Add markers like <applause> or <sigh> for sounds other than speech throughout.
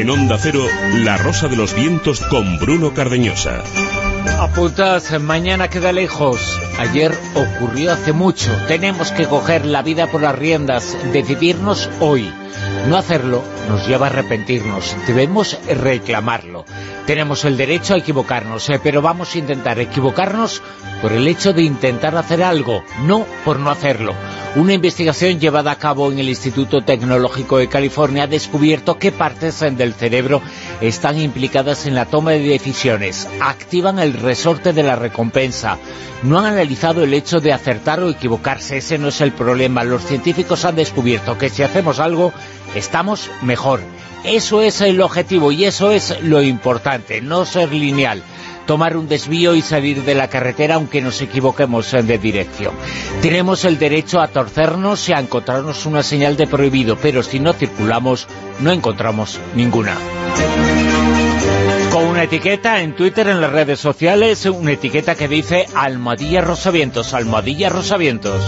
En Onda Cero, La Rosa de los Vientos con Bruno Cardeñosa. Apuntad, mañana queda lejos. Ayer ocurrió hace mucho. Tenemos que coger la vida por las riendas, decidirnos hoy. No hacerlo nos lleva a arrepentirnos. Debemos reclamarlo. Tenemos el derecho a equivocarnos, eh, pero vamos a intentar equivocarnos por el hecho de intentar hacer algo, no por no hacerlo. Una investigación llevada a cabo en el Instituto Tecnológico de California ha descubierto qué partes del cerebro están implicadas en la toma de decisiones. Activan el resorte de la recompensa. No han analizado el hecho de acertar o equivocarse, ese no es el problema. Los científicos han descubierto que si hacemos algo, estamos mejor. Eso es el objetivo y eso es lo importante, no ser lineal tomar un desvío y salir de la carretera aunque nos equivoquemos de dirección. Tenemos el derecho a torcernos y a encontrarnos una señal de prohibido, pero si no circulamos, no encontramos ninguna. Con una etiqueta en Twitter, en las redes sociales, una etiqueta que dice Almohadilla Rosavientos, Almohadilla Rosavientos.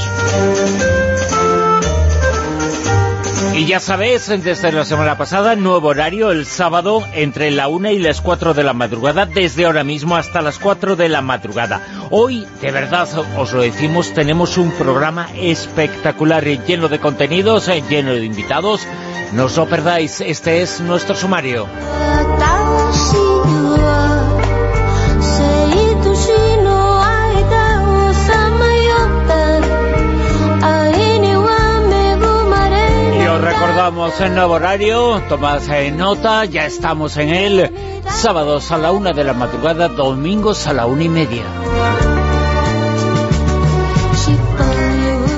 Y ya sabéis, desde la semana pasada, nuevo horario el sábado entre la 1 y las 4 de la madrugada, desde ahora mismo hasta las 4 de la madrugada. Hoy, de verdad, os lo decimos, tenemos un programa espectacular, lleno de contenidos, lleno de invitados. No os lo perdáis, este es nuestro sumario. El nuevo horario, tomad nota, ya estamos en él, sábados a la una de la madrugada, domingos a la una y media.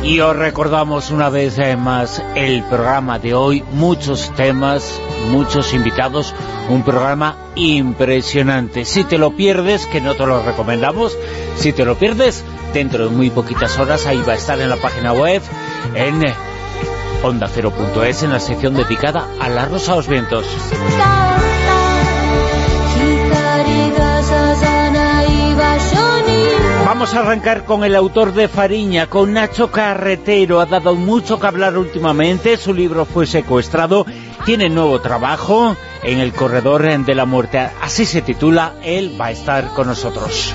Y os recordamos una vez más el programa de hoy, muchos temas, muchos invitados, un programa impresionante. Si te lo pierdes, que no te lo recomendamos, si te lo pierdes, dentro de muy poquitas horas, ahí va a estar en la página web, en onda es en la sección dedicada a la Rosa de los Vientos. Vamos a arrancar con el autor de Fariña, con Nacho Carretero. Ha dado mucho que hablar últimamente, su libro fue secuestrado, tiene nuevo trabajo en el Corredor de la Muerte. Así se titula, él va a estar con nosotros.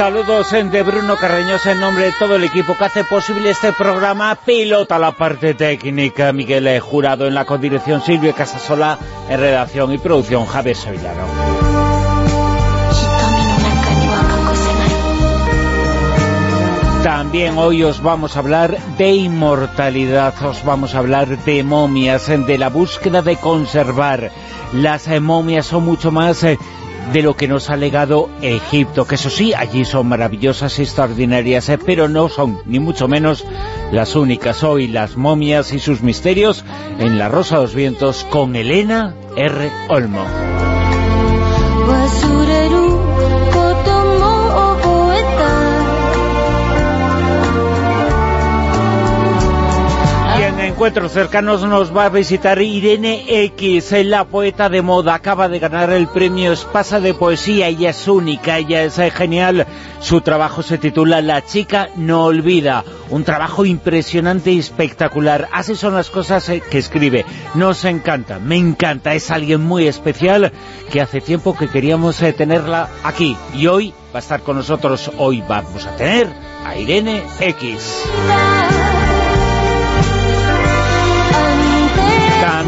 Saludos de Bruno Carreñosa en nombre de todo el equipo que hace posible este programa. Pilota la parte técnica, Miguel Jurado en la codirección, Silvia Casasola en redacción y producción, Javier Sevillano. También hoy os vamos a hablar de inmortalidad, os vamos a hablar de momias, de la búsqueda de conservar. Las momias son mucho más eh, de lo que nos ha legado Egipto, que eso sí, allí son maravillosas y extraordinarias, eh, pero no son, ni mucho menos, las únicas. Hoy las momias y sus misterios en La Rosa de los Vientos con Elena R. Olmo. Encuentros cercanos nos va a visitar Irene X, la poeta de moda, acaba de ganar el premio Espasa de Poesía, ella es única, ella es eh, genial, su trabajo se titula La chica no olvida, un trabajo impresionante y espectacular, así son las cosas eh, que escribe, nos encanta, me encanta, es alguien muy especial que hace tiempo que queríamos eh, tenerla aquí y hoy va a estar con nosotros, hoy vamos a tener a Irene X.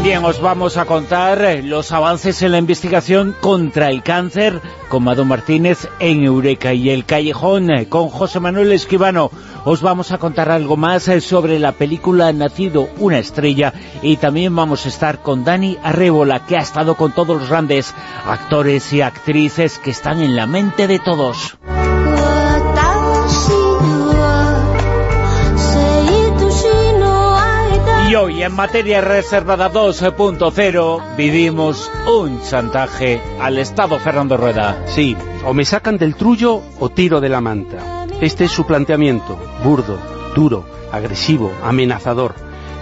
También os vamos a contar eh, los avances en la investigación contra el cáncer con Mado Martínez en Eureka y el Callejón eh, con José Manuel Esquivano. Os vamos a contar algo más eh, sobre la película Nacido una estrella y también vamos a estar con Dani Arrébola que ha estado con todos los grandes actores y actrices que están en la mente de todos. Hoy en materia reservada 2.0 vivimos un chantaje al Estado Fernando Rueda. Sí, o me sacan del trullo o tiro de la manta. Este es su planteamiento, burdo, duro, agresivo, amenazador.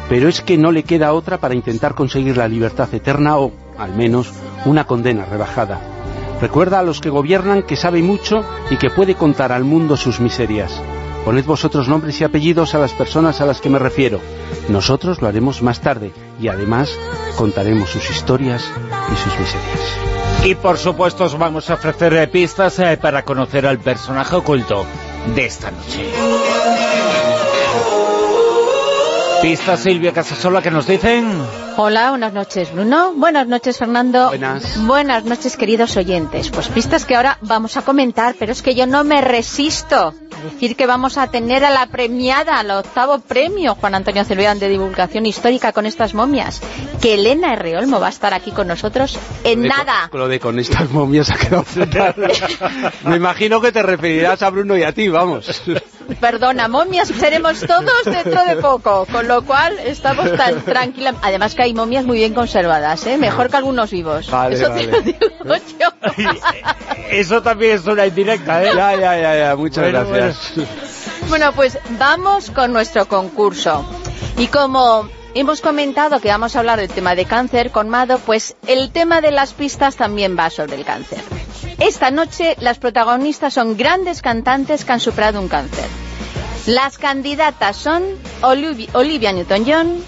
Pero es que no le queda otra para intentar conseguir la libertad eterna o, al menos, una condena rebajada. Recuerda a los que gobiernan que sabe mucho y que puede contar al mundo sus miserias Poned vosotros nombres y apellidos a las personas a las que me refiero. Nosotros lo haremos más tarde y además contaremos sus historias y sus miserias. Y por supuesto os vamos a ofrecer eh, pistas eh, para conocer al personaje oculto de esta noche. Pistas, Silvia Casasola, que nos dicen... Hola, buenas noches Bruno, buenas noches Fernando, Buenas. buenas noches queridos oyentes. Pues pistas que ahora vamos a comentar, pero es que yo no me resisto a decir que vamos a tener a la premiada, al octavo premio Juan Antonio Cerveán de Divulgación Histórica con estas momias, que Elena Herreolmo va a estar aquí con nosotros en Lo de nada. con- Lo de con estas momias ha quedado fatal. <laughs> Me imagino que te referirás a Bruno y a ti, vamos. <laughs> Perdona, momias seremos todos dentro de poco, con lo cual estamos tan tranquilas. Además que hay momias muy bien conservadas, ¿eh? mejor que algunos vivos. Vale, Eso vale. te lo digo yo. <laughs> Eso también es una indirecta, ¿eh? Ya, ya, ya, ya, muchas Bueno, gracias. Bueno, pues vamos con nuestro concurso. Y como hemos comentado que vamos a hablar del tema de cáncer con Mado, pues el tema de las pistas también va sobre el cáncer. Esta noche las protagonistas son grandes cantantes que han superado un cáncer. Las candidatas son Olivi- Olivia Newton-John,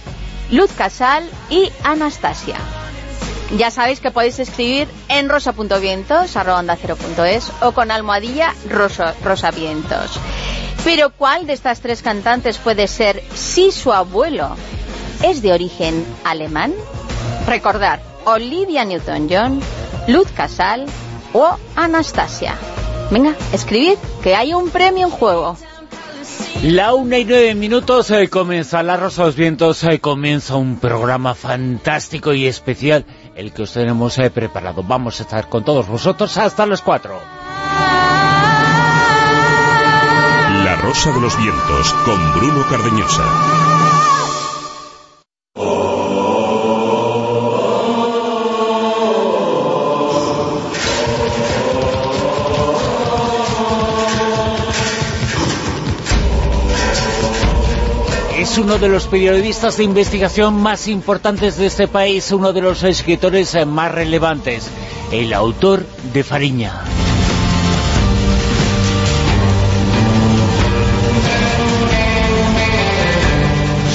Luz Casal y Anastasia. Ya sabéis que podéis escribir en rosa.vientos, o con almohadilla rosa, rosavientos. Pero ¿cuál de estas tres cantantes puede ser si su abuelo es de origen alemán? Recordar, Olivia Newton-John, Luz Casal o Anastasia. Venga, escribid, que hay un premio en juego. La una y nueve minutos eh, comienza La Rosa de los Vientos, eh, comienza un programa fantástico y especial, el que os tenemos eh, preparado. Vamos a estar con todos vosotros hasta las cuatro. La Rosa de los Vientos con Bruno Cardeñosa. Es uno de los periodistas de investigación más importantes de este país, uno de los escritores más relevantes, el autor de Fariña.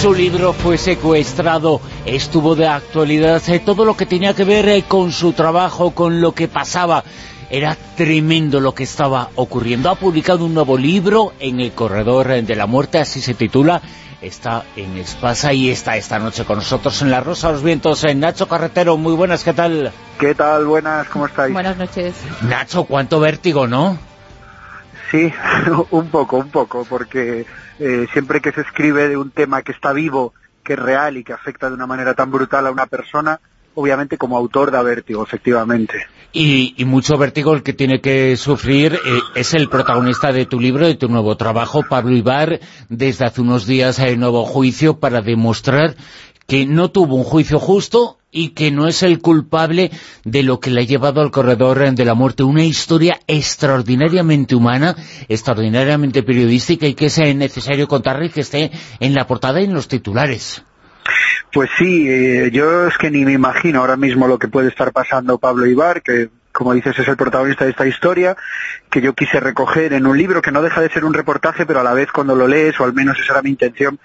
Su libro fue secuestrado, estuvo de actualidad, eh, todo lo que tenía que ver eh, con su trabajo, con lo que pasaba. Era tremendo lo que estaba ocurriendo. Ha publicado un nuevo libro en el Corredor de la Muerte, así se titula. Está en Espasa y está esta noche con nosotros en La Rosa de los Vientos. Eh, Nacho Carretero, muy buenas, ¿qué tal? ¿Qué tal? Buenas, ¿cómo estáis? Buenas noches. Nacho, cuánto vértigo, ¿no? Sí, <laughs> un poco, un poco, porque eh, siempre que se escribe de un tema que está vivo, que es real y que afecta de una manera tan brutal a una persona, obviamente como autor da vértigo, efectivamente. Y, y mucho vértigo el que tiene que sufrir eh, es el protagonista de tu libro, de tu nuevo trabajo, Pablo Ibar, desde hace unos días hay nuevo juicio para demostrar que no tuvo un juicio justo y que no es el culpable de lo que le ha llevado al corredor de la muerte. Una historia extraordinariamente humana, extraordinariamente periodística y que es necesario contarle que esté en la portada y en los titulares. Pues sí, eh, yo es que ni me imagino ahora mismo lo que puede estar pasando Pablo Ibar, que como dices es el protagonista de esta historia, que yo quise recoger en un libro que no deja de ser un reportaje, pero a la vez cuando lo lees, o al menos esa era mi intención,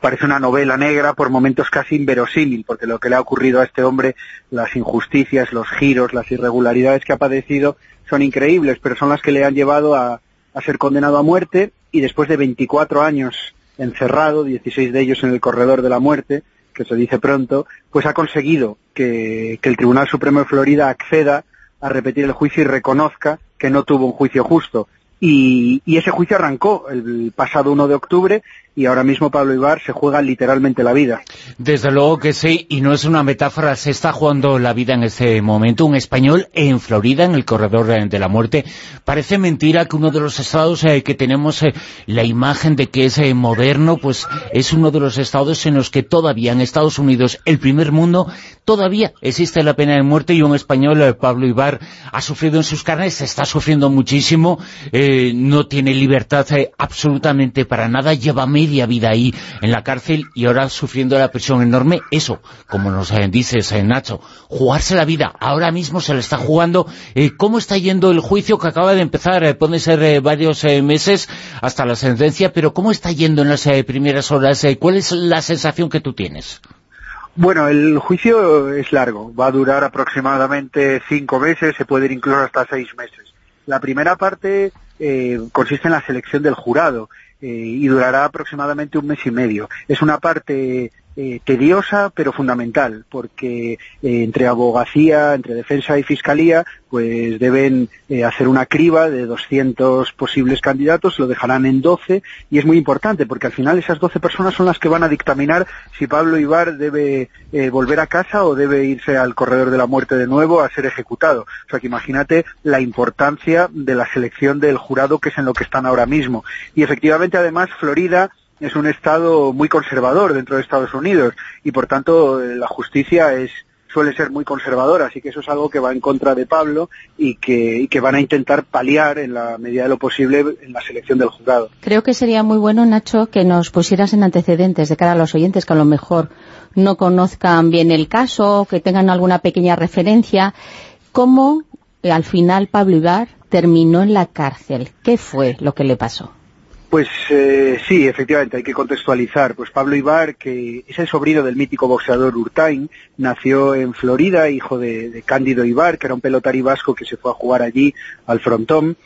parece una novela negra por momentos casi inverosímil, porque lo que le ha ocurrido a este hombre, las injusticias, los giros, las irregularidades que ha padecido son increíbles, pero son las que le han llevado a, a ser condenado a muerte y después de 24 años encerrado, 16 de ellos en el corredor de la muerte, que se dice pronto, pues ha conseguido que, el Tribunal Supremo de Florida acceda a repetir el juicio y reconozca que no tuvo un juicio justo. Y, y ese juicio arrancó el pasado 1 de octubre y ahora mismo Pablo Ibar se juega literalmente la vida. Desde luego que sí, y no es una metáfora, se está jugando la vida en este momento. Un español en Florida, en el corredor de la muerte. Parece mentira que uno de los estados eh, que tenemos eh, la imagen de que es eh, moderno, pues es uno de los estados en los que todavía en Estados Unidos, el primer mundo, todavía existe la pena de muerte y un español, eh, Pablo Ibar, ha sufrido en sus carnes, está sufriendo muchísimo, no tiene libertad absolutamente para nada, lleva media vida ahí en la cárcel y ahora sufriendo la presión enorme. Eso, como nos eh, dices, eh, Nacho, jugarse la vida. Ahora mismo se le está jugando. Eh, ¿Cómo está yendo el juicio que acaba de empezar? puede ser varios meses hasta la sentencia, pero ¿cómo está yendo en las primeras horas? ¿Cuál es la sensación que tú tienes? Bueno, el juicio es largo, va a durar aproximadamente cinco meses, se puede ir incluso hasta seis meses. La primera parte eh, consiste en la selección del jurado eh, y durará aproximadamente un mes y medio. Es una parte eh, tediosa pero fundamental, porque eh, entre abogacía, entre defensa y fiscalía, pues deben eh, hacer una criba de 200 posibles candidatos, lo dejarán en 12 y es muy importante porque al final esas 12 personas son las que van a dictaminar si Pablo Ibar debe volver a casa o debe irse al corredor de la muerte de nuevo a ser ejecutado. O sea que imagínate la importancia de la selección del jurado que es en lo que están ahora mismo. Y efectivamente además Florida es un estado muy conservador dentro de Estados Unidos y por tanto la justicia es suele ser muy conservadora, así que eso es algo que va en contra de Pablo y que, y que van a intentar paliar en la medida de lo posible en la selección del juzgado. Creo que sería muy bueno, Nacho, que nos pusieras en antecedentes de cara a los oyentes que a lo mejor no conozcan bien el caso, que tengan alguna pequeña referencia, cómo eh, al final Pablo Ibar terminó en la cárcel. ¿Qué fue lo que le pasó? Pues eh, sí, efectivamente, hay que contextualizar. Pues Pablo Ibar, que es el sobrino del mítico boxeador Urtain, nació en Florida, hijo de, Cándido Ibar, que era un pelotari vasco que se fue a jugar allí al frontón,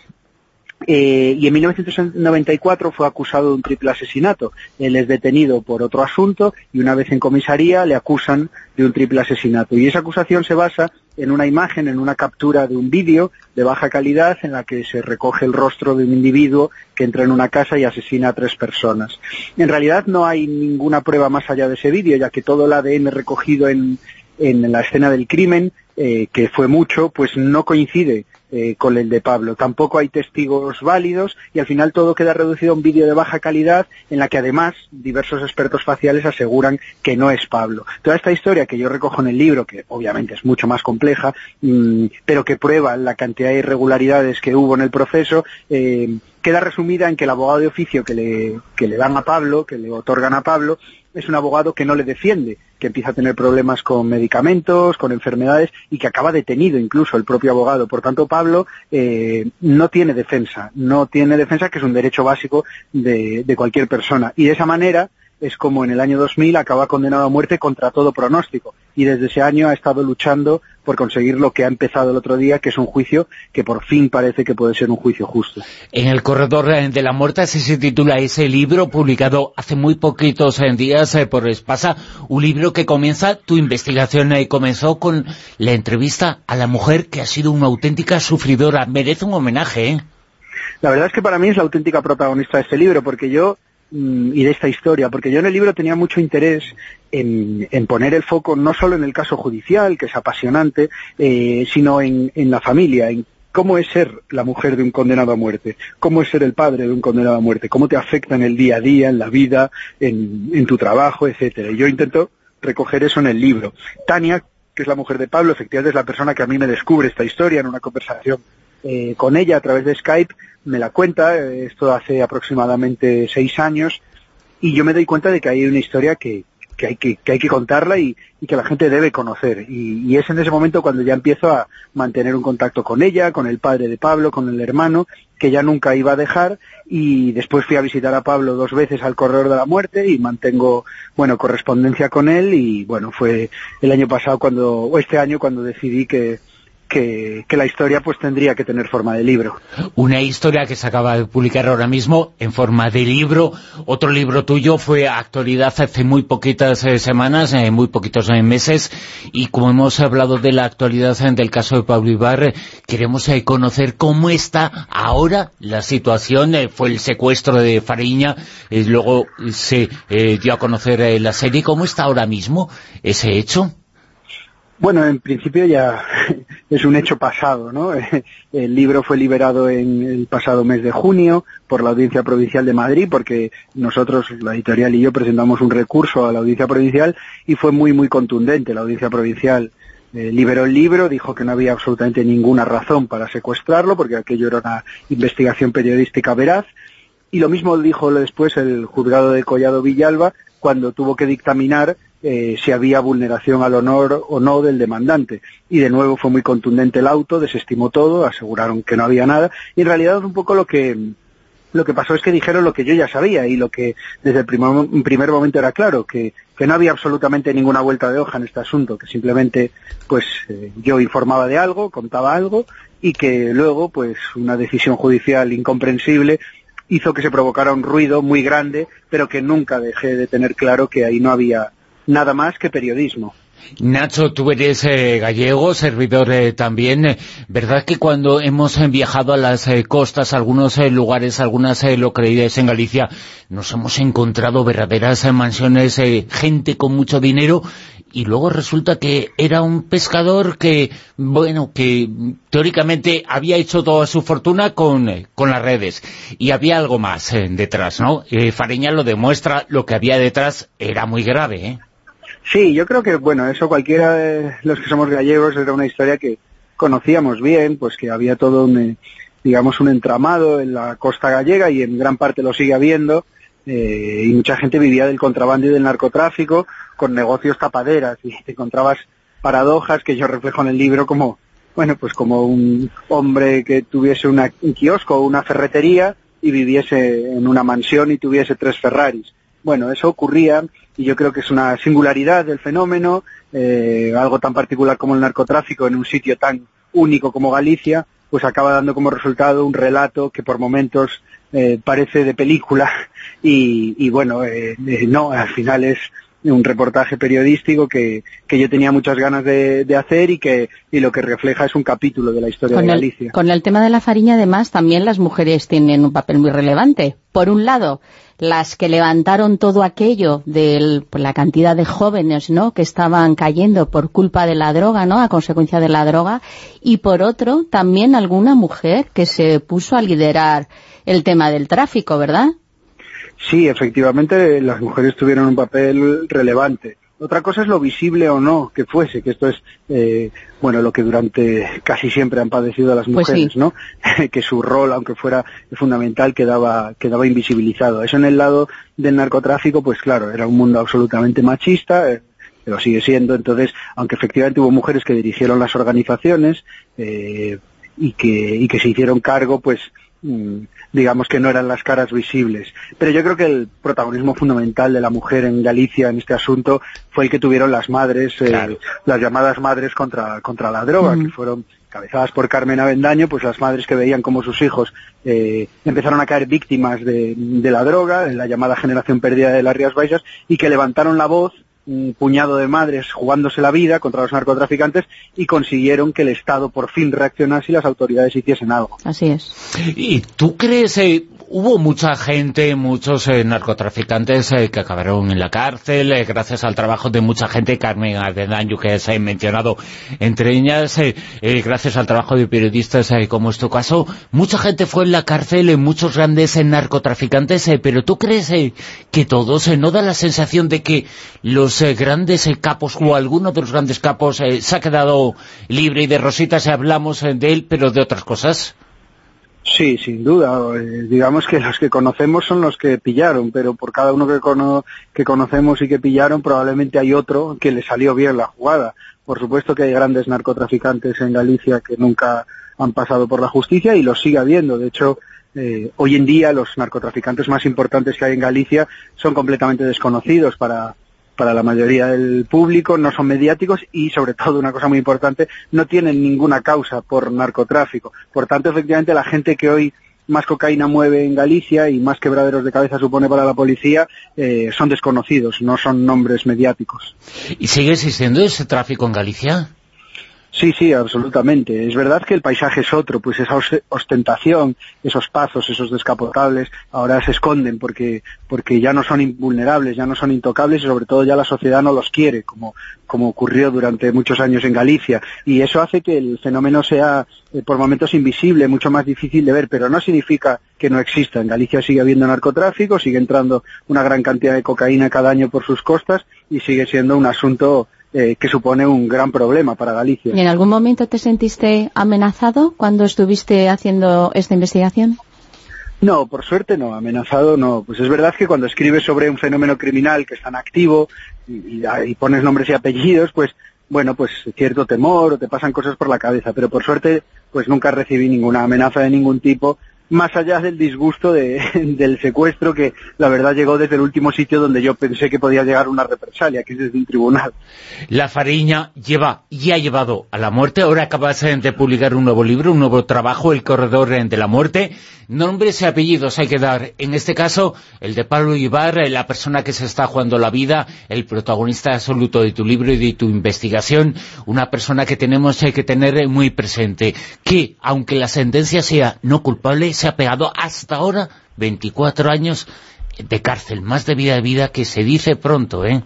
eh, y en 1994 fue acusado de un triple asesinato. Él es detenido por otro asunto y una vez en comisaría le acusan de un triple asesinato. Y esa acusación se basa en una imagen, en una captura de un vídeo de baja calidad en la que se recoge el rostro de un individuo que entra en una casa y asesina a tres personas. En realidad no hay ninguna prueba más allá de ese vídeo, ya que todo el ADN recogido en, en la escena del crimen, eh, que fue mucho, pues no coincide eh, con el de Pablo. Tampoco hay testigos válidos y al final todo queda reducido a un vídeo de baja calidad en la que además diversos expertos faciales aseguran que no es Pablo. Toda esta historia que yo recojo en el libro, que obviamente es mucho más compleja, mm, pero que prueba la cantidad de irregularidades que hubo en el proceso, eh, queda resumida en que el abogado de oficio que le, que le dan a Pablo, que le otorgan a Pablo, es un abogado que no le defiende, que empieza a tener problemas con medicamentos, con enfermedades y que acaba detenido incluso el propio abogado. Por tanto, Pablo eh, no tiene defensa, no tiene defensa que es un derecho básico de, de cualquier persona. Y de esa manera, es como en el año 2000 acaba condenado a muerte contra todo pronóstico y desde ese año ha estado luchando por conseguir lo que ha empezado el otro día, que es un juicio que por fin parece que puede ser un juicio justo. En el corredor de la muerte así se titula ese libro publicado hace muy poquitos eh, días eh, por Espasa, un libro que comienza, tu investigación y eh, comenzó con la entrevista a la mujer que ha sido una auténtica sufridora, merece un homenaje, ¿eh? La verdad es que para mí es la auténtica protagonista de este libro, porque yo y de esta historia, porque yo en el libro tenía mucho interés en, poner el foco no solo en el caso judicial, que es apasionante, eh, sino en, la familia, en cómo es ser la mujer de un condenado a muerte, cómo es ser el padre de un condenado a muerte, cómo te afecta en el día a día, en la vida, en, tu trabajo, etcétera. Y yo intento recoger eso en el libro. Tania, que es la mujer de Pablo, efectivamente es la persona que a mí me descubre esta historia en una conversación eh, con ella a través de Skype, me la cuenta, eh, esto hace aproximadamente seis años, y yo me doy cuenta de que hay una historia que, que hay que, que, hay que contarla y, que la gente debe conocer. Y, y, es en ese momento cuando ya empiezo a mantener un contacto con ella, con el padre de Pablo, con el hermano, que ya nunca iba a dejar. Y después fui a visitar a Pablo dos veces al corredor de la muerte y mantengo, bueno, correspondencia con él. Y bueno, fue el año pasado cuando, o este año cuando decidí que, que, la historia pues tendría que tener forma de libro. Una historia que se acaba de publicar ahora mismo en forma de libro. Otro libro tuyo fue actualidad hace muy poquitas eh, semanas, eh, muy poquitos eh, meses, y como hemos hablado de la actualidad del caso de Pablo Ibar, queremos conocer cómo está ahora la situación. fue el secuestro de Fariña, luego se dio a conocer la serie. ¿Cómo está ahora mismo ese hecho? Bueno, en principio ya <laughs> es un hecho pasado, ¿no? <laughs> El libro fue liberado en el pasado mes de junio por la Audiencia Provincial de Madrid, porque nosotros, la editorial y yo, presentamos un recurso a la Audiencia Provincial y fue muy, muy contundente. La Audiencia Provincial eh, liberó el libro, dijo que no había absolutamente ninguna razón para secuestrarlo, porque aquello era una investigación periodística veraz, y lo mismo dijo después el juzgado de Collado Villalba cuando tuvo que dictaminar eh, si había vulneración al honor o no del demandante. Y de nuevo fue muy contundente el auto, desestimó todo, aseguraron que no había nada, y en realidad un poco lo que lo que pasó es que dijeron lo que yo ya sabía y lo que desde el primer, primer momento era claro, que, que, no había absolutamente ninguna vuelta de hoja en este asunto, que simplemente pues eh, yo informaba de algo, contaba algo y que luego pues una decisión judicial incomprensible hizo que se provocara un ruido muy grande, pero que nunca dejé de tener claro que ahí no había nada más que periodismo. Nacho, tú eres eh, gallego, servidor eh, también. Eh, ¿Verdad que cuando hemos viajado a las costas, a algunos lugares, algunas localidades en Galicia, nos hemos encontrado verdaderas mansiones, gente con mucho dinero, y luego resulta que era un pescador que, bueno, que teóricamente había hecho toda su fortuna con, con las redes, y había algo más detrás, ¿no? Fareña lo demuestra, lo que había detrás era muy grave, ¿eh? Sí, yo creo que, bueno, eso cualquiera de los que somos gallegos era una historia que conocíamos bien, pues que había todo un, eh, digamos, un entramado en la costa gallega y en gran parte lo sigue habiendo, eh, y mucha gente vivía del contrabando y del narcotráfico con negocios tapaderas y te encontrabas paradojas que yo reflejo en el libro como, bueno, pues como un hombre que tuviese un kiosco o una ferretería y viviese en una mansión y tuviese tres Ferraris. Bueno, eso ocurría y yo creo que es una singularidad del fenómeno, eh, algo tan particular como el narcotráfico en un sitio tan único como Galicia, pues acaba dando como resultado un relato que por momentos eh, parece de película y, bueno, eh, no, al final es un reportaje periodístico que, que yo tenía muchas ganas de, hacer y que y lo que refleja es un capítulo de la historia de Galicia. con el tema de la fariña, además, también las mujeres tienen un papel muy relevante. Por un lado, las que levantaron todo aquello de la cantidad de jóvenes ¿no? que estaban cayendo por culpa de la droga, ¿no? a consecuencia de la droga, y por otro, también alguna mujer que se puso a liderar el tema del tráfico, ¿verdad? Sí, efectivamente las mujeres tuvieron un papel relevante. Otra cosa es lo visible o no que fuese, que esto es, eh, bueno, lo que durante casi siempre han padecido las pues mujeres, ¿no? <laughs> que su rol, aunque fuera fundamental, quedaba, quedaba invisibilizado. Eso en el lado del narcotráfico, pues claro, era un mundo absolutamente machista, eh, pero sigue siendo. Entonces, aunque efectivamente hubo mujeres que dirigieron las organizaciones eh, y, que, y que se hicieron cargo, pues Mm, digamos que no eran las caras visibles. Pero yo creo que el protagonismo fundamental de la mujer en Galicia en este asunto fue el que tuvieron las madres, eh, las llamadas madres contra, contra la droga, que fueron cabezadas por Carmen Avendaño, pues las madres que veían como sus hijos eh, empezaron a caer víctimas de, de, la droga, en la llamada generación perdida de las Rías Baixas, y que levantaron la voz un puñado de madres jugándose la vida contra los narcotraficantes y consiguieron que el Estado por fin reaccionase y las autoridades hiciesen algo. Así es. ¿Y tú crees, eh, hubo mucha gente, muchos eh, narcotraficantes eh, que acabaron en la cárcel, eh, gracias al trabajo de mucha gente, Carmen Adedaño, que se ha mencionado entre ellas, gracias al trabajo de periodistas como es tu caso, mucha gente fue en la cárcel, muchos grandes narcotraficantes, pero ¿tú crees que todos, no da la sensación de que los grandes capos o alguno de los grandes capos se ha quedado libre y de rositas hablamos de él, pero de otras cosas? Sí, sin duda. Eh, digamos que los que conocemos son los que pillaron, pero por cada uno que, que conocemos y que pillaron probablemente hay otro que le salió bien la jugada. Por supuesto que hay grandes narcotraficantes en Galicia que nunca han pasado por la justicia y los sigue habiendo. De hecho, eh, hoy en día los narcotraficantes más importantes que hay en Galicia son completamente desconocidos para, para la mayoría del público, no son mediáticos y, sobre todo, una cosa muy importante, no tienen ninguna causa por narcotráfico. Por tanto, efectivamente, la gente que hoy más cocaína mueve en Galicia y más quebraderos de cabeza supone para la policía, eh, son desconocidos, no son nombres mediáticos. ¿Y sigue existiendo ese tráfico en Galicia? Sí, sí, absolutamente. Es verdad que el paisaje es otro, pues esa ostentación, esos pasos, esos descapotables, ahora se esconden porque, porque ya no son invulnerables, ya no son intocables y sobre todo ya la sociedad no los quiere, como, como ocurrió durante muchos años en Galicia. Y eso hace que el fenómeno sea eh, por momentos invisible, mucho más difícil de ver, pero no significa que no exista. En Galicia sigue habiendo narcotráfico, sigue entrando una gran cantidad de cocaína cada año por sus costas y sigue siendo un asunto eh, que supone un gran problema para Galicia. ¿Y en algún momento te sentiste amenazado cuando estuviste haciendo esta investigación? No, por suerte no, amenazado no. Pues es verdad que cuando escribes sobre un fenómeno criminal que es tan activo y, y, pones nombres y apellidos, pues bueno, pues cierto temor o te pasan cosas por la cabeza, pero por suerte pues nunca recibí ninguna amenaza de ningún tipo más allá del disgusto de, <laughs> del secuestro que la verdad llegó desde el último sitio donde yo pensé que podía llegar una represalia, que es desde un tribunal. La Fariña lleva y ha llevado a la muerte, ahora acabas de publicar un nuevo libro, un nuevo trabajo, El Corredor de la Muerte, nombres y apellidos hay que dar, en este caso el de Pablo Ibar, la persona que se está jugando la vida, el protagonista absoluto de tu libro y de tu investigación, una persona que tenemos que tener muy presente, que aunque la sentencia sea no culpable, se ha pegado hasta ahora 24 años de cárcel, más de vida de vida que se dice pronto, ¿eh?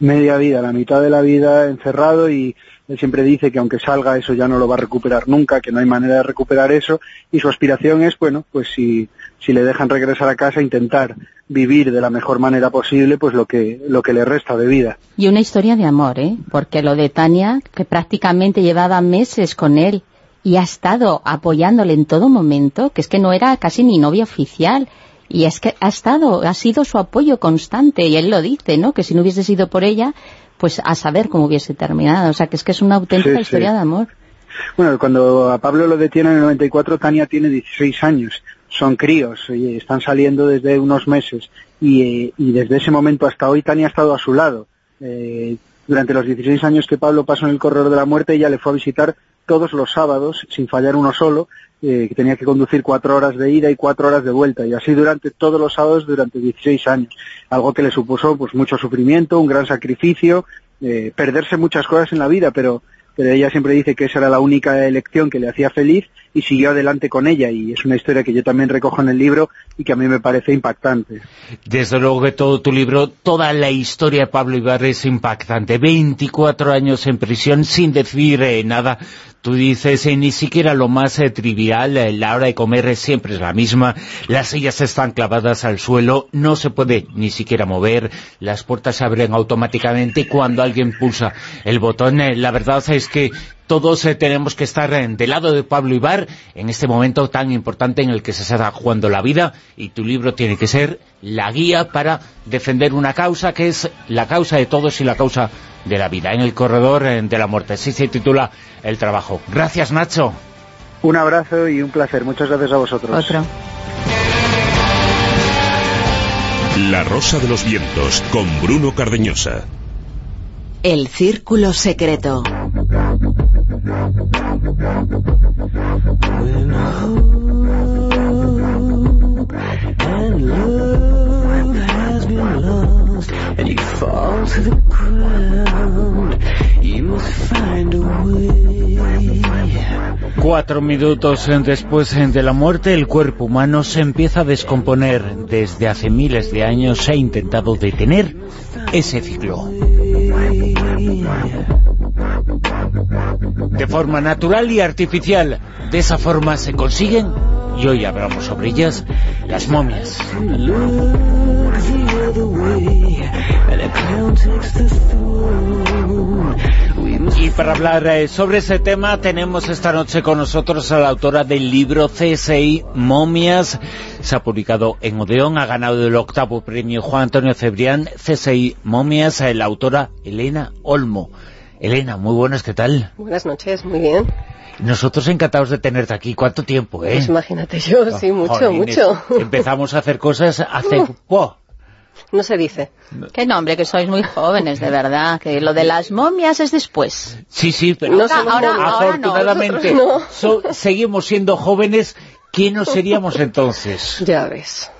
Media vida, la mitad de la vida encerrado y él siempre dice que aunque salga eso ya no lo va a recuperar nunca, que no hay manera de recuperar eso y su aspiración es, bueno, pues si, si le dejan regresar a casa intentar vivir de la mejor manera posible pues lo que, lo que le resta de vida. Y una historia de amor, ¿eh? Porque lo de Tania, que prácticamente llevaba meses con él y ha estado apoyándole en todo momento, que es que no era casi ni novia oficial, y es que ha estado, ha sido su apoyo constante, y él lo dice, ¿no?, que si no hubiese sido por ella, pues a saber cómo hubiese terminado, o sea, que es que es una auténtica historia de amor. Bueno, cuando a Pablo lo detienen en el 94, Tania tiene 16 años, son críos, y están saliendo desde unos meses, y, y desde ese momento hasta hoy Tania ha estado a su lado. Eh, durante los 16 años que Pablo pasó en el corredor de la muerte, ella le fue a visitar todos los sábados, sin fallar uno solo, eh, que tenía que conducir cuatro horas de ida y cuatro horas de vuelta, y así durante todos los sábados durante 16 años, algo que le supuso pues mucho sufrimiento, un gran sacrificio, eh, perderse muchas cosas en la vida, pero ella siempre dice que esa era la única elección que le hacía feliz y siguió adelante con ella y es una historia que yo también recojo en el libro y que a mí me parece impactante. Desde luego que todo tu libro, toda la historia de Pablo Ibarre es impactante. 24 años en prisión sin decir eh, nada Tú dices, eh, ni siquiera lo más eh, trivial, eh, la hora de comer siempre es la misma, las sillas están clavadas al suelo, no se puede ni siquiera mover, las puertas se abren automáticamente cuando alguien pulsa el botón. la verdad es que todos tenemos que estar del lado de Pablo Ibar en este momento tan importante en el que se está jugando la vida y tu libro tiene que ser la guía para defender una causa que es la causa de todos y la causa de la vida, en el corredor de la muerte. Así se titula el trabajo. Gracias, Nacho. Un abrazo y un placer. Muchas gracias a vosotros. Otro. La Rosa de los Vientos, con Bruno Cardeñosa. El Círculo Secreto. Cuatro minutos después de la muerte, el cuerpo humano se empieza a descomponer. Desde hace miles de años se ha intentado detener ese ciclo. De forma natural y artificial. De esa forma se consiguen, y hoy hablamos sobre ellas, las momias. Y para hablar eh, sobre ese tema tenemos esta noche con nosotros a la autora del libro CSI Momias. Se ha publicado en Odeón, ha ganado el octavo premio Juan Antonio Cebrián, CSI Momias, eh, la autora Elena Olmo. Elena, muy buenas, ¿qué tal? Buenas noches, muy bien. Nosotros encantados de tenerte aquí. ¿Cuánto tiempo, eh? Pues imagínate yo, sí, mucho, mucho. <laughs> Empezamos a hacer cosas hace... No se dice. Qué nombre, que sois muy jóvenes, de verdad. Que lo de las momias es después. Sí, sí, pero ahora, afortunadamente seguimos siendo jóvenes. ¿Quién nos seríamos entonces? <laughs> Ya ves.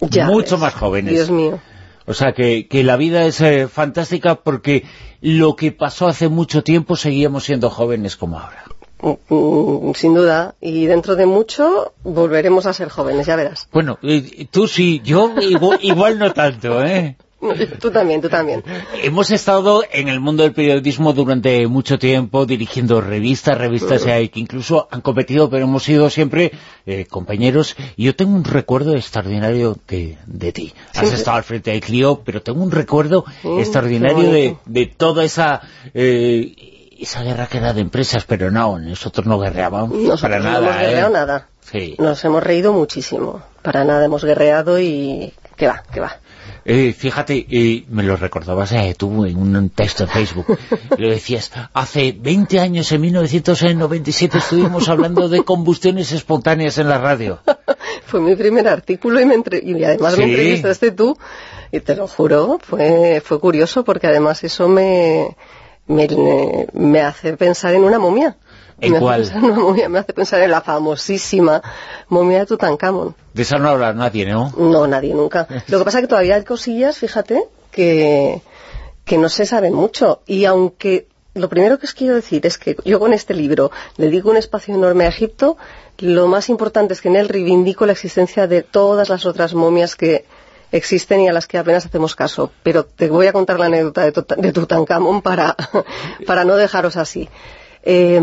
Mucho más jóvenes. Dios mío. O sea, que, que la vida es eh, fantástica porque lo que pasó hace mucho tiempo seguíamos siendo jóvenes como ahora. Mm, sin duda, y dentro de mucho volveremos a ser jóvenes, ya verás. Bueno, tú sí, yo <laughs> igual, no tanto, ¿eh? <laughs> Tú también, tú también. Hemos estado en el mundo del periodismo durante mucho tiempo, dirigiendo revistas, revistas que incluso han competido, pero hemos sido siempre eh, compañeros. Y yo tengo un recuerdo extraordinario de, de ti. Has estado al frente de Clio, pero tengo un recuerdo extraordinario de, de, toda esa... Eh, esa guerra que era de empresas, pero no, nosotros no guerreábamos para nada. No hemos guerreado ¿eh? nada. Sí. Nos hemos reído muchísimo. Para nada hemos guerreado y... que va, que va. Eh, fíjate, eh, me lo recordabas eh, tú en un texto en Facebook, <laughs> lo decías, hace 20 años, en 1997, estuvimos hablando de combustiones espontáneas en la radio. <laughs> Fue mi primer artículo y, me entre- y además me Sí. entrevistaste tú, y te lo juro, fue, fue curioso porque además eso me, me, me hace pensar en una momia. ¿En me cuál? Hace pensar en una momia, me hace pensar en la famosísima momia de Tutankamón. De esa no habla nadie, ¿no? No, nadie nunca. <laughs> Lo que pasa es que todavía hay cosillas, fíjate, que, que no se saben mucho. Y aunque lo primero que os quiero decir es que yo con este libro dedico un espacio enorme a Egipto, lo más importante es que en él reivindico la existencia de todas las otras momias que existen y a las que apenas hacemos caso. Pero te voy a contar la anécdota de Tutankamón para, <laughs> para no dejaros así. Eh,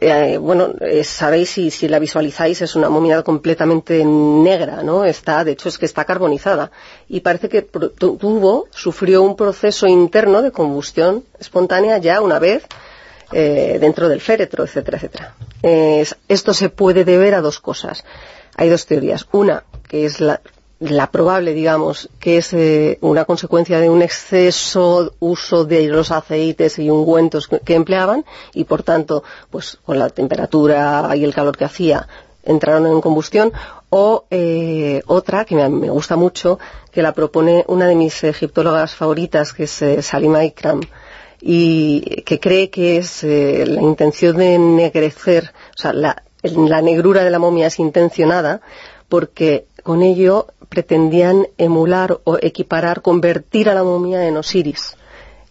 eh, bueno, eh, sabéis si, si la visualizáis, es una momia completamente negra, ¿no? Está, de hecho, es que está carbonizada. Y parece que tuvo, sufrió un proceso interno de combustión espontánea ya una vez eh, dentro del féretro, etcétera, etcétera. Esto se puede deber a dos cosas. Hay dos teorías. Una, que es la, la probable, digamos, que es eh, una consecuencia de un exceso uso de los aceites y ungüentos que, empleaban y, por tanto, pues con la temperatura y el calor que hacía, entraron en combustión, o eh, otra, que me, gusta mucho, que la propone una de mis egiptólogas favoritas, que es eh, Salima Ikram, y que cree que es eh, la intención de ennegrecer, o sea, la negrura de la momia es intencionada porque con ello pretendían emular o equiparar, convertir a la momia en Osiris.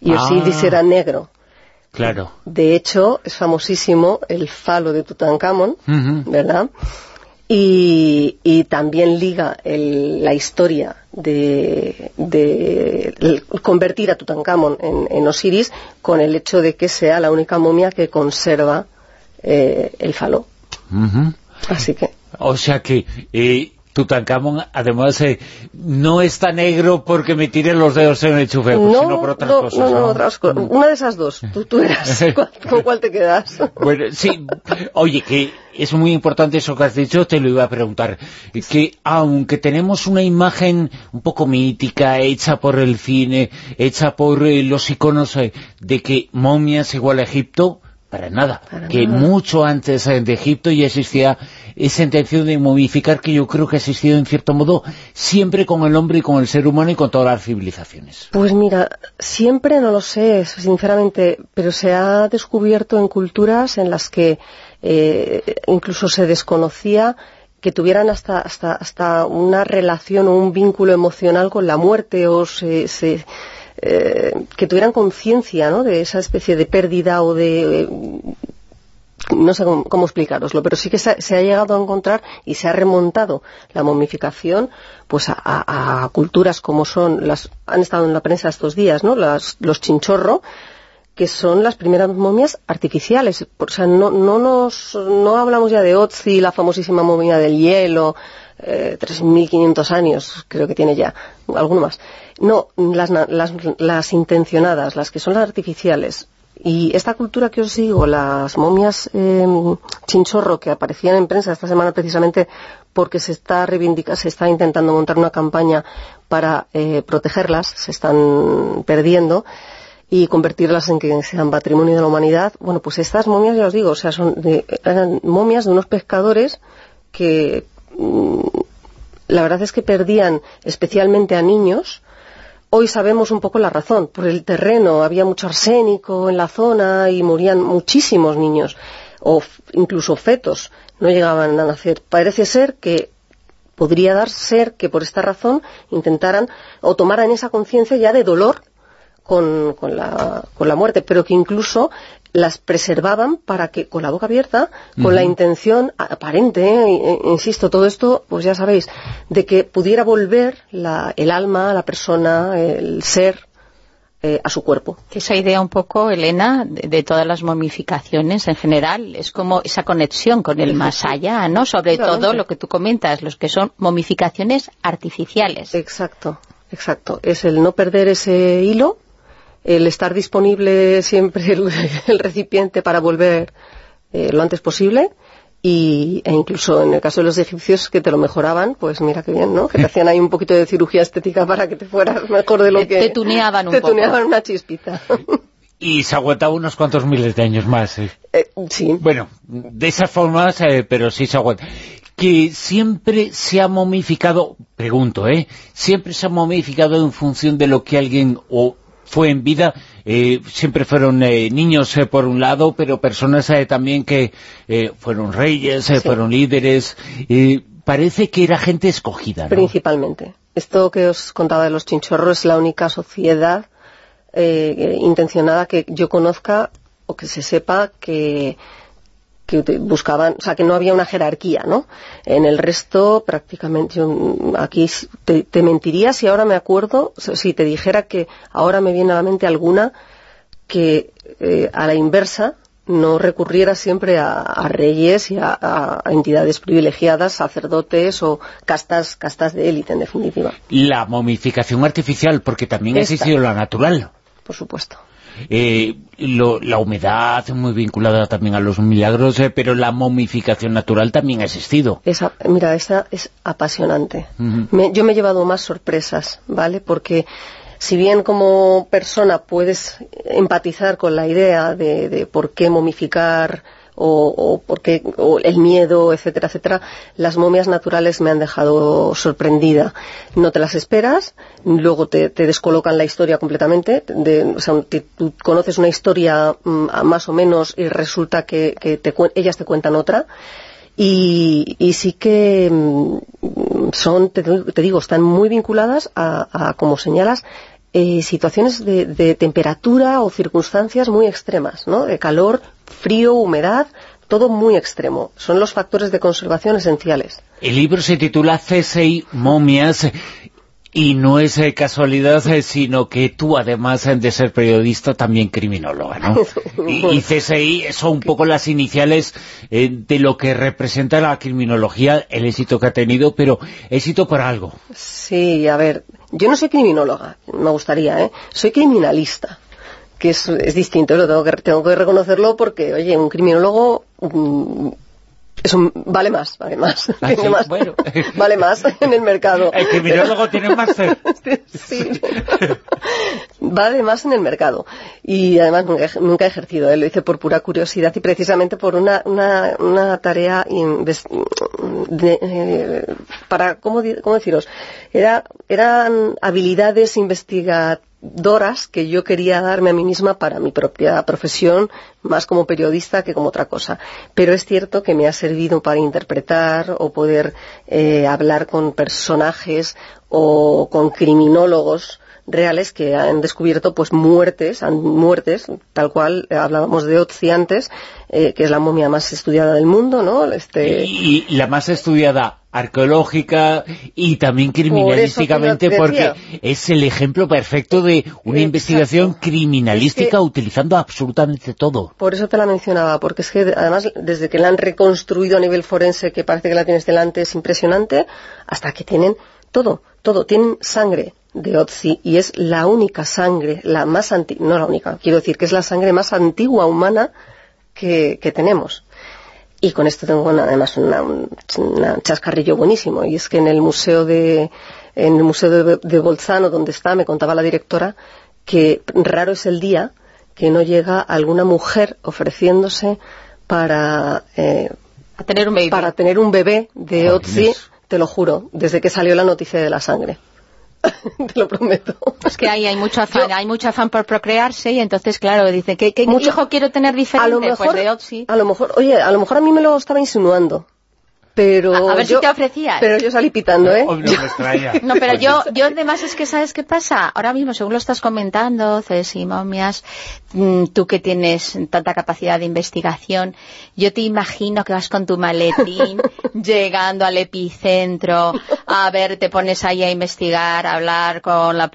Y Ah. Osiris era negro. Claro. De hecho, es famosísimo el falo de Tutankamón. ¿verdad? Y, y también liga el- la historia de, convertir a Tutankamón en, en Osiris con el hecho de que sea la única momia que conserva eh, el falo. Así que, O sea que eh, Tutankamón, además, eh, no está negro porque me tire los dedos en el enchufe, pues, sino por otras no, cosas, no, no, ¿no? otras co- Una de esas dos. Tú, tú eras. <laughs> ¿Cuál- ¿Con cuál te quedas? Bueno, sí, oye, que es muy importante eso que has dicho, te lo iba a preguntar, que aunque tenemos una imagen un poco mítica, hecha por el cine, hecha por eh, los iconos eh, de que momias igual a Egipto, para nada, Para que nada. mucho antes eh, de Egipto ya existía esa intención de momificar que yo creo que ha existido en cierto modo siempre con el hombre y con el ser humano y con todas las civilizaciones. Pues mira, siempre no lo sé, sinceramente, pero se ha descubierto en culturas en las que eh, incluso se desconocía que tuvieran hasta, hasta, hasta una relación o un vínculo emocional con la muerte o se, se, eh, que tuvieran conciencia ¿no? de esa especie de pérdida o de... eh, no sé cómo, cómo explicaroslo, pero sí que se, ha- llegado a encontrar y se ha remontado la momificación pues a culturas como son las han estado en la prensa estos días, ¿no? Las- los chinchorro que son las primeras momias artificiales. O sea, no, no nos, no hablamos ya de Otzi, la famosísima momia del hielo, eh, 3.500 años, creo que tiene ya, alguno más. No, las, las, las intencionadas, las que son las artificiales. Y esta cultura que os digo, las momias eh, chinchorro que aparecían en prensa esta semana precisamente porque se está se está intentando montar una campaña para eh, protegerlas, se están perdiendo y convertirlas en que sean patrimonio de la humanidad. Bueno, pues estas momias, ya os digo, o sea, son de- eran momias de unos pescadores que mm, la verdad es que perdían especialmente a niños. Hoy sabemos un poco la razón. Por el terreno había mucho arsénico en la zona y morían muchísimos niños, o incluso fetos, no llegaban a nacer. Parece ser que podría dar ser que por esta razón intentaran o tomaran esa conciencia ya de dolor con, con la, con la muerte, pero que incluso las preservaban para que, con la boca abierta, con la intención aparente, ¿eh? I- insisto, todo esto, pues ya sabéis, de que pudiera volver la- el alma, la persona, el ser, eh, a su cuerpo. Esa idea un poco, Elena, de, de todas las momificaciones en general, es como esa conexión con el más allá, ¿no? Sobre todo lo que tú comentas, los que son momificaciones artificiales. Exacto, exacto. Es el no perder ese hilo el estar disponible siempre <laughs> el, recipiente para volver eh, lo antes posible y, e incluso en el caso de los egipcios que te lo mejoraban, pues mira qué bien, ¿no? Que te <laughs> hacían ahí un poquito de cirugía estética para que te fueras mejor de lo que... Te tuneaban un Te tuneaban una chispita. Y se aguantaba unos cuantos miles de años más. Eh, sí. Bueno, de esas formas, eh, pero sí se aguanta. Que siempre se ha momificado, pregunto, ¿eh? Siempre se ha momificado en función de lo que alguien o fue en vida, eh, siempre fueron niños por un lado, pero personas también que fueron reyes, fueron líderes, parece que era gente escogida, ¿no? Principalmente. Esto que os contaba de los chinchorros es la única sociedad eh, intencionada que yo conozca o que se sepa que, buscaban, o sea, que no había una jerarquía, ¿no? En el resto, prácticamente, aquí te, mentiría si ahora me acuerdo, si te dijera que ahora me viene a la mente alguna que eh, a la inversa no recurriera siempre a, reyes y a, entidades privilegiadas, sacerdotes o castas, castas de élite, en definitiva. La momificación artificial, porque también ha existido la natural por supuesto. Eh, la humedad muy vinculada también a los milagros, eh, pero la momificación natural también ha existido. mira, esta es apasionante. yo me he llevado más sorpresas, ¿vale? Porque si bien como persona puedes empatizar con la idea de por qué momificar o, porque el miedo, etcétera, etcétera, las momias naturales me han dejado sorprendida. No te las esperas, luego te, descolocan la historia completamente, o sea, tú conoces una historia mm, más o menos y resulta que, ellas te cuentan otra. Y, sí que mm, son, te, digo, están muy vinculadas a, como señalas, eh, situaciones de, de, temperatura o circunstancias muy extremas, ¿no? De calor, frío, humedad, todo muy extremo. Son los factores de conservación esenciales. El libro se titula CSI Momias y no es eh, casualidad, eh, sino que tú, además de ser periodista, también criminóloga, ¿no? <laughs> y, CSI son un poco las iniciales eh, de lo que representa la criminología, el éxito que ha tenido, pero éxito por algo. Sí, a ver, yo no soy criminóloga, me gustaría, ¿eh? Soy criminalista que es, es distinto, lo tengo que, tengo que reconocerlo porque, oye, un criminólogo mm, vale más, vale más, ah, <laughs> <laughs> vale más en el mercado. El criminólogo tiene más sí, vale más en el mercado. Y además nunca, he ejercido, ¿eh? lo hice por pura curiosidad y precisamente por una, una, una tarea eh, para, ¿cómo, ¿cómo, deciros? Era, eran habilidades investigativas doras que yo quería darme a mí misma para mi propia profesión, más como periodista que como otra cosa. Pero es cierto que me ha servido para interpretar o poder eh, hablar con personajes o con criminólogos reales que han descubierto pues muertes, muertes, tal cual eh, hablábamos de Otzi antes, eh, que es la momia más estudiada del mundo, ¿no? Este... Y, la más estudiada arqueológica y también criminalísticamente porque es el ejemplo perfecto de una investigación criminalística utilizando absolutamente todo. Por eso te la mencionaba, porque es que además desde que la han reconstruido a nivel forense, que parece que la tienes delante, es impresionante, hasta que tienen todo, todo, tienen sangre, de Otzi y es la única sangre, la más antigua, no la única, quiero decir que es la sangre más antigua humana que, tenemos. Y con esto tengo además un chascarrillo buenísimo y es que en el museo de en el museo de, Bolzano donde está me contaba la directora que raro es el día que no llega alguna mujer ofreciéndose para eh, tener un bebé. para tener un bebé de Otzi, te lo juro, desde que salió la noticia de la sangre. <laughs> te lo prometo. Es que ahí hay mucho afán, hay mucho afán por procrearse y entonces, claro, dice, ¿qué, qué hijo quiero tener diferente? A lo pues mejor, a lo mejor, oye, a lo mejor a mí me lo estaba insinuando pero a, ver si te ofrecías pero yo salí pitando ¿eh? <laughs> no, pero yo yo además es que sabes qué pasa ahora mismo según lo estás comentando Cés y momias mm, tú que tienes tanta capacidad de investigación yo te imagino que vas con tu maletín <laughs> llegando al epicentro a ver, te pones ahí a investigar, a hablar con la,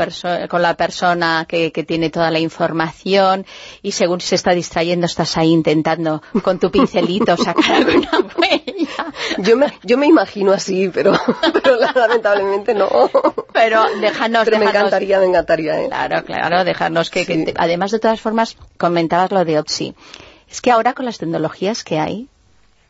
con la persona que, que, tiene toda la información y según se está distrayendo estás ahí intentando con tu pincelito sacar <laughs> alguna huella. Yo me, yo me imagino así, pero, <laughs> pero lamentablemente no. Pero déjanos... Pero me encantaría, me encantaría. ¿eh? Claro, claro, dejarnos que, que Además, de todas formas, comentabas lo de Otsi. Es que ahora con las tecnologías que hay,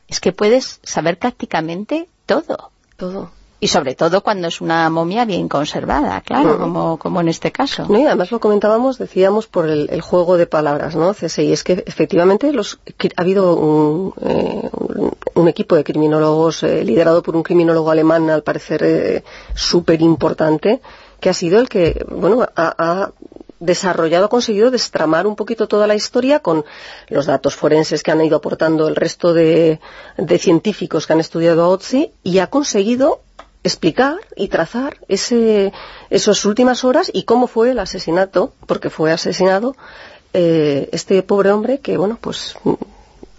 es que puedes saber prácticamente todo. Todo. Y sobre todo cuando es una momia bien conservada, claro, como, como en este caso. No, y además lo comentábamos, decíamos, por el, juego de palabras, ¿no? CSI, es que efectivamente los, ha habido un, eh, un, equipo de criminólogos eh, liderado por un criminólogo alemán, al parecer eh, súper importante, que ha sido el que, bueno, ha, desarrollado, ha conseguido destramar un poquito toda la historia con los datos forenses que han ido aportando el resto de, de científicos que han estudiado a Otzi y ha conseguido explicar y trazar ese, esas últimas horas y cómo fue el asesinato, porque fue asesinado eh, este pobre hombre que, bueno, pues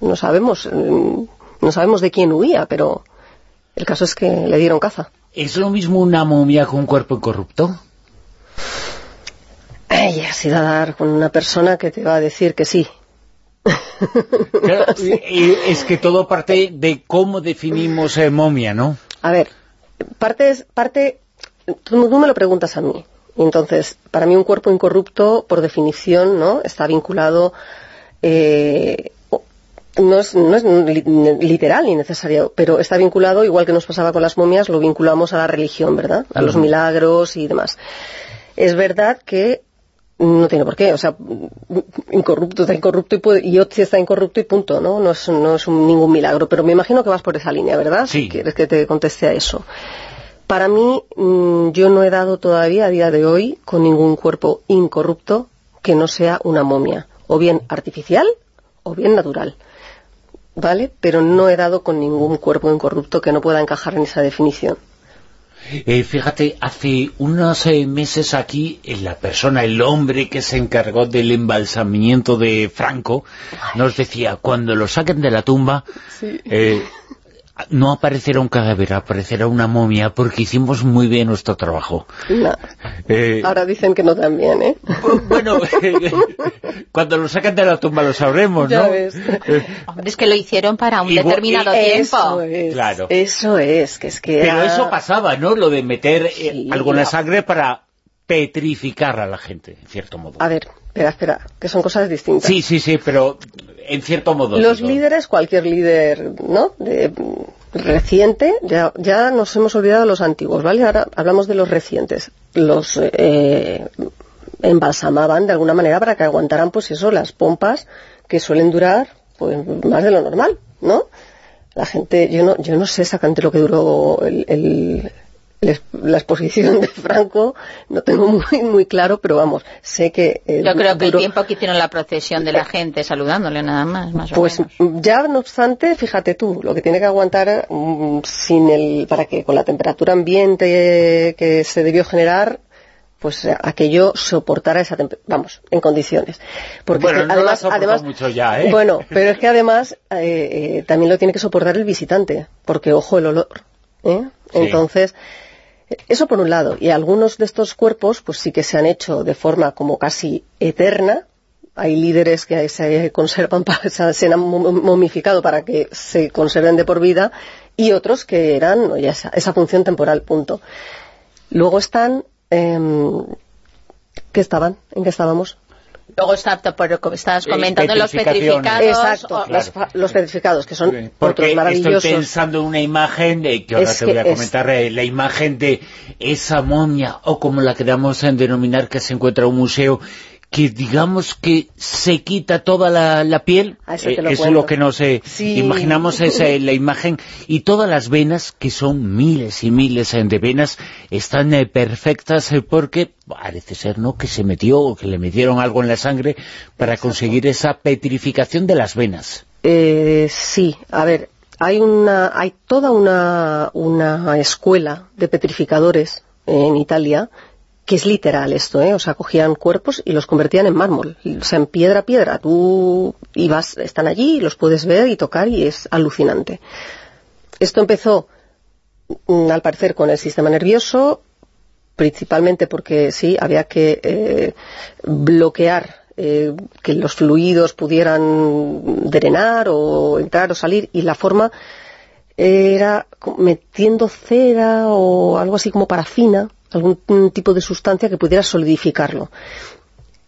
no sabemos, no sabemos de quién huía, pero el caso es que le dieron caza. ¿Es lo mismo una momia con un cuerpo incorrupto? Ay, has ido a dar con una persona que te va a decir que sí. <laughs> es que todo parte de cómo definimos eh, momia, ¿no? A ver, parte, parte tú, me lo preguntas a mí. Entonces, para mí un cuerpo incorrupto, por definición, ¿no? está vinculado, eh, no, es, no es literal ni necesario, pero está vinculado, igual que nos pasaba con las momias, lo vinculamos a la religión, ¿verdad? A los milagros y demás. Es verdad que no tiene por qué, o sea, incorrupto está incorrupto y, puede, y Otzi está incorrupto y punto, ¿no? No es, no es ningún milagro, pero me imagino que vas por esa línea, ¿verdad? Sí. Si quieres que te conteste a eso. Para mí, mm, yo no he dado todavía, a día de hoy, con ningún cuerpo incorrupto que no sea una momia, o bien artificial o bien natural. ¿Vale? Pero no he dado con ningún cuerpo incorrupto que no pueda encajar en esa definición. Eh, fíjate, hace unos eh, meses aquí, eh, la persona, el hombre que se encargó del embalsamiento de Franco, nos decía, cuando lo saquen de la tumba, no aparecerá un cadáver, aparecerá una momia, porque hicimos muy bien nuestro trabajo. Eh, Ahora dicen que no también, ¿eh? Bueno, <laughs> cuando lo sacan de la tumba lo sabremos, ¿no? Ves. es que lo hicieron para un determinado tiempo. Eso es, claro. eso es, que es que... Pero eso pasaba, ¿no? Lo de meter eh, algo en la sangre para petrificar a la gente, en cierto modo. A ver, espera, espera, que son cosas distintas. Sí, sí, sí, pero en cierto modo. Los líderes, cualquier líder, ¿no?, de, reciente, ya, ya nos hemos olvidado de los antiguos, ¿vale? Ahora hablamos de los recientes. Los eh, embalsamaban de alguna manera para que aguantaran, pues eso, las pompas que suelen durar pues más de lo normal, ¿no? La gente, yo no, yo no sé exactamente lo que duró el la exposición de Franco no tengo muy muy claro, pero vamos, sé que... Eh, Yo creo que el tiempo que hicieron la procesión de la gente saludándole nada más, más Pues ya no obstante, fíjate tú, lo que tiene que aguantar mm, sin el para que con la temperatura ambiente que se debió generar pues aquello soportara esa vamos, en condiciones. Porque bueno, además, además mucho ya, ¿eh? Bueno, <laughs> pero es que además eh, también lo tiene que soportar el visitante, porque ojo el olor, ¿eh? Entonces, eso por un lado. Y algunos de estos cuerpos pues sí que se han hecho de forma como casi eterna. Hay líderes que se conservan, se han momificado para que se conserven de por vida y otros que eran esa, función temporal, punto. Luego están... Eh, ¿Qué estaban? ¿En qué estábamos? Luego está, por, estabas eh, comentando los petrificados. Exacto, los, petrificados, que son otros maravillosos. estoy pensando en una imagen, de, que ahora te voy a comentar, eh, la imagen de esa momia, o como la queramos denominar, que se encuentra en un museo, que digamos que se quita toda la, piel, eso, eh, es lo que nos imaginamos es la imagen, y todas las venas, que son miles y miles de venas, están perfectas porque parece ser ¿no? que se metió o que le metieron algo en la sangre para conseguir esa petrificación de las venas. Eh, sí, a ver, hay, una, hay toda una, una escuela de petrificadores en Italia que es literal esto, ¿eh? O sea, cogían cuerpos y los convertían en mármol, o sea, en piedra a piedra. Tú ibas, están allí, los puedes ver y tocar y es alucinante. Esto empezó mm, al parecer con el sistema nervioso, principalmente porque sí, había que eh, bloquear eh, que los fluidos pudieran drenar o entrar o salir y la forma era metiendo cera o algo así como parafina, algún tipo de sustancia que pudiera solidificarlo.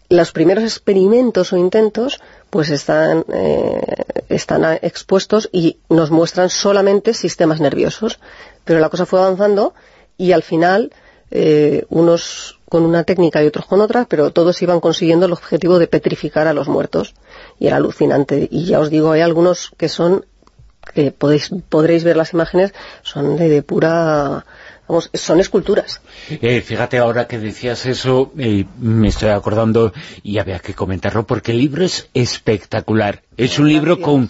Los primeros experimentos o intentos pues están, eh, están expuestos y nos muestran solamente sistemas nerviosos. Pero la cosa fue avanzando y al final eh, unos con una técnica y otros con otra, pero todos iban consiguiendo el objetivo de petrificar a los muertos. Y era alucinante. Y ya os digo, hay algunos que son, que podéis, podréis ver las imágenes, son de, pura... Vamos, son esculturas. Eh, fíjate ahora que decías eso, eh, me estoy acordando y había que comentarlo porque el libro es espectacular. Es un libro con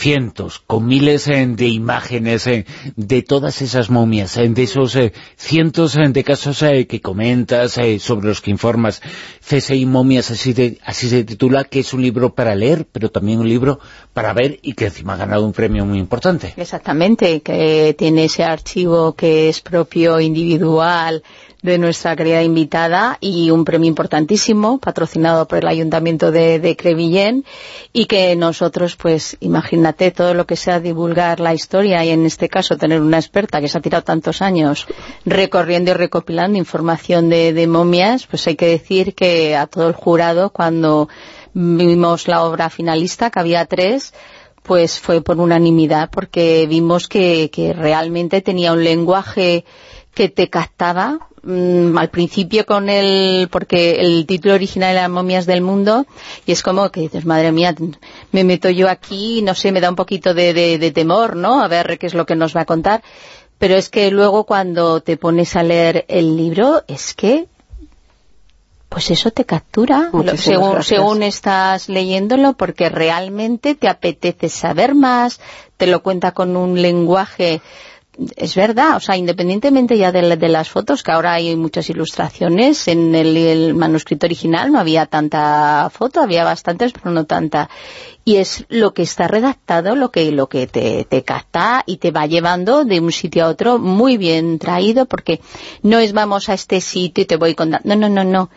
cientos, con miles eh, de imágenes eh, de todas esas momias, eh, de esos cientos de casos que comentas, sobre los que informas. CSI Momias, así, así se titula, que es un libro para leer, pero también un libro para ver y que encima ha ganado un premio muy importante. Exactamente, que tiene ese archivo que es propio, individual, de nuestra querida invitada y un premio importantísimo patrocinado por el Ayuntamiento de, de Crevillén y que nosotros, pues imagínate todo lo que sea divulgar la historia y en este caso tener una experta que se ha tirado tantos años recorriendo y recopilando información de, momias, pues hay que decir que a todo el jurado cuando vimos la obra finalista, que había tres, pues fue por unanimidad porque vimos que realmente tenía un lenguaje que te captaba Mm, al principio con el, porque el título original era Momias del Mundo, y es como que dices, madre mía, me meto yo aquí, no sé, me da un poquito de, de, temor, ¿no? A ver qué es lo que nos va a contar. Pero es que luego cuando te pones a leer el libro, es que pues eso te captura según, según, estás leyéndolo porque realmente te apetece saber más, te lo cuenta con un lenguaje es verdad, o sea, independientemente ya de, las fotos, que ahora hay muchas ilustraciones, en el, manuscrito original no había tanta foto, había bastantes, pero no tanta. Y es lo que está redactado, lo que, lo que te, te capta y te va llevando de un sitio a otro muy bien traído, porque no es vamos a este sitio y te voy contando. No, no, no, no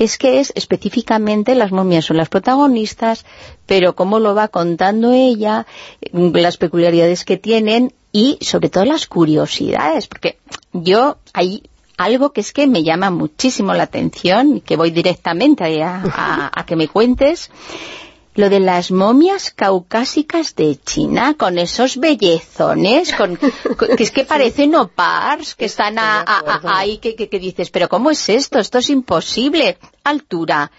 es que es específicamente las momias son las protagonistas, pero cómo lo va contando ella, las peculiaridades que tienen y sobre todo las curiosidades, porque yo hay algo que es que me llama muchísimo la atención y que voy directamente a, a que me cuentes, lo de las momias caucásicas de China, con esos bellezones, con, que es que parecen opars, que están ahí, que, que, dices, pero ¿cómo es esto? Esto es imposible. Altura,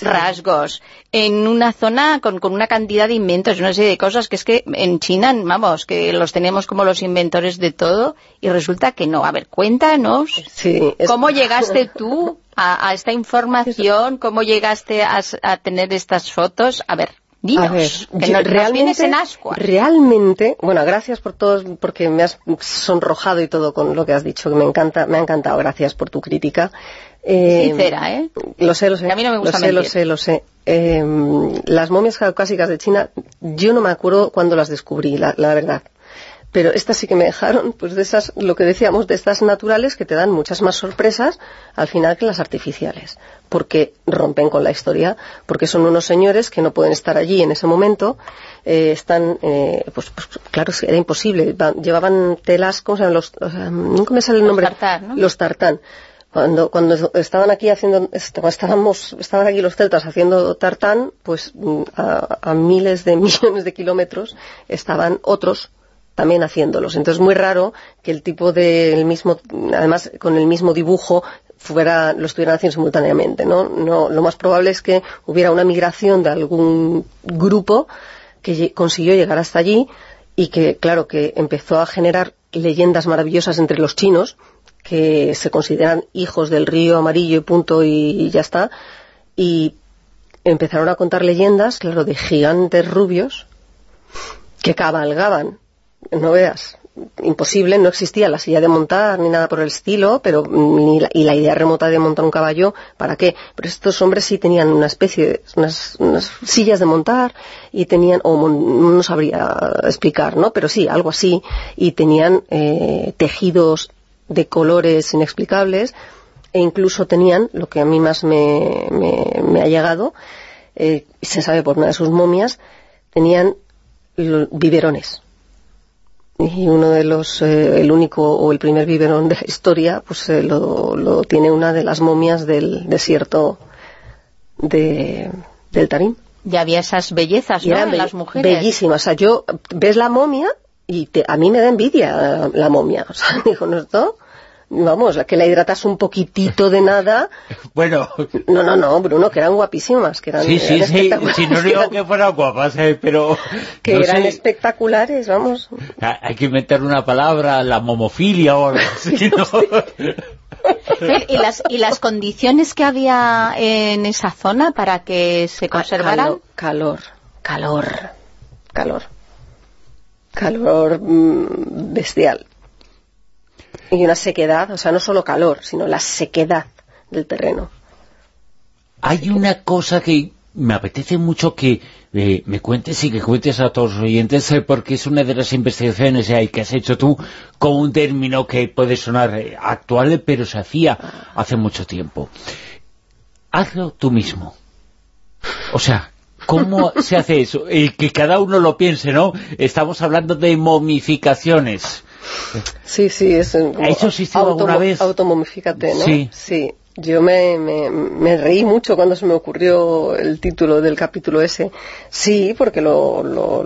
rasgos, en una zona con, con, una cantidad de inventos, una serie de cosas que es que en China, vamos, que los tenemos como los inventores de todo y resulta que no. A ver, cuéntanos, ¿cómo llegaste tú a, esta información? ¿Cómo llegaste a, tener estas fotos? A ver, Dinos, que realmente, en ascua. Realmente, bueno, gracias por todo, porque me has sonrojado y todo con lo que has dicho, que me encanta, me ha encantado, gracias por tu crítica. Eh, Sincera, ¿eh? Lo sé, lo sé. a mí no me gusta lo sé, lo sé, lo sé. Eh, las momias caucásicas de China, yo no me acuerdo cuando las descubrí, la verdad pero estas sí que me dejaron, pues de esas, lo que decíamos, de estas naturales que te dan muchas más sorpresas al final que las artificiales, porque rompen con la historia, porque son unos señores que no pueden estar allí en ese momento, eh, están, eh, pues, pues, claro, era imposible, llevaban telas, ¿cómo se llaman? Los, nunca me sale el nombre. Los tartán, ¿no? Los tartán. Cuando, cuando estaban aquí haciendo, estábamos, estaban aquí los celtas haciendo tartán, pues a, a miles de <laughs> millones de kilómetros estaban otros también haciéndolos. Entonces es muy raro que el tipo del mismo, además con el mismo dibujo, fuera, lo estuvieran haciendo simultáneamente, ¿no? no lo más probable es que hubiera una migración de algún grupo que consiguió llegar hasta allí y que, claro, que empezó a generar leyendas maravillosas entre los chinos, que se consideran hijos del río amarillo y punto y ya está, y empezaron a contar leyendas, claro, de gigantes rubios que cabalgaban no veas, imposible, no existía la silla de montar ni nada por el estilo, pero ni la, y la idea remota de montar un caballo, ¿para qué? Pero estos hombres sí tenían una especie, de, unas, unas sillas de montar y tenían, o no sabría explicar, ¿no? Pero sí, algo así, y tenían eh, tejidos de colores inexplicables e incluso tenían, lo que a mí más me, me, me ha llegado, eh, se sabe por una de sus momias, tenían biberones. Y uno de los, eh, el único o el primer biberón de la historia, pues eh, lo, lo, tiene una de las momias del desierto de, del Tarim. Ya había esas bellezas, ¿no? Las mujeres. Bellísimas. O sea, yo, ves la momia y te, a mí me da envidia la momia. <laughs> O sea, dijo, ¿no esto? Vamos, que la hidratas un poquitito de nada. <laughs> Bueno. No, no, no, Bruno, que eran guapísimas, que eran Sí, sí, sí, si no digo que fueran guapas, eh, pero... <laughs> Que eran espectaculares, vamos. Hay que inventar una palabra, la momofilia o algo así, <laughs> ¿no? ¿Y las, ¿Y las condiciones que había en esa zona para que se conservaran? Calor, calor, calor. Calor mm, bestial y una sequedad, o sea, no solo calor, sino la sequedad del terreno. Hay una cosa que me apetece mucho que eh, me cuentes y que cuentes a todos los oyentes, eh, porque es una de las investigaciones eh, que has hecho tú con un término que puede sonar actual, pero se hacía hace mucho tiempo. Hazlo tú mismo. O sea, ¿cómo se hace eso? que cada uno lo piense, ¿no? Estamos hablando de momificaciones. Sí, sí, es... ¿Eso alguna vez? Automomifícate, ¿no? Sí. Sí, yo me, me, me, reí mucho cuando se me ocurrió el título del capítulo ese. Sí, porque lo, lo,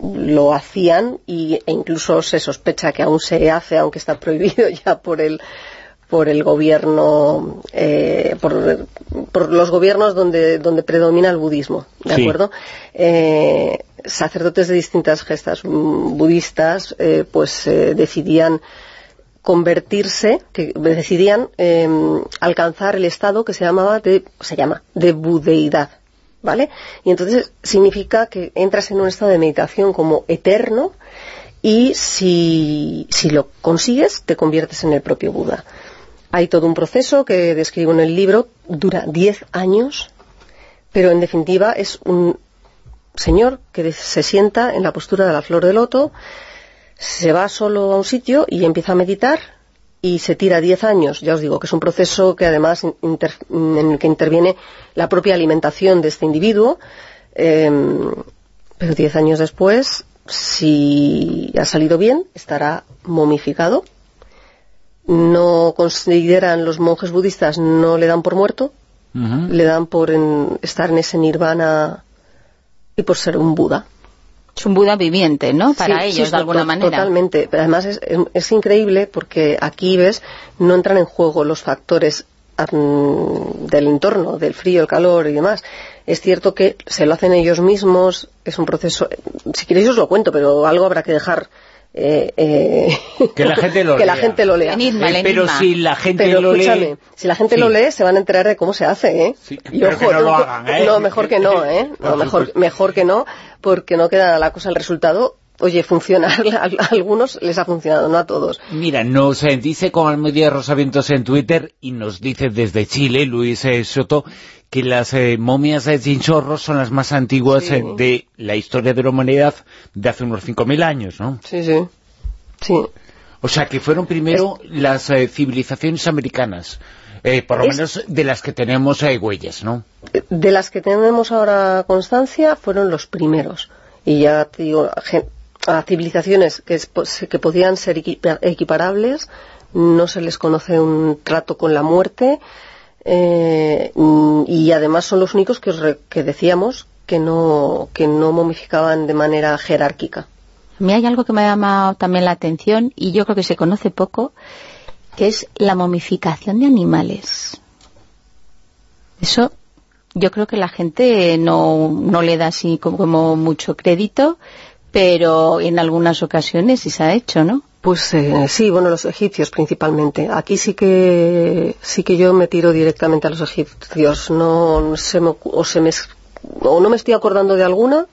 lo hacían y, e incluso se sospecha que aún se hace, aunque está prohibido <laughs> ya por el por el gobierno, eh, por, por, los gobiernos donde, donde predomina el budismo, ¿de Sí. acuerdo? Eh, sacerdotes de distintas gestas budistas, eh, pues eh, decidían convertirse, que decidían eh, alcanzar el estado que se llamaba de, se llama, de budeidad, ¿vale? Y entonces significa que entras en un estado de meditación como eterno y si, si lo consigues te conviertes en el propio Buda. Hay todo un proceso que describo en el libro, dura 10 años, pero en definitiva es un señor que se sienta en la postura de la flor de loto, se va solo a un sitio y empieza a meditar y se tira 10 años. Ya os digo que es un proceso que además inter, en el que interviene la propia alimentación de este individuo, eh, pero 10 años después, si ha salido bien, estará momificado. No consideran los monjes budistas, no le dan por muerto, Uh -huh. le dan por en, estar en ese nirvana y por ser un Buda. Es un Buda viviente, ¿no? Para Sí, ellos, sí, de alguna to- manera. Totalmente. Pero además es, es- es increíble porque aquí, ves, no entran en juego los factores del entorno, del frío, el calor y demás. Es cierto que se lo hacen ellos mismos, es un proceso... Si queréis os lo cuento, pero algo habrá que dejar... eh, eh, Que la gente lo <laughs> que la lea. gente lo lea. Enigma, Eh, pero enigma. si la gente Pero lo lee... si la gente Sí. lo lee se van a enterar de cómo se hace, ¿eh? Sí, Y pero que no lo hagan, ¿eh? No, mejor que no, ¿eh? No, mejor, mejor que no, porque no queda la cosa el resultado. Oye, funcionar, <laughs> a algunos les ha funcionado, no a todos. Mira, nos eh, dice con Almedia Rosavientos en Twitter y nos dice desde Chile, Luis eh, Soto, que las eh, momias de Chinchorro son las más antiguas Sí. eh, de la historia de la humanidad de hace unos 5.000 años, ¿no? Sí, sí. Sí. O sea, que fueron primero las eh, civilizaciones americanas, por lo Es- menos de las que tenemos huellas, ¿no? De las que tenemos ahora constancia, fueron los primeros. Y ya te digo, a civilizaciones que, es- pues, que podían ser equipa- equiparables, no se les conoce un trato con la muerte, eh, mm, y además son los únicos que, que decíamos que no, que no momificaban de manera jerárquica. A mí hay algo que me ha llamado también la atención y yo creo que se conoce poco, que es la momificación de animales. Eso yo creo que la gente no, no le da así como mucho crédito, pero en algunas ocasiones sí se ha hecho, ¿no? Pues eh, sí, bueno, los egipcios principalmente. Aquí sí que sí que yo me tiro directamente a los egipcios. No se me, o se me o no me estoy acordando de alguna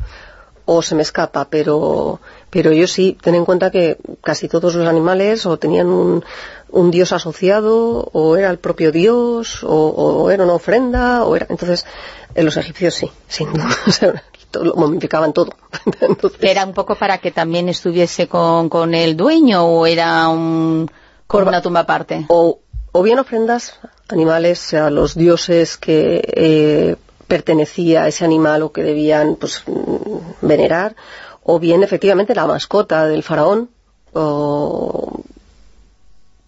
o se me escapa, pero, pero yo sí, ten en cuenta que casi todos los animales o tenían un, un dios asociado, o era el propio dios, o, era una ofrenda, o era... Entonces, en los egipcios sí, sin duda, <laughs> lo momificaban todo. <laughs> ¿Era un poco para que también estuviese con, con el dueño, o era un, con una tumba aparte? O, o bien ofrendas animales a los dioses que eh, pertenecía a ese animal o que debían pues, venerar, o bien efectivamente la mascota del faraón, o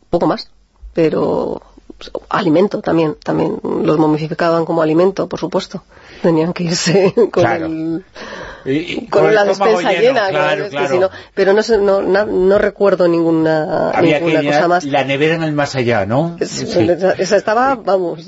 poco más, pero alimento también, también los momificaban como alimento, por supuesto. Tenían que irse <laughs> con el con, la despensa llena, pero no, no, no, recuerdo ninguna, ninguna cosa más. La nevera en el más allá, ¿no? Esa estaba, vamos.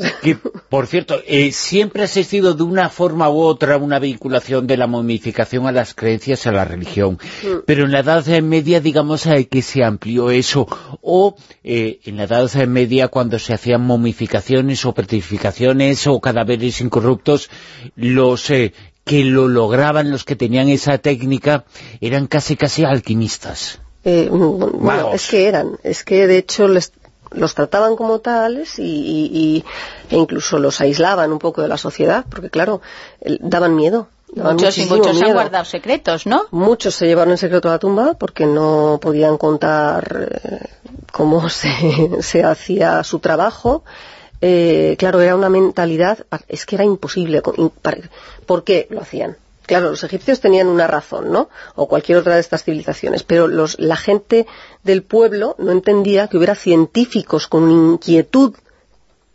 por cierto, eh, siempre ha existido de una forma u otra una vinculación de la momificación a las creencias, a la religión. Mm. Pero en la Edad Media, digamos, hay que se amplió eso. O eh, en la Edad Media, cuando se hacían momificaciones o petrificaciones o cadáveres incorruptos, los eh, que lo lograban, los que tenían esa técnica, eran casi casi alquimistas. Eh, bueno, es que eran, es que de hecho los trataban como tales y, e incluso los aislaban un poco de la sociedad, porque claro, daban miedo. muchos y muchos han guardado secretos, ¿no? Muchos se llevaron en secreto a la tumba porque no podían contar eh, cómo <laughs> se, se hacía su trabajo eh, claro, era una mentalidad, es que era imposible. ¿Por qué lo hacían? Claro, los egipcios tenían una razón, ¿no? O cualquier otra de estas civilizaciones, pero la gente del pueblo no entendía que hubiera científicos con inquietud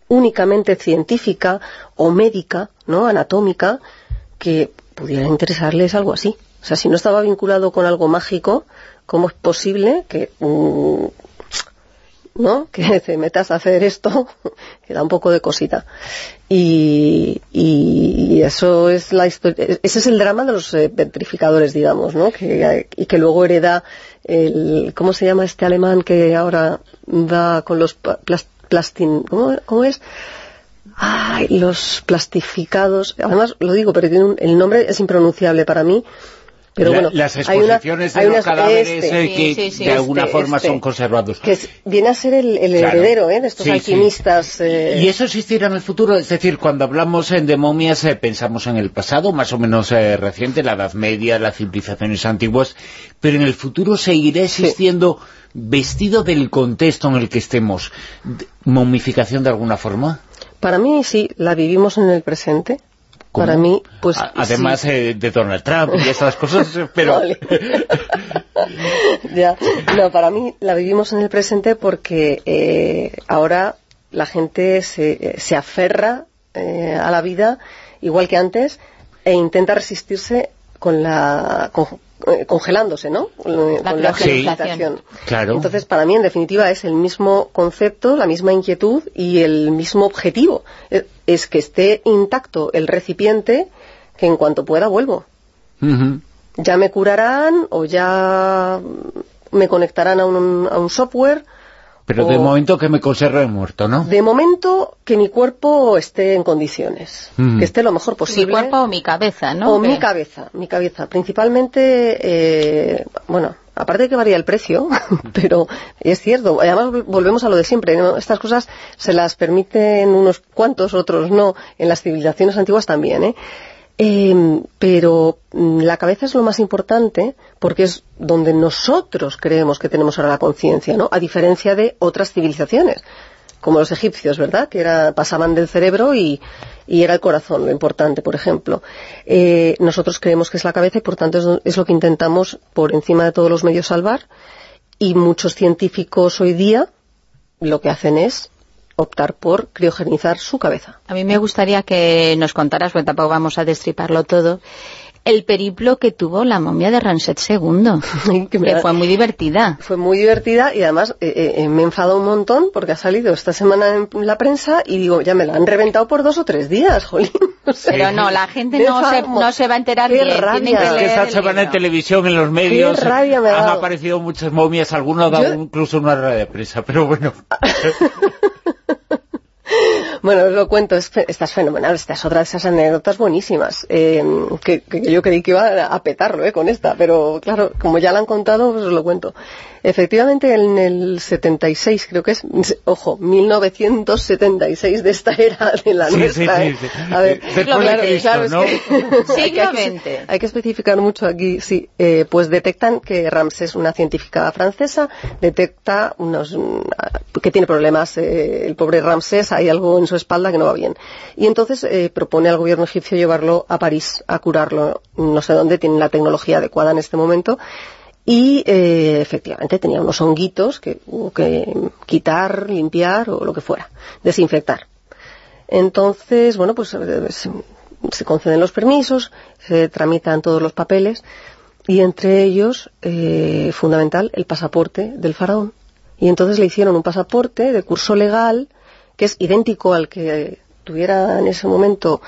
únicamente científica o médica, ¿no? Anatómica, que pudiera interesarles algo así. O sea, si no estaba vinculado con algo mágico, ¿cómo es posible que ¿no? <laughs> que te metas a hacer esto, <laughs> que da un poco de cosita. Y, y eso es la historia, ese es el drama de los eh, petrificadores, digamos, ¿no? Que, y que luego hereda el, ¿cómo se llama este alemán que ahora va con los plastin, ¿cómo, es? Ay, los plastificados, además lo digo, pero tiene el nombre es impronunciable para mí, pero bueno, las exposiciones de los cadáveres eh, que de alguna este, forma son este, conservados. Que viene a ser el, heredero ¿eh? de estos alquimistas. Eh. ¿Y eso existirá en el futuro? Es decir, cuando hablamos de momias pensamos en el pasado, más o menos reciente, la Edad Media, las civilizaciones antiguas, pero en el futuro seguirá existiendo, vestido del contexto en el que estemos, momificación de alguna forma. Para mí sí, la vivimos en el presente para mí, pues... además eh, de Donald Trump y esas cosas, <laughs> pero... ya. No, para mí la vivimos en el presente porque eh, ahora la gente se, se aferra eh, a la vida igual que antes e intenta resistirse con la congelándose, ¿no? La con la Claro. Entonces, para mí, en definitiva, es el mismo concepto, la misma inquietud y el mismo objetivo. Eh, es que esté intacto el recipiente, que en cuanto pueda vuelvo. Ya me curarán o ya me conectarán a un, a un software pero de momento que me conserve muerto, ¿no? De momento que mi cuerpo esté en condiciones, que esté lo mejor posible. Mi cuerpo o mi cabeza, ¿no? O mi cabeza, mi cabeza. Principalmente, eh, bueno, aparte de que varía el precio, <laughs> pero es cierto, además volvemos a lo de siempre, estas cosas se las permiten unos cuantos, otros no, en las civilizaciones antiguas también, ¿eh? Em, pero mm, la cabeza es lo más importante porque es donde nosotros creemos que tenemos ahora la conciencia, ¿no? A diferencia de otras civilizaciones, como los egipcios, ¿verdad? Que era, pasaban del cerebro y, era el corazón lo importante, por ejemplo. Eh, nosotros creemos que es la cabeza y por tanto es lo que intentamos por encima de todos los medios salvar y muchos científicos hoy día lo que hacen es optar por criogenizar su cabeza. A mí me gustaría que nos contaras, porque tampoco vamos a destriparlo todo, el periplo que tuvo la momia de Ramsés II, que, fue muy divertida. Fue muy divertida y además eh, eh, eh, me he enfadado un montón porque ha salido esta semana en la prensa y digo, ya me la han reventado por dos o tres días, <laughs> jolín. Pero no, la gente no se, no se, va a enterar bien. Rabia. que esta semana en televisión, en los medios, han aparecido muchas momias, algunos han dado incluso una red de prensa, pero bueno. <laughs> bueno, os lo cuento, esta es fenomenal, esta es otra de esas anécdotas buenísimas, eh, que, yo creí que iba a petarlo eh, con esta, pero claro, como ya la han contado, pues os lo cuento. Efectivamente, en el 76, creo que es, ojo, 1976 de esta era de la nuestra. Sí, sí, sí. A ver, claro, claro, ¿no? <laughs> Siglo XX. Hay que especificar mucho aquí, sí, eh, pues detectan que Ramsés, una científica francesa, detecta unos, que tiene problemas, eh, el pobre Ramsés, hay algo en su espalda que no va bien. Y entonces eh, propone al gobierno egipcio llevarlo a París a curarlo, no sé dónde, tienen la tecnología adecuada en este momento, y eh, efectivamente tenía unos honguitos que hubo que quitar, limpiar o lo que fuera, desinfectar. Entonces, bueno, pues eh, se, conceden los permisos, se tramitan todos los papeles y entre ellos, eh, fundamental, el pasaporte del faraón. Y entonces le hicieron un pasaporte de curso legal que es idéntico al que tuviera en ese momento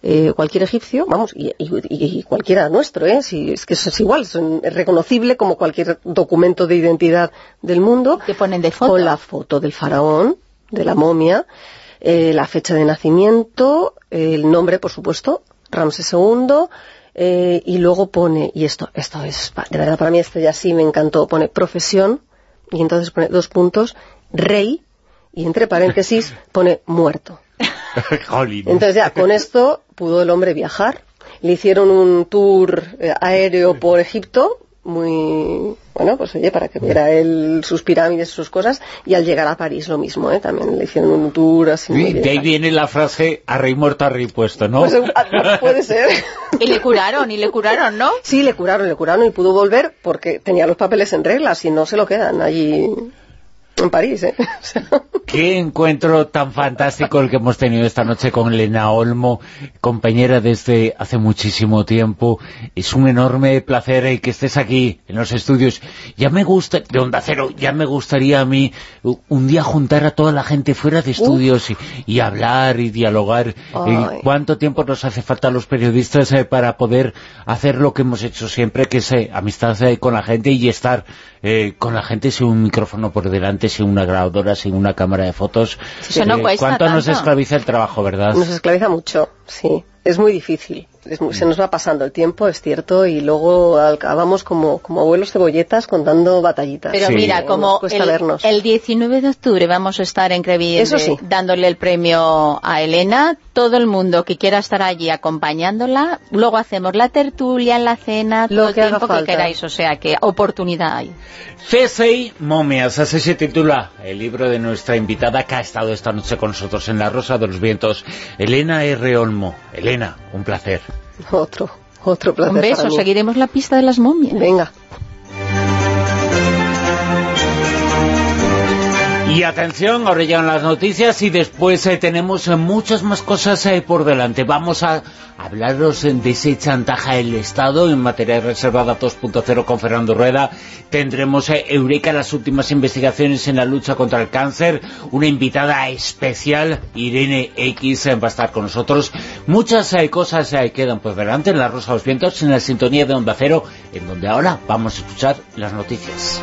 eh, cualquier egipcio, vamos, y, cualquiera nuestro, ¿eh? Si, es que es igual, es reconocible como cualquier documento de identidad del mundo. Que ponen de foto. Con la foto del faraón, de la momia, eh, la fecha de nacimiento, el nombre, por supuesto, Ramsés II, eh, y luego pone, y esto, esto es, de verdad para mí esto ya sí me encantó, pone profesión, y entonces pone dos puntos, rey, y entre paréntesis <laughs> pone muerto. Entonces ya, con esto pudo el hombre viajar. Le hicieron un tour eh, aéreo por Egipto, muy bueno, pues oye, para que viera él sus pirámides, sus cosas, y al llegar a París lo mismo, ¿eh? también le hicieron un tour así. de ahí viene la frase a rey muerto, a rey puesto, ¿no? Pues, ah, puede ser. y le curaron, y le curaron, ¿no? Sí, le curaron, le curaron y pudo volver porque tenía los papeles en regla, si no se lo quedan allí en París, ¿eh? <laughs> Qué encuentro tan fantástico el que hemos tenido esta noche con Elena Olmo, compañera desde hace muchísimo tiempo. Es un enorme placer eh, que estés aquí en los estudios. Ya me gusta, de Onda Cero, ya me gustaría a mí un día juntar a toda la gente fuera de estudios y, hablar y dialogar. Eh, ¿Cuánto tiempo nos hace falta a los periodistas eh, para poder hacer lo que hemos hecho siempre, que es amistad con la gente y estar con la gente sin un micrófono por delante, sin una grabadora, sin una cámara de fotos. Eh, ¿Cuánto nos esclaviza el trabajo, verdad? Nos esclaviza mucho, sí. Es muy difícil se nos va pasando el tiempo, es cierto, y luego acabamos como, como abuelos cebolletas contando batallitas. Pero mira, como el, 19 de octubre vamos a estar en Crevillente dándole el premio a Elena, todo el mundo que quiera estar allí acompañándola, luego hacemos la tertulia, la cena, Lo todo que el tiempo que queráis, o sea que oportunidad hay. Momias, así se titula el libro de nuestra invitada que ha estado esta noche con nosotros en La Rosa de los Vientos, Elena R. Olmo. Elena, un placer. Otro, otro placer Un beso, seguiremos la pista de las momias. Venga. Y atención, ahora llegan las noticias y después eh, tenemos eh, muchas más cosas eh, por delante. Vamos a hablaros de ese chantaje del Estado en materia de reservada 2.0 con Fernando Rueda. Tendremos Eureka, las últimas investigaciones en la lucha contra el cáncer. Una invitada especial, Irene X, va a estar con nosotros. Muchas cosas quedan por delante en la Rosa de los Vientos, en la sintonía de Onda Cero, en donde ahora vamos a escuchar las noticias.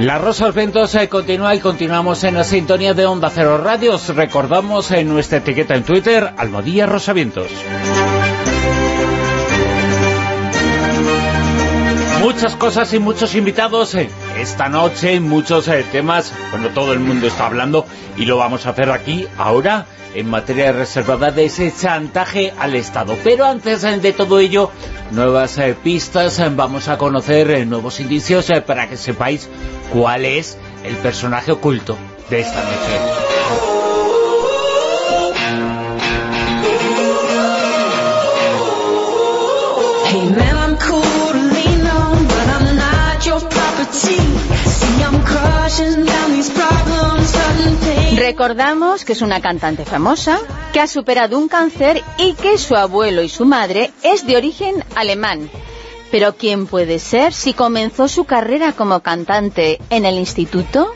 La Rosa Ventos eh, continúa y continuamos en la sintonía de Onda Cero Radios. Recordamos en nuestra etiqueta en Twitter, Almodía Rosavientos. Muchas cosas y muchos invitados eh, esta noche, muchos eh, temas, bueno, todo el mundo está hablando y lo vamos a hacer aquí, ahora, en materia reservada de ese chantaje al Estado. Pero antes de todo ello, nuevas pistas, vamos a conocer nuevos indicios para que sepáis cuál es el personaje oculto de esta noche. Recordamos que es una cantante famosa, que ha superado un cáncer y que su abuelo y su madre es de origen alemán. Pero ¿quién puede ser si comenzó su carrera como cantante en el instituto?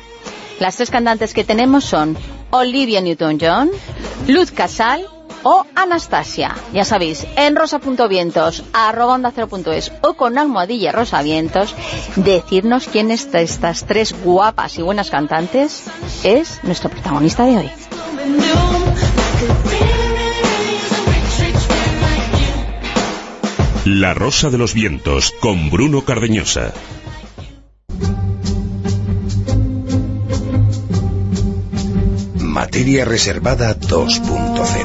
Las tres cantantes que tenemos son Olivia Newton-John, Luz Casal o Anastasia. Ya sabéis, en rosa.vientos, arroba onda es o con almohadilla rosavientos, decirnos quién es de estas tres guapas y buenas cantantes es nuestro protagonista de hoy. La Rosa de los Vientos con Bruno Cardeñosa. Materia Reservada 2.0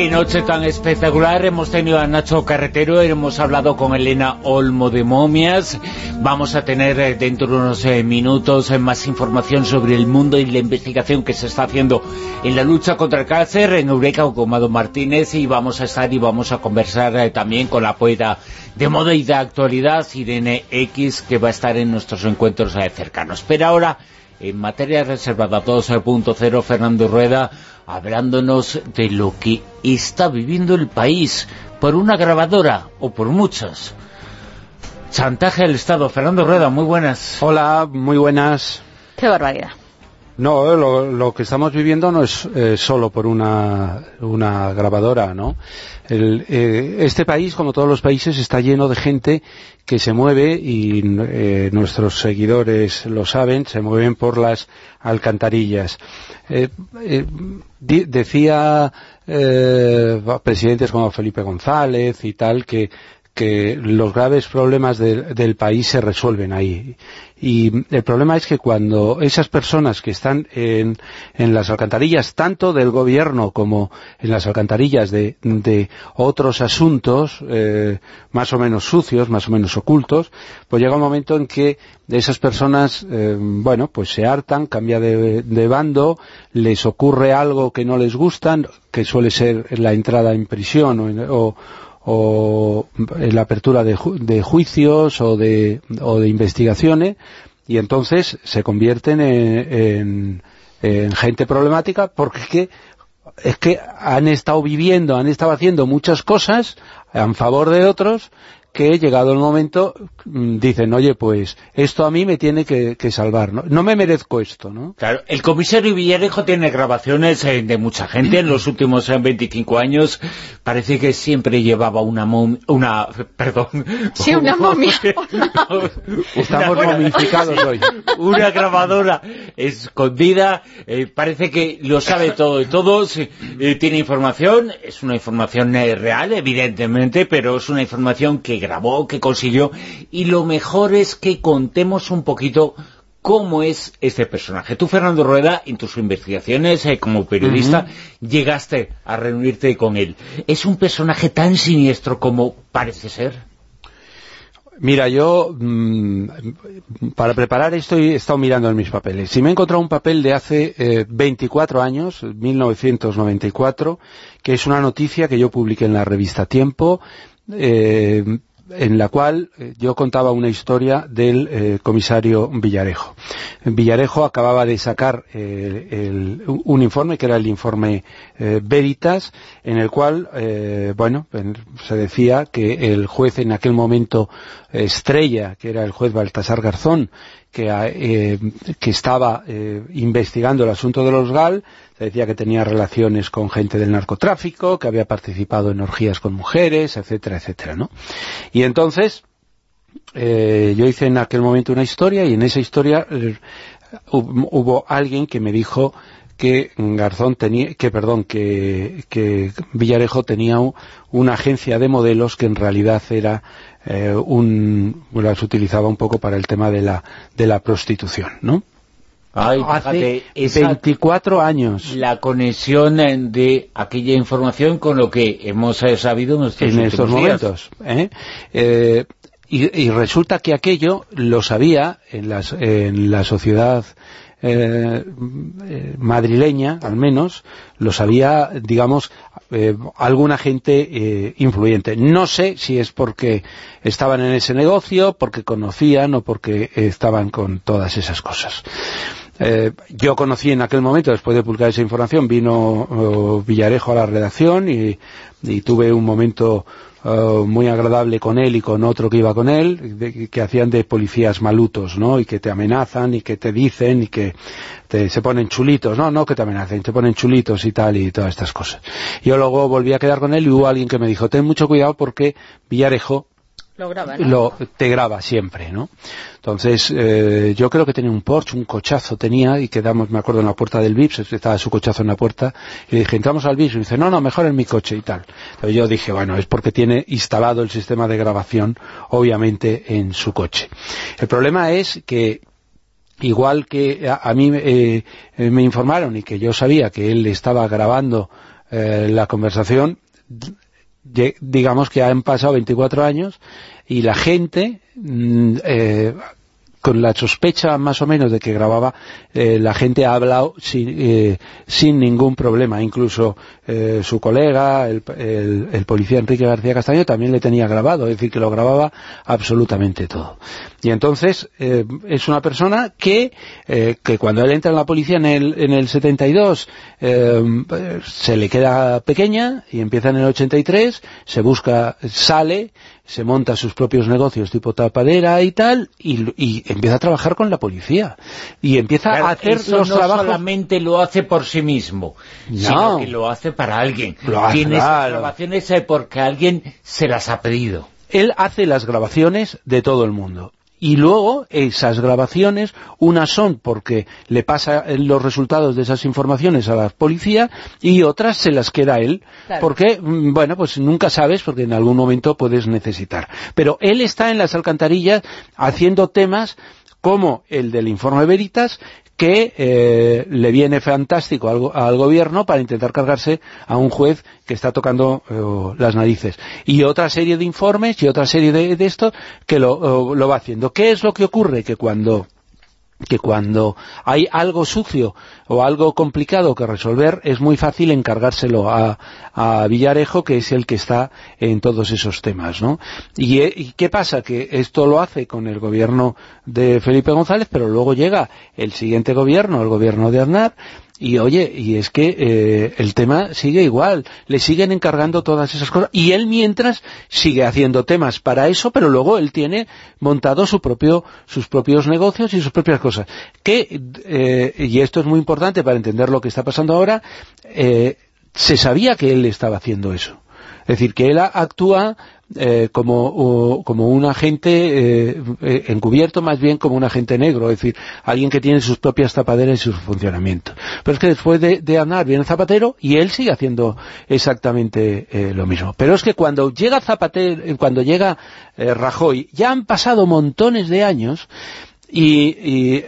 Qué noche tan espectacular, hemos tenido a Nacho Carretero, hemos hablado con Elena Olmo de Momias, vamos a tener eh, dentro de unos eh, minutos eh, más información sobre el mundo y la investigación que se está haciendo en la lucha contra el cáncer en Eureka con Mado Martínez. Y vamos a estar y vamos a conversar también con la poeta de moda y de actualidad, Irene X, que va a estar en nuestros encuentros cercanos. Pero ahora, en materia reservada 2.0, Fernando Rueda hablándonos de lo que está viviendo el país por una grabadora o por muchas. Chantaje al Estado. Fernando Rueda, muy buenas. Hola, muy buenas. Qué barbaridad. No, lo, que estamos viviendo no es eh, solo por una, una grabadora, ¿no? Eh, este país, como todos los países, está lleno de gente que se mueve, y eh, nuestros seguidores lo saben, se mueven por las alcantarillas. decía presidentes como Felipe González y tal, que que los graves problemas del país se resuelven ahí. Y el problema es que cuando esas personas que están en, las alcantarillas, tanto del gobierno como en las alcantarillas de, otros asuntos, eh, más o menos sucios, más o menos ocultos, pues llega un momento en que esas personas, eh, bueno, pues se hartan, cambia de, de, bando, les ocurre algo que no les gusta, que suele ser la entrada en prisión o, o en la apertura de, juicios o de, o de investigaciones y entonces se convierten en, gente problemática porque es que han estado viviendo, han estado haciendo muchas cosas en favor de otros que llegado el momento mm, dicen, oye, pues esto a mí me tiene que, salvar, ¿no? No me merezco esto, ¿no? Claro, el comisario Villarejo tiene grabaciones eh, de mucha gente en los últimos 25 eh, años. Parece que siempre llevaba una una, perdón. Sí, una <laughs> momia. <laughs> Estamos momificados <laughs> hoy. Una grabadora escondida, eh, parece que lo sabe todo y todos, tiene información, es una información real, evidentemente, pero es una información que grabó, que consiguió, y lo mejor es que contemos un poquito cómo es este personaje. Tú, Fernando Rueda, en tus investigaciones eh, como periodista, llegaste a reunirte con él. ¿Es un personaje tan siniestro como parece ser? Mira, yo mm, para preparar esto he estado mirando en mis papeles. Si me he encontrado un papel de hace 24 eh, años, 1994, que es una noticia que yo publiqué en la revista Tiempo, eh, en la cual eh, yo contaba una historia del eh, comisario Villarejo. Villarejo acababa de sacar eh, un informe, que era el informe Veritas, en el cual, bueno, se decía que el juez en aquel momento estrella, que era el juez Baltasar Garzón, que, que estaba investigando el asunto de los GAL, se decía que tenía relaciones con gente del narcotráfico, que había participado en orgías con mujeres, etcétera, etcétera, ¿no? Y entonces, eh, yo hice en aquel momento una historia, y en esa historia eh, hubo alguien que me dijo que Garzón tenía, que perdón, que, Villarejo tenía una agencia de modelos que en realidad era eh, un, las utilizaba un poco para el tema de la, de la prostitución, ¿no? Hace 24 años. La conexión de aquella información con lo que hemos eh, sabido en, estos momentos. ¿eh? Eh, y, resulta que aquello lo sabía en, en la sociedad eh, eh, madrileña, al menos, lo sabía, digamos, eh, alguna gente influyente. No sé si es porque estaban en ese negocio, porque conocían o porque estaban con todas esas cosas. yo conocí en aquel momento, después de publicar esa información, vino Villarejo a la redacción y tuve un momento eh, muy agradable con él y con otro que iba con él, que hacían de policías malutos, ¿no? Y que te amenazan y que te dicen y que te, se ponen chulitos, no, no que te amenacen, te ponen chulitos y tal y todas estas cosas. Yo luego volví a quedar con él y hubo alguien que me dijo, ten mucho cuidado porque Villarejo lo graba, Lo, te graba siempre, ¿no? Entonces, eh, yo creo que tenía un Porsche, un cochazo tenía, y quedamos, me acuerdo, en la puerta del VIPS, estaba su cochazo en la puerta, y le dije, entramos al VIPS, y dice, no, no, mejor en mi coche y tal. Entonces yo dije, bueno, es porque tiene instalado el sistema de grabación, obviamente, en su coche. El problema es que igual que a, mí eh, me informaron y que yo sabía que él estaba grabando eh, la conversación, digamos que han pasado 24 años y la gente mm, eh, con la sospecha más o menos de que grababa, eh, la gente ha hablado sin, eh, sin ningún problema. Incluso eh, su colega, el, policía Enrique García Castaño, también le tenía grabado, es decir, que lo grababa absolutamente todo. Y entonces es una persona que, que cuando él entra en la policía en el, en el 72 se le queda pequeña y empieza en el 83, se busca, sale, se monta sus propios negocios tipo tapadera y tal, y, empieza a trabajar con la policía. Y empieza a hacer eso los no trabajos... solamente lo hace por sí mismo, sino que lo hace para alguien. Tiene esas grabaciones porque alguien se las ha pedido. Él hace las grabaciones de todo el mundo y luego esas grabaciones, unas son porque le pasa los resultados de esas informaciones a la policía y otras se las queda él, porque, mm, bueno, pues nunca sabes porque en algún momento puedes necesitar. Pero él está en las alcantarillas haciendo temas como el del informe Veritas, que eh, le viene fantástico al, gobierno para intentar cargarse a un juez que está tocando eh, las narices. Y otra serie de informes y otra serie de, de esto que lo, lo va haciendo. ¿Qué es lo que ocurre? Que cuando que cuando hay algo sucio o algo complicado que resolver, es muy fácil encargárselo a, Villarejo, que es el que está en todos esos temas, ¿no? Y, eh, ¿Y, qué pasa? Que esto lo hace con el gobierno de Felipe González, pero luego llega el siguiente gobierno, el gobierno de Aznar, y oye, y es que eh, el tema sigue igual, le siguen encargando todas esas cosas, y él mientras sigue haciendo temas para eso, pero luego él tiene montado su propio, sus propios negocios y sus propias cosas. Que, eh, y esto es muy importante para entender lo que está pasando ahora, eh, se sabía que él estaba haciendo eso. Es decir, que él actúa eh, como, como un agente eh, eh, encubierto, más bien como un agente negro, es decir, alguien que tiene sus propias tapaderas y su funcionamiento. Pero es que después de, de viene Zapatero y él sigue haciendo exactamente lo mismo. Pero es que cuando llega Zapatero, cuando llega Rajoy, ya han pasado montones de años y, y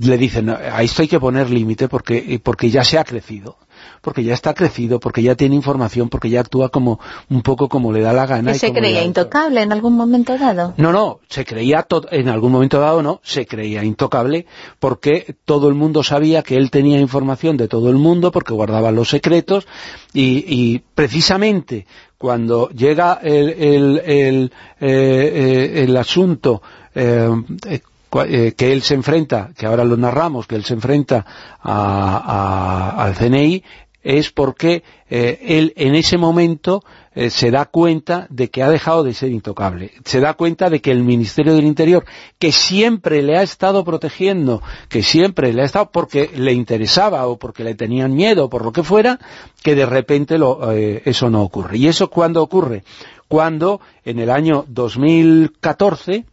le dicen, a esto hay que poner límite porque, porque ya se ha crecido porque ya está crecido, porque ya tiene información, porque ya actúa como un poco como le da la gana. ¿Y se creía intocable en algún momento dado? No, no, se creía, en algún momento dado no, se creía intocable porque todo el mundo sabía que él tenía información de todo el mundo, porque guardaba los secretos, y, precisamente cuando llega el, el, el, eh, eh, asunto eh, que él se enfrenta, que ahora lo narramos, que él se enfrenta al CNI, es porque eh, él en ese momento eh, se da cuenta de que ha dejado de ser intocable. Se da cuenta de que el Ministerio del Interior, que siempre le ha estado protegiendo, que siempre le ha estado porque le interesaba o porque le tenían miedo por lo que fuera, que de repente lo, eh, eso no ocurre. ¿Y eso cuándo ocurre? Cuando en el año 2014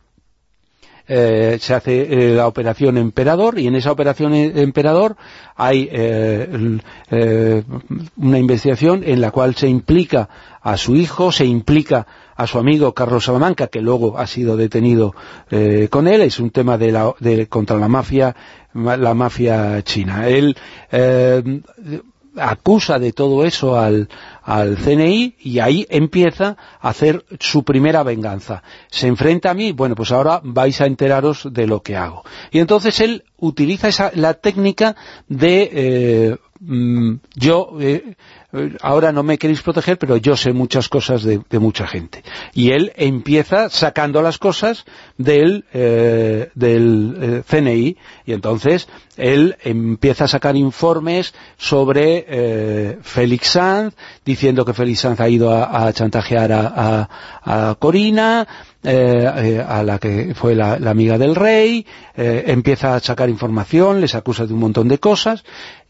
eh, se hace eh, la operación Emperador y en esa operación e-, Emperador hay eh, una investigación en la cual se implica a su hijo, se implica a su amigo Carlos Salamanca, que luego ha sido detenido con él, es un tema de la, contra la mafia la mafia china. Él acusa de todo eso al, al CNI y ahí empieza a hacer su primera venganza. Se enfrenta a mí, bueno, pues ahora vais a enteraros de lo que hago. Y entonces él utiliza esa, la técnica de eh, mm, yo eh, ahora no me queréis proteger, pero yo sé muchas cosas de, mucha gente. Y él empieza sacando las cosas del, eh, del eh, CNI, y entonces él empieza a sacar informes sobre eh, Félix Sanz, diciendo que Félix Sanz ha ido a, chantajear a, Corina, a la que fue la, amiga del rey, empieza a sacar información, les acusa de un montón de cosas,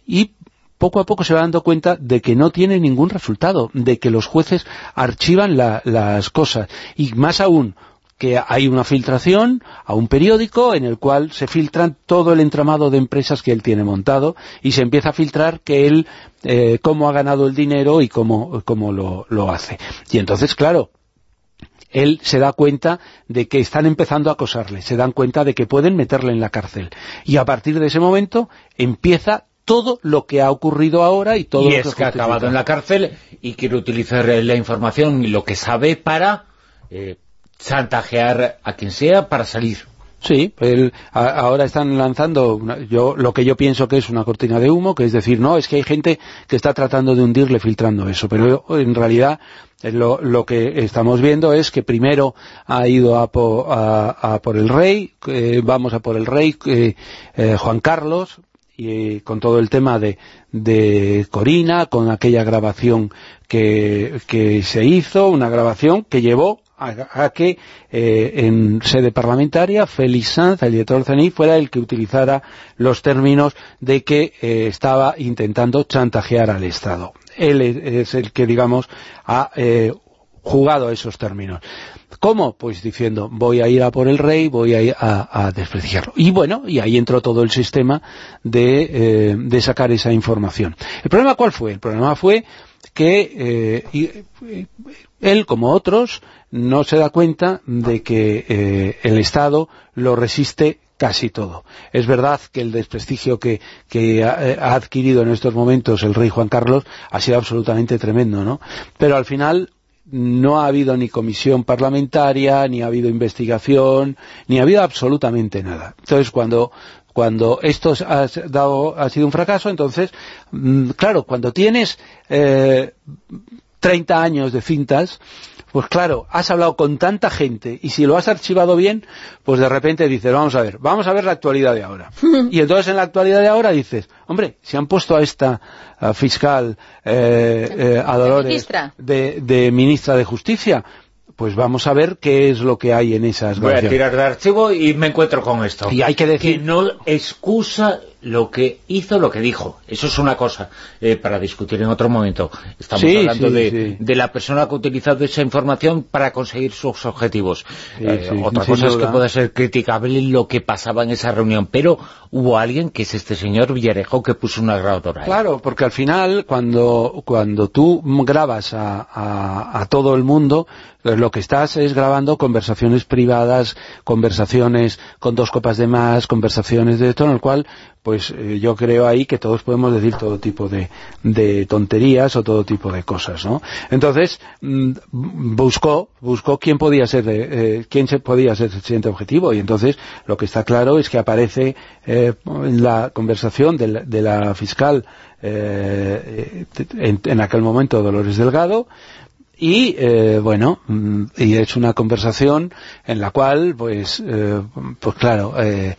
y poco a poco se va dando cuenta de que no tiene ningún resultado, de que los jueces archivan las cosas. Y más aún, que hay una filtración a un periódico en el cual se filtran todo el entramado de empresas que él tiene montado y se empieza a filtrar que él, eh, cómo ha ganado el dinero y cómo, cómo lo, lo hace. Y entonces, claro, él se da cuenta de que están empezando a acosarle, se dan cuenta de que pueden meterle en la cárcel. Y a partir de ese momento empieza todo lo que ha ocurrido ahora y todo y lo es que, ha acabado en la cárcel y quiere utilizar la información y lo que sabe para eh, chantajear a quien sea para salir. Sí, ahora están lanzando yo lo que yo pienso que es una cortina de humo, que es decir, no, es que hay gente que está tratando de hundirle filtrando eso, pero en realidad eh, lo, que estamos viendo es que primero ha ido a, por el rey, eh, vamos a por el rey Juan Carlos, y con todo el tema de, de Corina, con aquella grabación que, se hizo, una grabación que llevó a, que eh, en sede parlamentaria Félix Sanz, el director del fuera el que utilizara los términos de que eh, estaba intentando chantajear al Estado. Él es el que, digamos, ha eh, jugado esos términos. ¿Cómo? Pues diciendo, voy a ir a por el rey, voy a ir a, desprestigiarlo. Y bueno, y ahí entró todo el sistema de, eh, sacar esa información. ¿El problema cuál fue? El problema fue que eh, él, como otros, no se da cuenta de que eh, el Estado lo resiste casi todo. Es verdad que el desprestigio que, ha, adquirido en estos momentos el rey Juan Carlos ha sido absolutamente tremendo, ¿no? Pero al final no ha habido ni comisión parlamentaria, ni ha habido investigación, ni ha habido absolutamente nada. Entonces, cuando, cuando esto ha, dado, ha sido un fracaso, entonces, mm, claro, cuando tienes eh, 30 años de cintas, pues claro, has hablado con tanta gente y si lo has archivado bien, pues de repente dices, vamos a ver, vamos a ver la actualidad de ahora. <laughs> y entonces en la actualidad de ahora dices, hombre, si han puesto a esta fiscal, eh, eh, a Dolores, de, de ministra de Justicia, pues vamos a ver qué es lo que hay en esas Voy a tirar de archivo y me encuentro con esto. Y hay que decir... Que no excusa lo que hizo, lo que dijo. Eso es una cosa eh, para discutir en otro momento. Estamos hablando de, la persona que ha utilizado esa información para conseguir sus objetivos. Eh, otra cosa es que puede ser criticable lo que pasaba en esa reunión, pero hubo alguien, que es este señor Villarejo, que puso una grabadora. Claro, porque al final, cuando, cuando tú grabas a, a todo el mundo, lo que estás es grabando conversaciones privadas, conversaciones con dos copas de más, conversaciones de esto, en el cual pues eh, yo creo ahí que todos podemos decir todo tipo de, de tonterías o todo tipo de cosas, ¿no? Entonces, mm, buscó, buscó quién podía ser, eh, quién se podía ser el siguiente objetivo, y entonces lo que está claro es que aparece eh, en la conversación de la, de la fiscal en, en, aquel momento Dolores Delgado, y eh, bueno mm, y es una conversación en la cual pues eh, pues claro eh,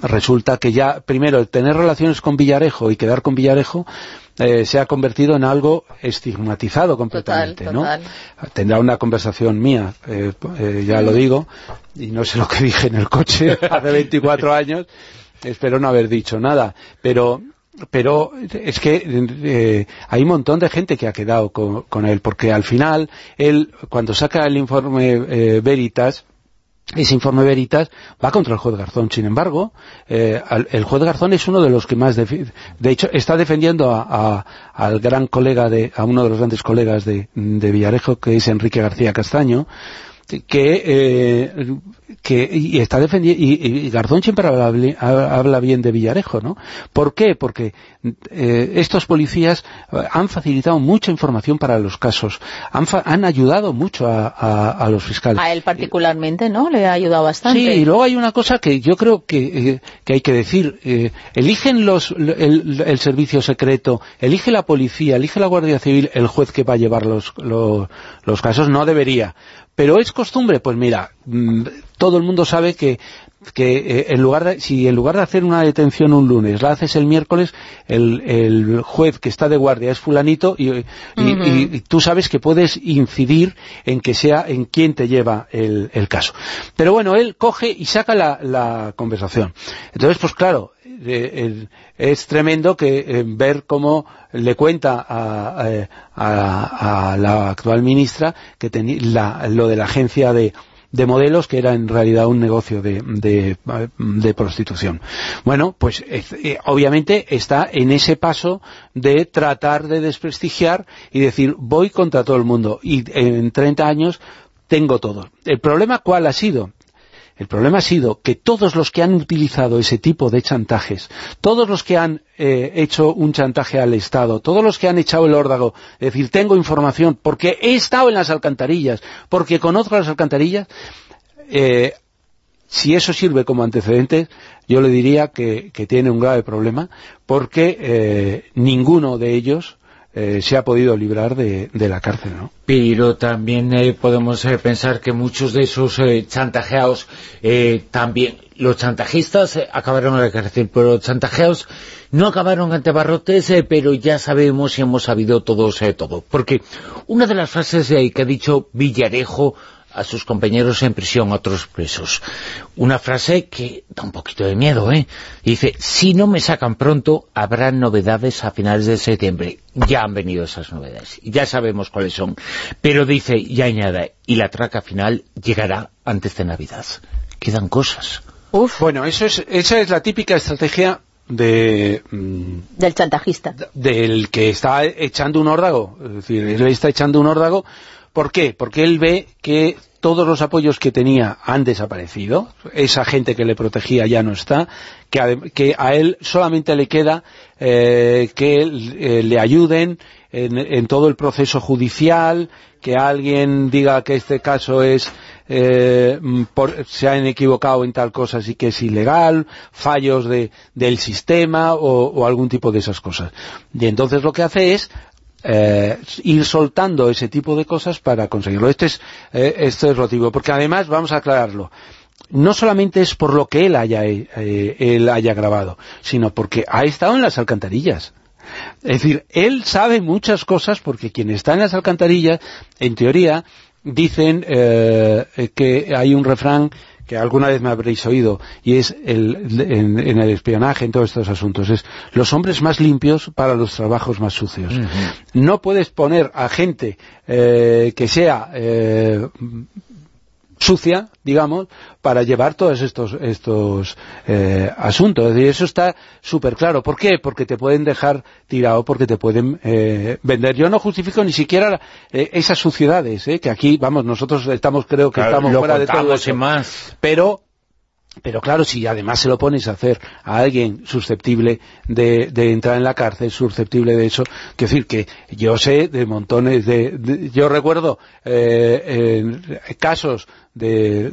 resulta que ya primero tener relaciones con Villarejo y quedar con Villarejo se ha convertido en algo estigmatizado completamente ¿no? tendrá una conversación mía ya lo digo y no sé lo que dije en el coche <laughs> hace 24 años espero no haber dicho nada pero pero es que eh, hay un montón de gente que ha quedado con, él, porque al final, él, cuando saca el informe eh, Veritas, ese informe Veritas va contra el juez Garzón. Sin embargo, eh, el juez Garzón es uno de los que más... De, hecho, está defendiendo a, al gran colega, de, a uno de los grandes colegas de, de Villarejo, que es Enrique García Castaño, que, eh, que y está defendiendo y, Garzón siempre habla, bien de Villarejo, ¿no? ¿Por qué? Porque eh, estos policías han facilitado mucha información para los casos, han, han ayudado mucho a, los fiscales. A él particularmente, ¿no? Le ha ayudado bastante. Sí, y luego hay una cosa que yo creo que, eh, que hay que decir, eligen los el, el, servicio secreto, elige la policía, elige la Guardia Civil, el juez que va a llevar los, los, los casos, no debería pero es costumbre, pues mira, mm, todo el mundo sabe que, eh, en lugar de, si en lugar de hacer una detención un lunes, la haces el miércoles, el, juez que está de guardia es fulanito y, tú sabes que puedes incidir en que sea en quién te lleva el, caso. Pero bueno, él coge y saca la, conversación. Entonces, pues claro, eh, es tremendo que eh, ver cómo le cuenta a, la actual ministra que lo de la agencia de, modelos que era en realidad un negocio de, prostitución. Bueno, pues eh, obviamente está en ese paso de tratar de desprestigiar y decir voy contra todo el mundo y en 30 años tengo todo. ¿El problema cuál ha sido? El problema ha sido que todos los que han utilizado ese tipo de chantajes, todos los que han eh, hecho un chantaje al Estado, todos los que han echado el órdago, es decir, tengo información porque he estado en las alcantarillas, porque conozco las alcantarillas, eh, si eso sirve como antecedente, yo le diría que, tiene un grave problema, porque eh, ninguno de ellos eh, se ha podido librar de, la cárcel, ¿no? Pero también eh, podemos eh, pensar que muchos de esos chantajeados también, los chantajistas acabaron en la cárcel, pero los chantajeados no acabaron ante barrotes, pero ya sabemos y hemos sabido todos todo. Porque una de las frases que ha dicho Villarejo a sus compañeros en prisión, a otros presos. Una frase que da un poquito de miedo, ¿eh? dice, si no me sacan pronto, habrá novedades a finales de septiembre. Ya han venido esas novedades, y ya sabemos cuáles son. Pero dice, y añade, y la traca final llegará antes de Navidad. Quedan cosas. Uf. Bueno, eso es, esa es la típica estrategia de... Mm, del chantajista. Del que está echando un órdago. Es decir, él está echando un órdago ¿Por qué? Porque él ve que todos los apoyos que tenía han desaparecido, esa gente que le protegía ya no está, que a, él solamente le queda eh, que eh, le ayuden en, todo el proceso judicial, que alguien diga que este caso es eh, se han equivocado en tal cosa y que es ilegal, fallos del sistema o, algún tipo de esas cosas. Y entonces lo que hace es eh, ir soltando ese tipo de cosas para conseguirlo. Este es, eh, este es motivo, porque además, vamos a aclararlo, no solamente es por lo que él haya, eh, él haya grabado, sino porque ha estado en las alcantarillas. Es decir, él sabe muchas cosas porque quien está en las alcantarillas, en teoría, dicen eh, que hay un refrán que alguna vez me habréis oído, y es el, en, el espionaje, en todos estos asuntos, es los hombres más limpios para los trabajos más sucios. No puedes poner a gente eh, que sea eh, sucia, digamos, para llevar todos estos estos eh, asuntos. Y eso está súper claro. ¿Por qué? Porque te pueden dejar tirado, porque te pueden eh, vender. Yo no justifico ni siquiera eh, esas suciedades, que aquí, vamos, nosotros estamos, creo que estamos fuera de todo eso. Más. Pero pero claro, si además se lo pones a hacer a alguien susceptible de, entrar en la cárcel, susceptible de eso, quiero decir que yo sé de montones de... yo recuerdo eh, casos de,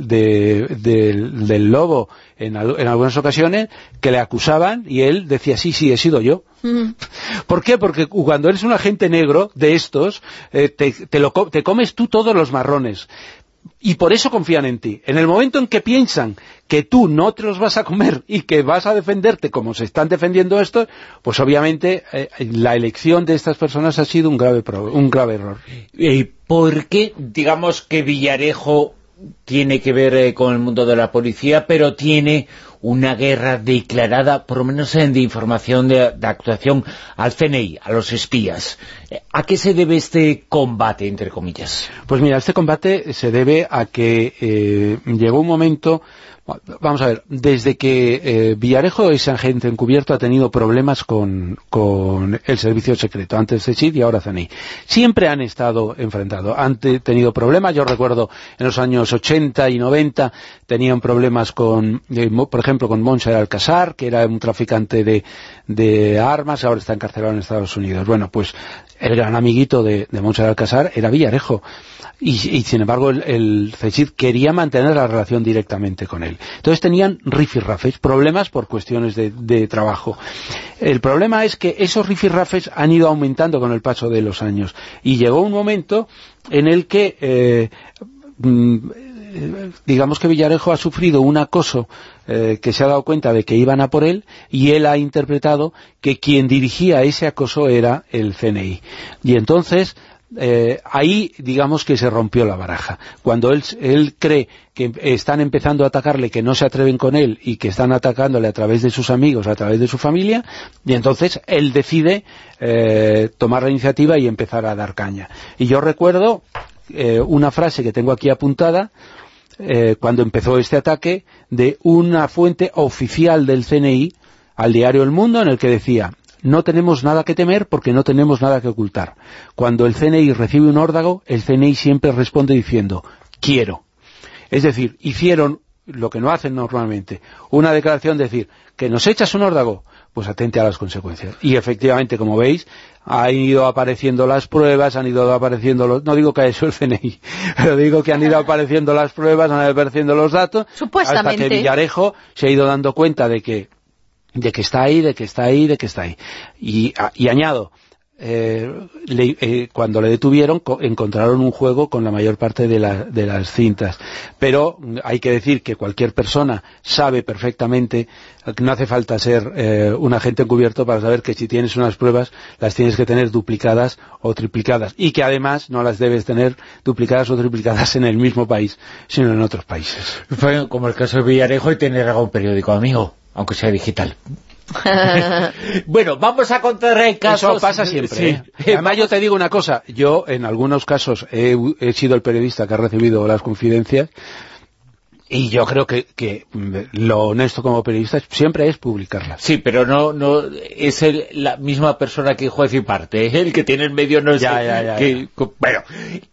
del lobo en, algunas ocasiones que le acusaban y él decía, sí, sí, he sido yo. ¿Por qué? Porque cuando eres un agente negro de estos, eh, te, te comes tú todos los marrones y por eso confían en ti. En el momento en que piensan que tú no te los vas a comer y que vas a defenderte como se están defendiendo estos, pues obviamente eh, la elección de estas personas ha sido un grave, un grave error. ¿Y por qué, digamos, que Villarejo tiene que ver eh, con el mundo de la policía, pero tiene una guerra declarada, por lo menos en de información de, actuación al CNI, a los espías. ¿A qué se debe este combate, entre comillas? Pues mira, este combate se debe a que eh, llegó un momento Vamos a ver, desde que eh, Villarejo es agente encubierto ha tenido problemas con, el servicio secreto, antes CSID y ahora CNI. Siempre han estado enfrentados, han tenido problemas, yo recuerdo en los años 80 y 90 tenían problemas con, eh, por ejemplo, con Moncha Alcázar, que era un traficante de, de armas, ahora está encarcelado en Estados Unidos. Bueno, pues el gran amiguito de, de Moncha Alcázar era Villarejo y, sin embargo el, el quería mantener la relación directamente con él. Entonces tenían rifirrafes, problemas por cuestiones de, trabajo. El problema es que esos rifirrafes han ido aumentando con el paso de los años y llegó un momento en el que eh, mm, digamos que Villarejo ha sufrido un acoso eh, que se ha dado cuenta de que iban a por él y él ha interpretado que quien dirigía ese acoso era el CNI. Y entonces eh, ahí digamos que se rompió la baraja. Cuando él, él, cree que están empezando a atacarle, que no se atreven con él y que están atacándole a través de sus amigos, a través de su familia, y entonces él decide eh, tomar la iniciativa y empezar a dar caña. Y yo recuerdo una frase que tengo aquí apuntada, cuando empezó este ataque, de una fuente oficial del CNI al diario El Mundo, en el que decía no tenemos nada que temer porque no tenemos nada que ocultar. Cuando el CNI recibe un órdago, el CNI siempre responde diciendo, quiero. Es decir, hicieron lo que no hacen normalmente, una declaración de decir, que nos echas un órdago, pues atente a las consecuencias. Y efectivamente, como veis, han ido apareciendo las pruebas, han ido apareciendo los... No digo que eso el CNI, <laughs> pero digo que han ido <laughs> apareciendo las pruebas, han ido apareciendo los datos, hasta que Villarejo se ha ido dando cuenta de que de que está ahí, de que está ahí, de que está ahí. Y, añado, eh, eh, cuando le detuvieron encontraron un juego con la mayor parte de, las cintas. Pero mm, hay que decir que cualquier persona sabe perfectamente que no hace falta ser eh, un agente encubierto para saber que si tienes unas pruebas las tienes que tener duplicadas o triplicadas y que además no las debes tener duplicadas o triplicadas en el mismo país, sino en otros países. Como el caso de Villarejo y tener algún periódico amigo aunque sea digital. <laughs> bueno, vamos a contar casos... Eso pasa siempre. ¿eh? <laughs> Además, yo te digo una cosa. Yo, en algunos casos, he, sido el periodista que ha recibido las confidencias y yo creo que, que, lo honesto como periodista siempre es publicarlas. Sí, pero no no es la misma persona que juez y parte, ¿eh? el que tiene el medio no es... Ya, ya, ya, bueno,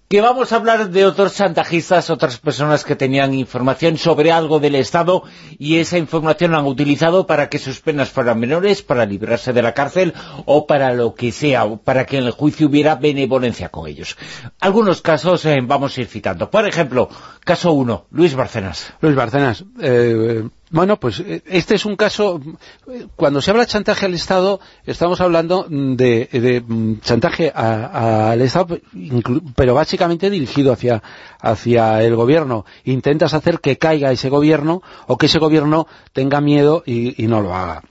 que vamos a hablar de otros chantajistas, otras personas que tenían información sobre algo del Estado y esa información la han utilizado para que sus penas fueran menores, para librarse de la cárcel o para lo que sea, para que en el juicio hubiera benevolencia con ellos. Algunos casos eh, vamos a ir citando. Por ejemplo, caso 1, Luis Barcenas. Luis Barcenas, eh, bueno, pues eh, este es un caso, cuando se habla de chantaje al Estado, estamos hablando de, mm, chantaje al Estado, pero básicamente dirigido hacia, hacia el gobierno. Intentas hacer que caiga ese gobierno o que ese gobierno tenga miedo y no lo haga.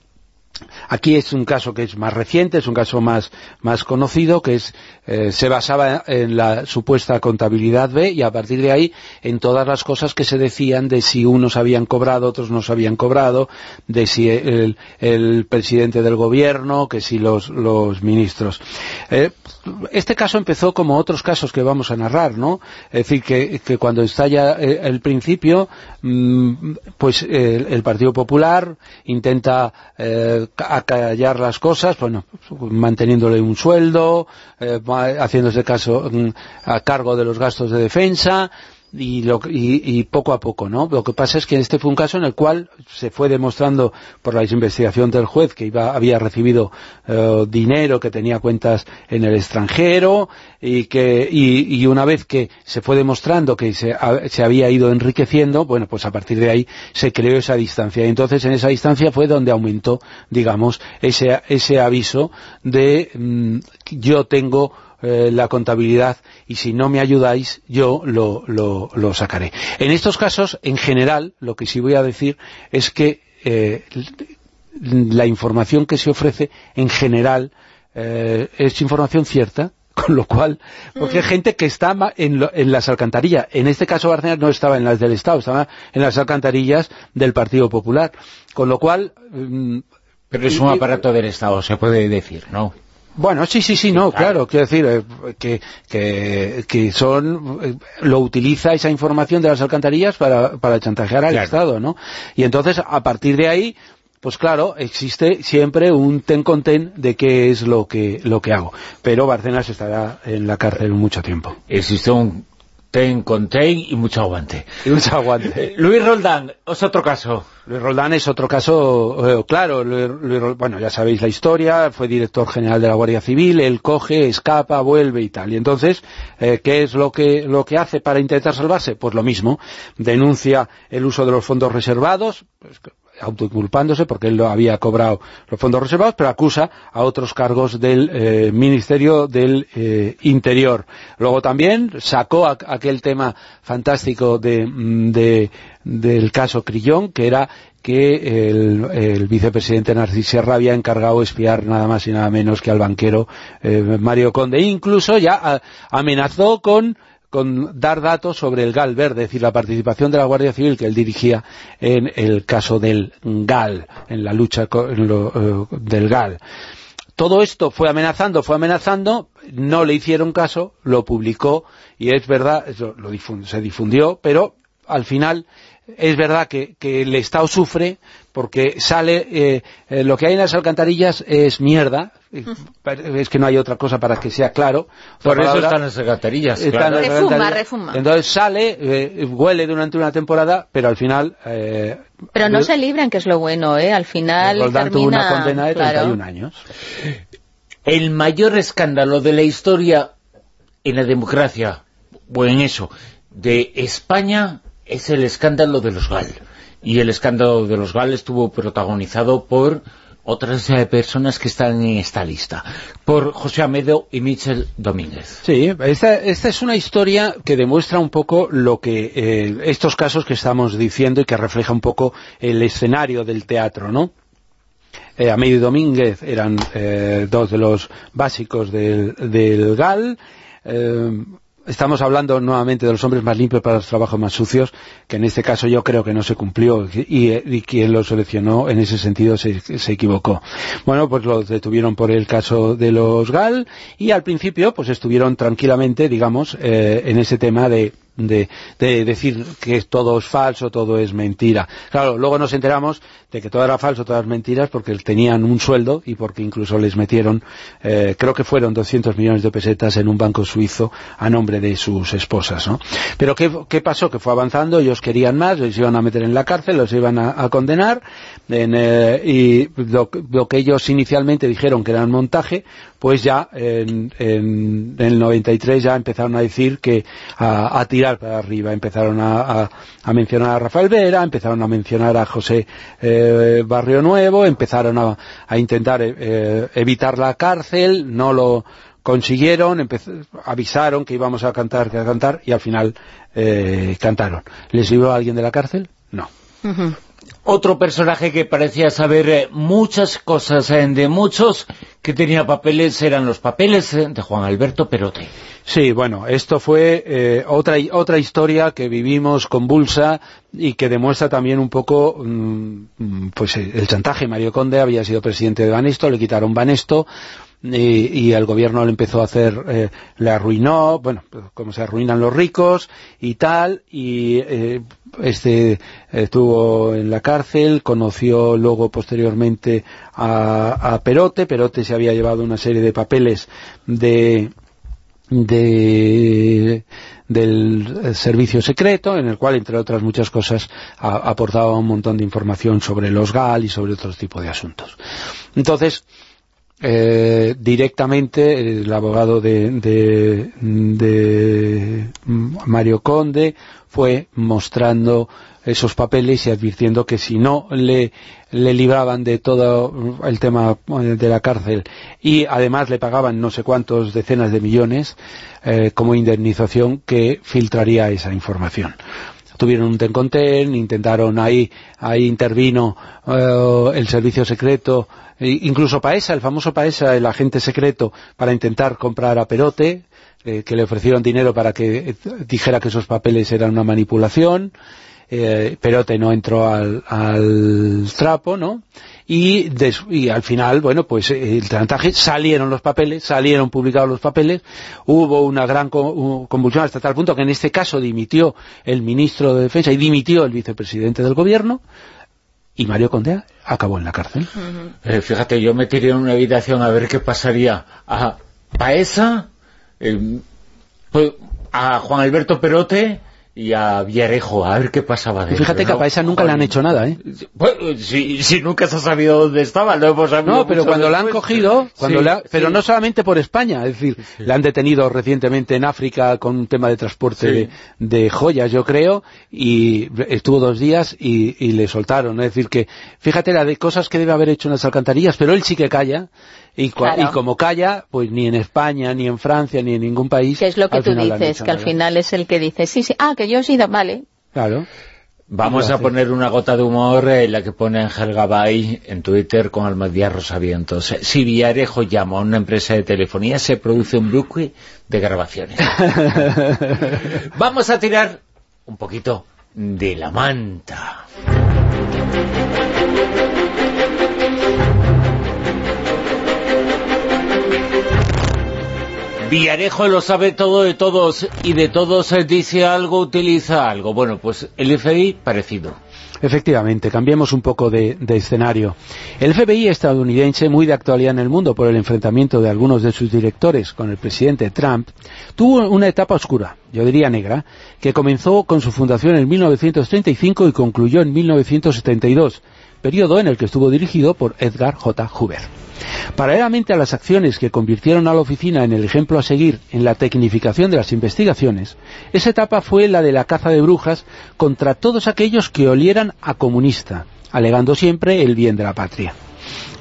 Aquí es un caso que es más reciente, es un caso más, más conocido, que es eh, se basaba en la supuesta contabilidad B y a partir de ahí en todas las cosas que se decían de si unos habían cobrado, otros no se habían cobrado, de si el, presidente del gobierno, que si los, ministros. Eh, este caso empezó como otros casos que vamos a narrar, ¿no? Es decir, que, que cuando estalla eh, el principio, mm, pues el, Partido Popular intenta acallar las cosas, bueno, manteniéndole un sueldo, eh, haciéndose caso mm, a cargo de los gastos de defensa, y, lo, y, poco a poco, ¿no? Lo que pasa es que este fue un caso en el cual se fue demostrando por la investigación del juez que iba, había recibido eh, dinero, que tenía cuentas en el extranjero y que y, una vez que se fue demostrando que se, se, había ido enriqueciendo, bueno, pues a partir de ahí se creó esa distancia. Y entonces en esa distancia fue donde aumentó, digamos, ese, ese aviso de mm, yo tengo eh, la contabilidad y si no me ayudáis yo lo, lo, sacaré. En estos casos, en general, lo que sí voy a decir es que eh, la información que se ofrece en general eh, es información cierta, <laughs> con lo cual, porque hay mm. gente que está en, en, las alcantarillas, en este caso Barcelona no estaba en las del Estado, estaba en las alcantarillas del Partido Popular, con lo cual... Mm, Pero es un aparato del Estado, se puede decir, ¿no? Bueno, sí, sí, sí, no, claro, quiero decir eh, que, que, que son eh, lo utiliza esa información de las alcantarillas para, para chantajear al Claro. Estado, ¿no? Y entonces, a partir de ahí, pues claro, existe siempre un ten con ten de qué es lo que, lo que hago. Pero Bárcenas estará en la cárcel mucho tiempo. Existe un ten con ten y mucho aguante. Y mucho aguante. Luis Roldán, es otro caso. Luis Roldán es otro caso, eh, claro, Luis- bueno, ya sabéis la historia, fue director general de la Guardia Civil, él coge, escapa, vuelve y tal. Y entonces, eh, ¿qué es lo que, lo que hace para intentar salvarse? Pues lo mismo, denuncia el uso de los fondos reservados, pues, autoinculpándose porque él lo había cobrado los fondos reservados, pero acusa a otros cargos del eh, Ministerio del eh, Interior. Luego también sacó a- aquel tema fantástico de, mm, de- del caso Crillón, que era que el, el vicepresidente Narcís Serra había encargado espiar nada más y nada menos que al banquero eh, Mario Conde. E incluso ya a- amenazó con con dar datos sobre el GAL verde, es decir, la participación de la Guardia Civil que él dirigía en el caso del GAL, en la lucha co- en lo, eh, del GAL. Todo esto fue amenazando, fue amenazando, no le hicieron caso, lo publicó y es verdad, eso lo se difundió, pero al final es verdad que, el Estado sufre porque sale, eh, eh, lo que hay en las alcantarillas es mierda, es que no hay otra cosa para que sea claro. Por eso palabra- están las Están claro. Refuma, refuma. Entonces sale, eh, huele durante una temporada, pero al final... Eh, Pero no se libran, que es lo bueno, ¿eh? Al final Roldán tuvo termina... una condena de claro. 31 años. El mayor escándalo de la historia en la democracia, o en eso, de España, es el escándalo de los GAL. Y el escándalo de los GAL estuvo protagonizado por otras eh, personas que están en esta lista, por José Amedo y Michel Domínguez. Sí, esta, esta es una historia que demuestra un poco lo que eh, estos casos que estamos diciendo y que refleja un poco el escenario del teatro, ¿no? Eh, Amedio y Domínguez eran eh, dos de los básicos del, del GAL. Estamos hablando nuevamente de los hombres más limpios para los trabajos más sucios, que en este caso yo creo que no se cumplió y, quien lo seleccionó en ese sentido se, equivocó. Bueno, pues los detuvieron por el caso de los GAL y al principio pues estuvieron tranquilamente, digamos, eh, en ese tema de, de decir que todo es falso, todo es mentira. Claro, luego nos enteramos de que todo era falso, todas mentiras, porque tenían un sueldo y porque incluso les metieron, eh, creo que fueron 200 millones de pesetas en un banco suizo a nombre de sus esposas, ¿no? Pero ¿qué, qué pasó? Que fue avanzando, ellos querían más, les iban a meter en la cárcel, los iban a, condenar, en, eh, y lo, que ellos inicialmente dijeron que era un montaje, pues ya en, en, en el 93 ya empezaron a decir que a, a tirar para arriba, empezaron a mencionar a Rafael Vera, empezaron a mencionar a José eh, Barrio Nuevo, empezaron a, a intentar eh, evitar la cárcel, no lo consiguieron, avisaron que íbamos a cantar, que a cantar, y al final eh, cantaron. ¿Les libró a alguien de la cárcel? No. Otro personaje que parecía saber eh, muchas cosas eh, de muchos, que tenía papeles, eran los papeles eh, de Juan Alberto Perote. Sí, bueno, esto fue otra, otra historia que vivimos convulsa y que demuestra también un poco mm, pues el chantaje. Mario Conde había sido presidente de Banesto, le quitaron Banesto y, el gobierno le empezó a hacer, le arruinó, bueno, como se arruinan los ricos y tal, y este estuvo en la cárcel, conoció luego posteriormente a, Perote, Perote se había llevado una serie de papeles de de del servicio secreto, en el cual, entre otras muchas cosas, aportaba un montón de información sobre los GAL y sobre otros tipos de asuntos. Entonces, eh, directamente el abogado de, de, de Mario Conde fue mostrando esos papeles y advirtiendo que si no le, le libraban de todo el tema eh, de la cárcel. Y además le pagaban no sé cuántos decenas de millones eh, como indemnización que filtraría esa información tuvieron un ten con ten, intentaron ahí, ahí intervino eh, el servicio secreto, e incluso Paesa, el famoso Paesa, el agente secreto, para intentar comprar a Perote, eh, que le ofrecieron dinero para que eh, dijera que esos papeles eran una manipulación, eh, Perote no entró al, al trapo, ¿no? Y, des- y al final, bueno, pues eh, el chantaje, salieron los papeles, salieron publicados los papeles, hubo una gran convulsión hasta tal punto que en este caso dimitió el ministro de Defensa y dimitió el vicepresidente del gobierno, y Mario Condea acabó en la cárcel. Eh, fíjate, yo me tiré en una habitación a ver qué pasaría a Paesa, eh, pues, a Juan Alberto Perote y a Villarejo, a ver qué pasaba de fíjate que a Paesa nunca le han hecho nada, ¿eh? Pues, si, si nunca se ha sabido dónde estaba, lo hemos sabido No, pero cuando la han cogido, cuando Sí, la- pero sí. no solamente por España, es decir, la han detenido recientemente en África con un tema de transporte Sí. de, de joyas, yo creo, y estuvo dos días y, y le soltaron. Es decir, que fíjate la de cosas que debe haber hecho en las alcantarillas, pero él sí que calla, y, cua- Claro. y como calla, pues ni en España, ni en Francia, ni en ningún país. Que es lo que tú dices, hecho que al final es el que dice, sí, sí, ah, que yo he sido, vale. Claro. Vamos a poner una gota de humor en la que pone Ángel Gabay en Twitter con Almadía Rosavientos. Si Villarejo llama a una empresa de telefonía, se produce un bloque de grabaciones. <laughs> Vamos a tirar un poquito de la manta. Villarejo lo sabe todo de todos y de todos eh, dice algo, utiliza algo. Bueno, pues el FBI parecido. Efectivamente, cambiemos un poco de, de escenario. El FBI estadounidense, muy de actualidad en el mundo por el enfrentamiento de algunos de sus directores con el presidente Trump, tuvo una etapa oscura, yo diría negra, que comenzó con su fundación en 1935 y concluyó en 1972, periodo en el que estuvo dirigido por Edgar J. Hoover. Paralelamente a las acciones que convirtieron a la oficina en el ejemplo a seguir en la tecnificación de las investigaciones, esa etapa fue la de la caza de brujas contra todos aquellos que olieran a comunista, alegando siempre el bien de la patria.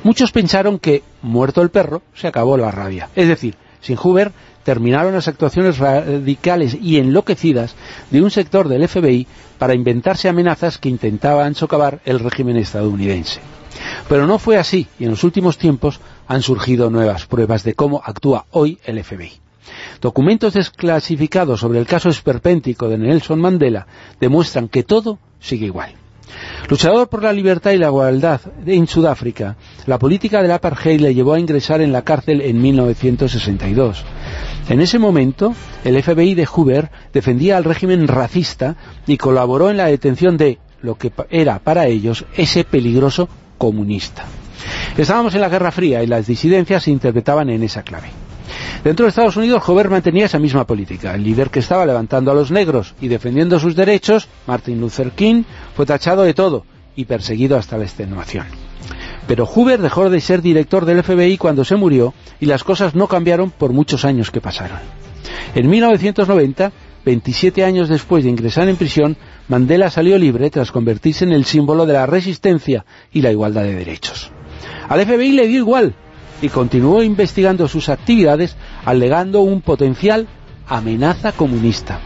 Muchos pensaron que, muerto el perro, se acabó la rabia. Es decir, sin Hoover terminaron las actuaciones radicales y enloquecidas de un sector del FBI para inventarse amenazas que intentaban socavar el régimen estadounidense. Pero no fue así, y en los últimos tiempos han surgido nuevas pruebas de cómo actúa hoy el FBI. Documentos desclasificados sobre el caso esperpéntico de Nelson Mandela demuestran que todo sigue igual. Luchador por la libertad y la igualdad en Sudáfrica, la política del apartheid le llevó a ingresar en la cárcel en 1962. En ese momento, el FBI de Hoover defendía al régimen racista y colaboró en la detención de lo que era para ellos ese peligroso comunista. Estábamos en la Guerra Fría y las disidencias se interpretaban en esa clave. Dentro de Estados Unidos, Hoover mantenía esa misma política. El líder que estaba levantando a los negros y defendiendo sus derechos, Martin Luther King, fue tachado de todo y perseguido hasta la extenuación. Pero Hoover dejó de ser director del FBI cuando se murió y las cosas no cambiaron por muchos años que pasaron. En 1990, 27 años después de ingresar en prisión, Mandela salió libre tras convertirse en el símbolo de la resistencia y la igualdad de derechos. Al FBI le dio igual y continuó investigando sus actividades alegando un potencial amenaza comunista.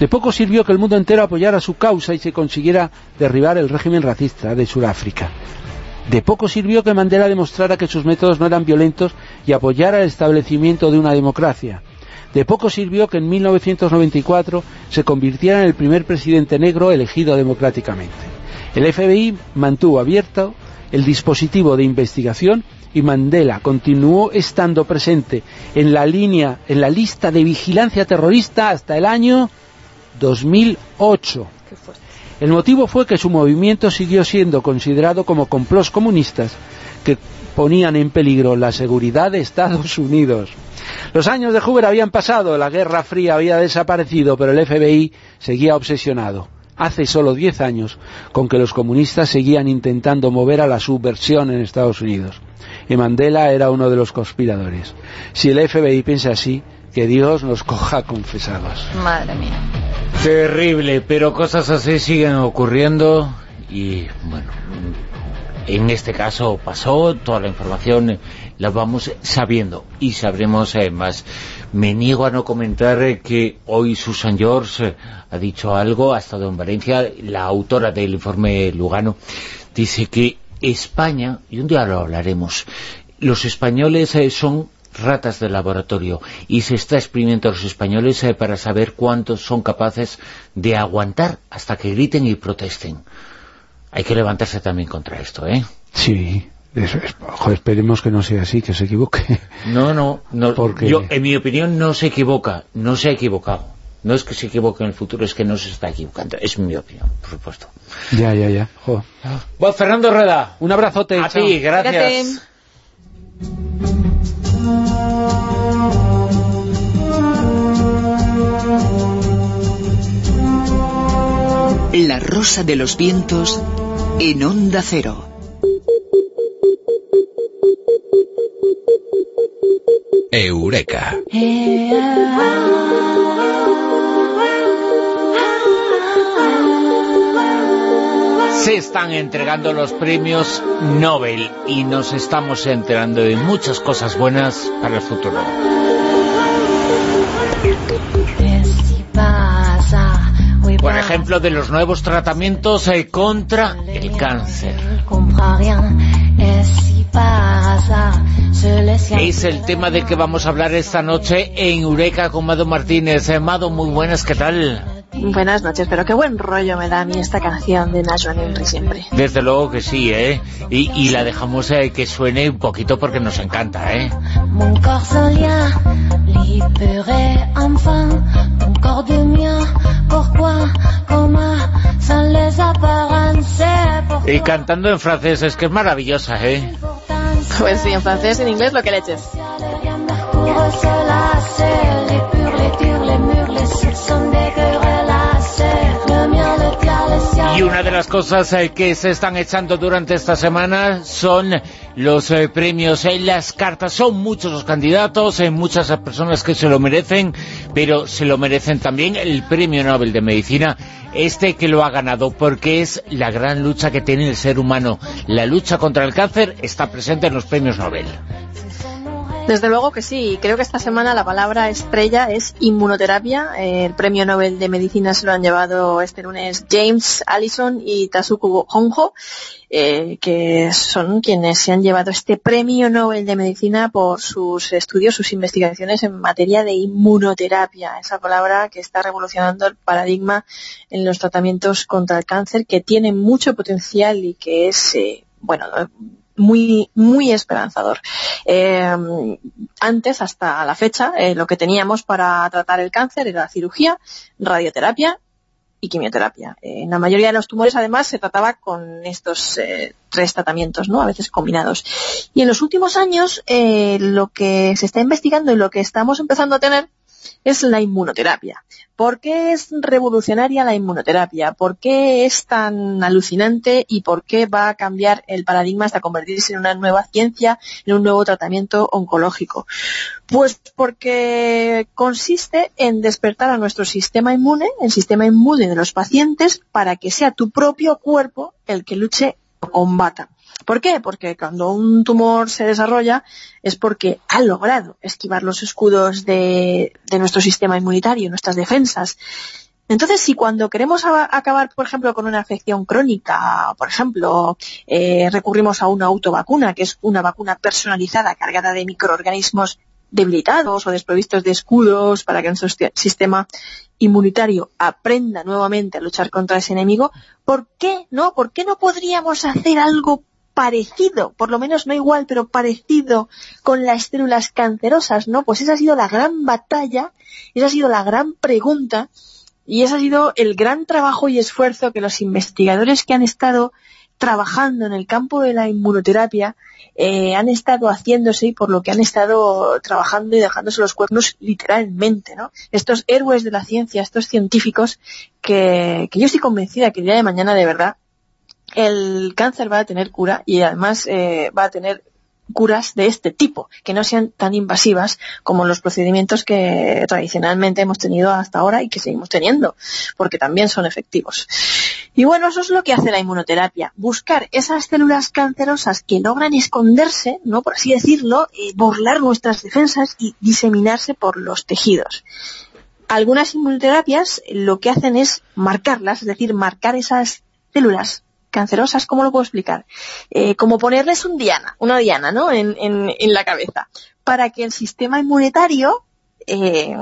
De poco sirvió que el mundo entero apoyara su causa y se consiguiera derribar el régimen racista de Sudáfrica. De poco sirvió que Mandela demostrara que sus métodos no eran violentos y apoyara el establecimiento de una democracia. De poco sirvió que en 1994 se convirtiera en el primer presidente negro elegido democráticamente. El FBI mantuvo abierto el dispositivo de investigación y Mandela continuó estando presente en la línea, en la lista de vigilancia terrorista hasta el año 2008. El motivo fue que su movimiento siguió siendo considerado como complots comunistas que ponían en peligro la seguridad de Estados Unidos. Los años de Hoover habían pasado, la Guerra Fría había desaparecido, pero el FBI seguía obsesionado. Hace solo 10 años con que los comunistas seguían intentando mover a la subversión en Estados Unidos. Y Mandela era uno de los conspiradores. Si el FBI piensa así, que Dios nos coja confesados. Madre mía. Terrible, pero cosas así siguen ocurriendo y bueno, en este caso pasó, toda la información la vamos sabiendo y sabremos eh, más. Me niego a no comentar que hoy Susan George eh, ha dicho algo, ha estado en Valencia, la autora del informe Lugano, dice que España, y un día lo hablaremos, los españoles eh, son ratas de laboratorio y se está exprimiendo a los españoles eh, para saber cuántos son capaces de aguantar hasta que griten y protesten. Hay que levantarse también contra esto, ¿eh? Sí, esperemos que no sea así, que se equivoque. No, no, no <laughs> yo en mi opinión no se equivoca, no se ha equivocado. No es que se equivoque en el futuro, es que no se está equivocando. Es mi opinión, por supuesto. Ya, ya, ya. Bueno, Fernando Reda. Un abrazote. A ti, gracias. La rosa de los vientos en onda cero. Eureka. Se están entregando los premios Nobel y nos estamos enterando de muchas cosas buenas para el futuro. Por ejemplo, de los nuevos tratamientos eh, contra el cáncer. Es el tema de que vamos a hablar esta noche en Eureka con Mado Martínez. Eh, Mado, muy buenas, ¿qué tal? Buenas noches, pero qué buen rollo me da a mí esta canción de Nashville Henry siempre. Desde luego que sí, ¿eh? Y, la dejamos eh, que suene un poquito porque nos encanta, ¿eh? Y cantando en francés, es que es maravillosa, ¿eh? Pues sí, en francés, en inglés, lo que le eches. Y una de las cosas eh, que se están echando durante esta semana son los eh, premios, en las cartas. Son muchos los candidatos, hay muchas personas que se lo merecen, pero se lo merecen también el Premio Nobel de Medicina, este que lo ha ganado, porque es la gran lucha que tiene el ser humano. La lucha contra el cáncer está presente en los premios Nobel. Desde luego que sí, creo que esta semana la palabra estrella es inmunoterapia. El premio Nobel de Medicina se lo han llevado este lunes James Allison y Tasuku Honjo, eh, que son quienes se han llevado este premio Nobel de Medicina por sus estudios, sus investigaciones en materia de inmunoterapia. Esa palabra que está revolucionando el paradigma en los tratamientos contra el cáncer, que tiene mucho potencial y que es, eh, bueno, muy, muy esperanzador. Eh, antes, hasta la fecha, eh, lo que teníamos para tratar el cáncer era cirugía, radioterapia y quimioterapia. en la mayoría de los tumores, además, se trataba con estos eh, tres tratamientos, ¿no? A veces combinados. Y en los últimos años, lo que se está investigando y lo que estamos empezando a tener es la inmunoterapia. ¿Por qué es revolucionaria la inmunoterapia? ¿Por qué es tan alucinante y por qué va a cambiar el paradigma hasta convertirse en una nueva ciencia, en un nuevo tratamiento oncológico? Pues porque consiste en despertar a nuestro sistema inmune, el sistema inmune de los pacientes, para que sea tu propio cuerpo el que luche o combata. ¿Por qué? Porque cuando un tumor se desarrolla es porque ha logrado esquivar los escudos de, nuestro sistema inmunitario, nuestras defensas. Entonces, si cuando queremos acabar, por ejemplo, con una afección crónica, por ejemplo, eh, recurrimos a una autovacuna, que es una vacuna personalizada cargada de microorganismos debilitados o desprovistos de escudos para que nuestro sistema inmunitario aprenda nuevamente a luchar contra ese enemigo, ¿por qué no? ¿Por qué no podríamos hacer algo parecido, por lo menos no igual, pero parecido con las células cancerosas, ¿no? Pues esa ha sido la gran batalla, esa ha sido la gran pregunta y ese ha sido el gran trabajo y esfuerzo que los investigadores que han estado trabajando en el campo de la inmunoterapia eh, han estado haciéndose y por lo que han estado trabajando y dejándose los cuernos literalmente, ¿no? Estos héroes de la ciencia, estos científicos que, que yo estoy convencida que el día de mañana de verdad el cáncer va a tener cura y además eh, va a tener curas de este tipo, que no sean tan invasivas como los procedimientos que tradicionalmente hemos tenido hasta ahora y que seguimos teniendo, porque también son efectivos. Y bueno, eso es lo que hace la inmunoterapia, buscar esas células cancerosas que logran esconderse, no por así decirlo, eh, burlar nuestras defensas y diseminarse por los tejidos. Algunas inmunoterapias lo que hacen es marcarlas, es decir, marcar esas células cancerosas, ¿cómo lo puedo explicar? Eh, como ponerles un diana, una diana, ¿no? En, en, la cabeza, para que el sistema inmunitario eh,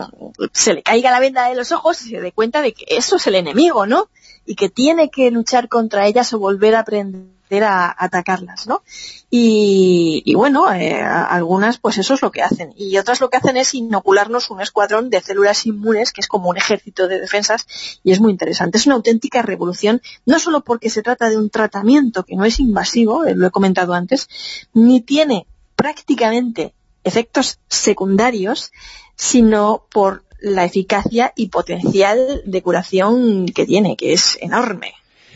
se le caiga la venda de los ojos y se dé cuenta de que eso es el enemigo, ¿no? Y que tiene que luchar contra ellas o volver a aprender a atacarlas, ¿no? Y, bueno, eh, algunas pues eso es lo que hacen. Y otras lo que hacen es inocularnos un escuadrón de células inmunes, que es como un ejército de defensas, y es muy interesante. Es una auténtica revolución, no solo porque se trata de un tratamiento que no es invasivo, eh, lo he comentado antes, ni tiene prácticamente efectos secundarios, sino por la eficacia y potencial de curación que tiene, que es enorme.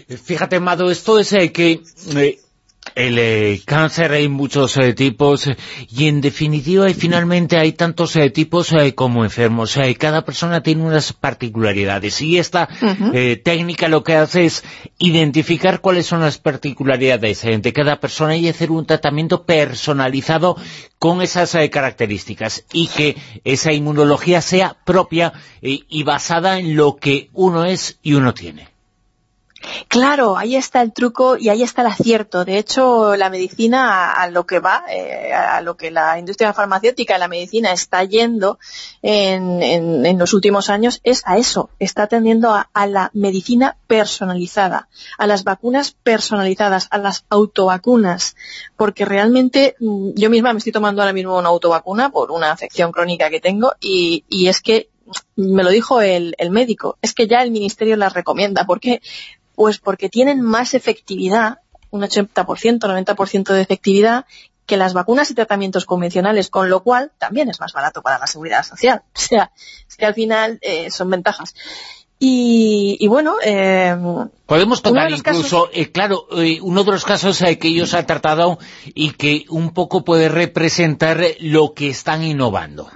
Fíjate, Mado, esto es eh, que eh, el eh, cáncer hay muchos tipos y en definitiva y finalmente hay tantos tipos como enfermos. cada persona tiene unas particularidades y esta técnica lo que hace es identificar cuáles son las particularidades de cada persona y hacer un tratamiento personalizado con esas características y que esa inmunología sea propia y basada en lo que uno es y uno tiene. Claro, ahí está el truco y ahí está el acierto. De hecho, la medicina a, lo que va, eh, a lo que la industria farmacéutica, la medicina está yendo en, los últimos años es a eso. Está atendiendo a, la medicina personalizada, a las vacunas personalizadas, a las autovacunas. Porque realmente mm, yo misma me estoy tomando ahora mismo una autovacuna por una afección crónica que tengo y, es que me lo dijo el, el, médico, es que ya el ministerio las recomienda, porque pues porque tienen más efectividad, un 80%, 90% de efectividad, que las vacunas y tratamientos convencionales, con lo cual también es más barato para la seguridad social. <laughs> O sea, es que al final eh, son ventajas. Y, bueno... Eh, Podemos tocar incluso, eh, claro, uno de los casos que ellos han tratado y que un poco puede representar lo que están innovando.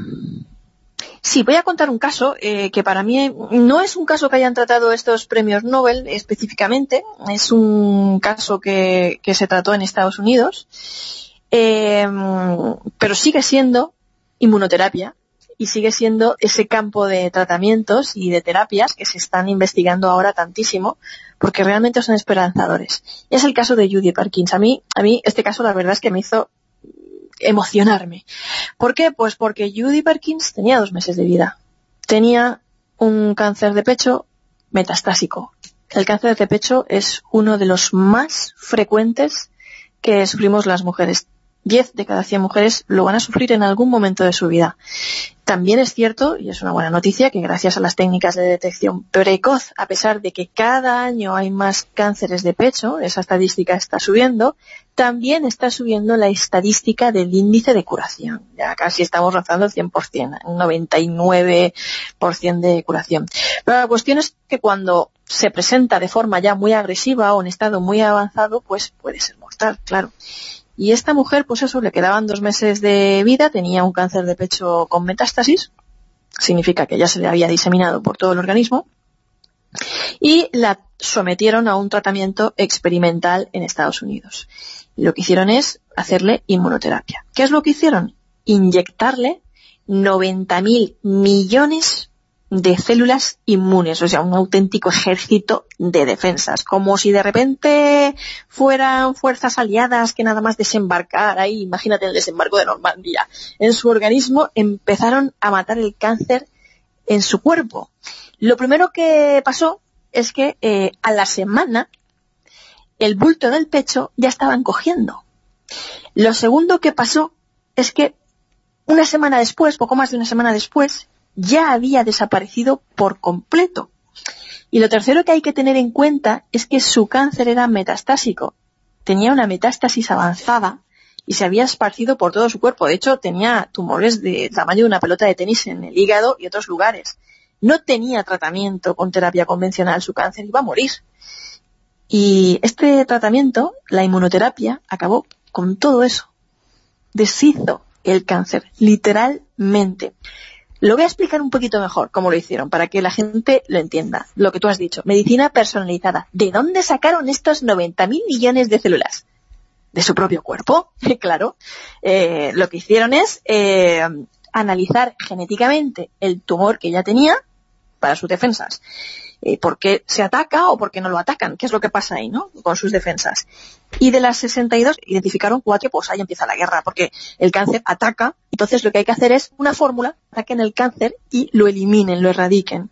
Sí, voy a contar un caso eh, que para mí no es un caso que hayan tratado estos premios Nobel específicamente, es un caso que, se trató en Estados Unidos, em, pero sigue siendo inmunoterapia y sigue siendo ese campo de tratamientos y de terapias que se están investigando ahora tantísimo porque realmente son esperanzadores. Y es el caso de Judy Perkins. A mí, a mí este caso la verdad es que me hizo emocionarme. ¿Por qué? Pues porque Judy Perkins tenía dos meses de vida. Tenía un cáncer de pecho metastásico. El cáncer de pecho es uno de los más frecuentes que sufrimos las mujeres. 10 de cada 100 mujeres lo van a sufrir en algún momento de su vida. También es cierto, y es una buena noticia, que gracias a las técnicas de detección precoz, a pesar de que cada año hay más cánceres de pecho, esa estadística está subiendo, también está subiendo la estadística del índice de curación. Ya casi estamos rozando el 100%, un 99% de curación. Pero la cuestión es que cuando se presenta de forma ya muy agresiva o en estado muy avanzado, pues puede ser mortal, claro. Y esta mujer, pues eso, le quedaban dos meses de vida, tenía un cáncer de pecho con metástasis, significa que ya se le había diseminado por todo el organismo, y la sometieron a un tratamiento experimental en Estados Unidos. Lo que hicieron es hacerle inmunoterapia. ¿Qué es lo que hicieron? Inyectarle 90.000 millones de células inmunes, o sea, un auténtico ejército de defensas, como si de repente fueran fuerzas aliadas que nada más desembarcar ahí, imagínate el desembarco de Normandía, en su organismo empezaron a matar el cáncer en su cuerpo. Lo primero que pasó es que eh, a la semana el bulto del pecho ya estaba encogiendo. Lo segundo que pasó es que una semana después, poco más de una semana después, ya había desaparecido por completo. Y lo tercero que hay que tener en cuenta es que su cáncer era metastásico. Tenía una metástasis avanzada y se había esparcido por todo su cuerpo. De hecho, tenía tumores de tamaño de una pelota de tenis en el hígado y otros lugares. No tenía tratamiento con terapia convencional, su cáncer iba a morir. Y este tratamiento, la inmunoterapia, acabó con todo eso. Deshizo el cáncer, literalmente. Lo voy a explicar un poquito mejor cómo lo hicieron, para que la gente lo entienda. Lo que tú has dicho, medicina personalizada. ¿De dónde sacaron estos 90.000 millones de células? De su propio cuerpo, <laughs> claro. Eh, lo que hicieron es eh, analizar genéticamente el tumor que ella tenía para sus defensas. Eh, por qué se ataca o por qué no lo atacan, qué es lo que pasa ahí, ¿no? Con sus defensas. Y de las 62 identificaron cuatro, pues ahí empieza la guerra, porque el cáncer ataca, entonces lo que hay que hacer es una fórmula, ataquen el cáncer y lo eliminen, lo erradiquen.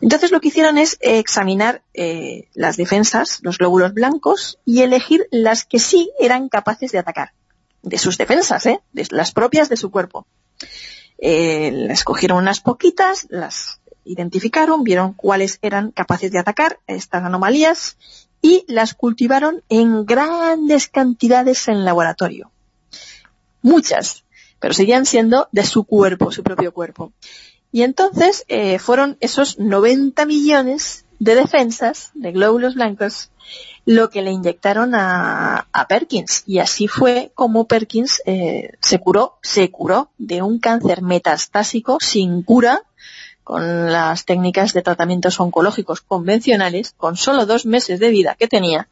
Entonces lo que hicieron es eh, examinar eh, las defensas, los glóbulos blancos, y elegir las que sí eran capaces de atacar, de sus defensas, ¿eh? de las propias de su cuerpo. Eh, escogieron unas poquitas, las identificaron, vieron cuáles eran capaces de atacar estas anomalías y las cultivaron en grandes cantidades en laboratorio. Muchas, pero seguían siendo de su cuerpo, su propio cuerpo. Y entonces eh, fueron esos 90 millones de defensas, de glóbulos blancos, lo que le inyectaron a, Perkins. Y así fue como Perkins eh, se curó, se curó de un cáncer metastásico sin cura con las técnicas de tratamientos oncológicos convencionales, con solo dos meses de vida que tenía,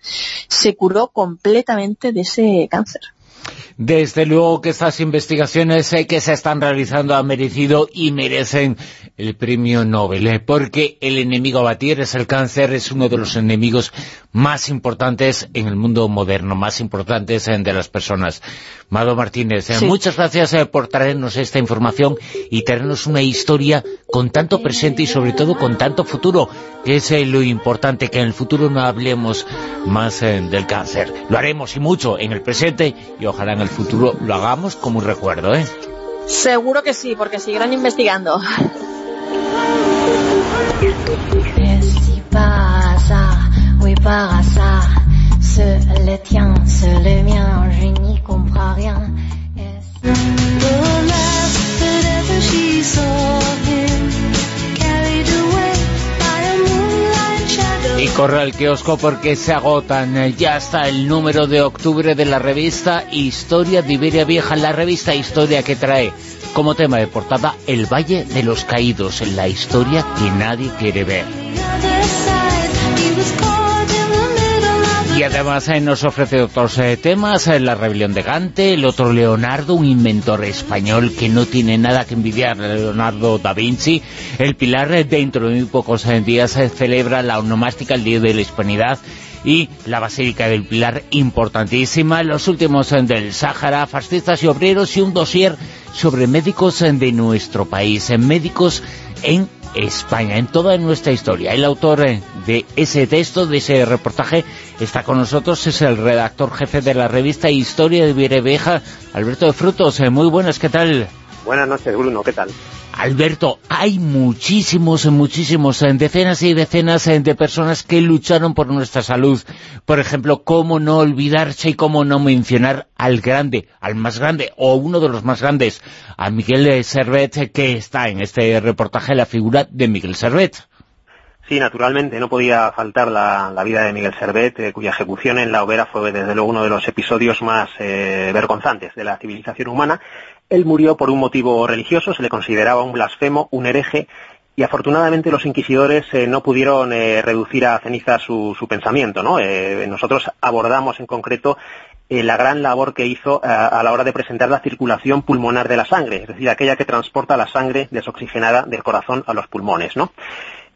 se curó completamente de ese cáncer. Desde luego que estas investigaciones eh, que se están realizando han merecido y merecen el premio Nobel, eh, porque el enemigo a batir es el cáncer, es uno de los enemigos más importantes en el mundo moderno, más importantes eh, de las personas. Mado Martínez, muchas gracias por traernos esta información y traernos una historia con tanto presente y sobre todo con tanto futuro, que es lo importante, que en el futuro no hablemos más del cáncer. Lo haremos y mucho en el presente y ojalá en el futuro lo hagamos como un recuerdo, ¿eh? Seguro que sí, porque seguirán investigando. Y corre al kiosco porque se agotan. Ya está el número de octubre de la revista Historia de Iberia Vieja, la revista Historia que trae como tema de portada El Valle de los Caídos, la historia que nadie quiere ver. Y además eh, nos ofrece otros eh, temas, eh, la rebelión de Gante, el otro Leonardo, un inventor español que no tiene nada que envidiar Leonardo da Vinci. El Pilar, dentro de muy pocos días, se celebra la onomástica, el Día de la Hispanidad, y la Basílica del Pilar, importantísima. Los últimos del Sáhara, fascistas y obreros, y un dossier sobre médicos de nuestro país, médicos en España, en toda nuestra historia. El autor eh, de ese texto, de ese reportaje, está con nosotros, es el redactor jefe de la revista Historia de Vireveja, Alberto de Frutos. Eh, muy buenas, ¿qué tal? Buenas noches, Bruno, ¿qué tal? Alberto, hay muchísimos, muchísimos, eh, decenas y decenas de personas que lucharon por nuestra salud. Por ejemplo, cómo no olvidarse y cómo no mencionar al grande, al más grande, o uno de los más grandes, a Miguel Servet, que está en este reportaje la figura de Miguel Servet. Sí, naturalmente, no podía faltar la, vida de Miguel Servet, eh, cuya ejecución en la hoguera fue desde luego uno de los episodios más eh, vergonzantes de la civilización humana. Él murió por un motivo religioso, se le consideraba un blasfemo, un hereje, y afortunadamente los inquisidores eh, no pudieron reducir a ceniza su, pensamiento. ¿no? nosotros abordamos en concreto la gran labor que hizo a la hora de presentar la circulación pulmonar de la sangre, es decir, aquella que transporta la sangre desoxigenada del corazón a los pulmones.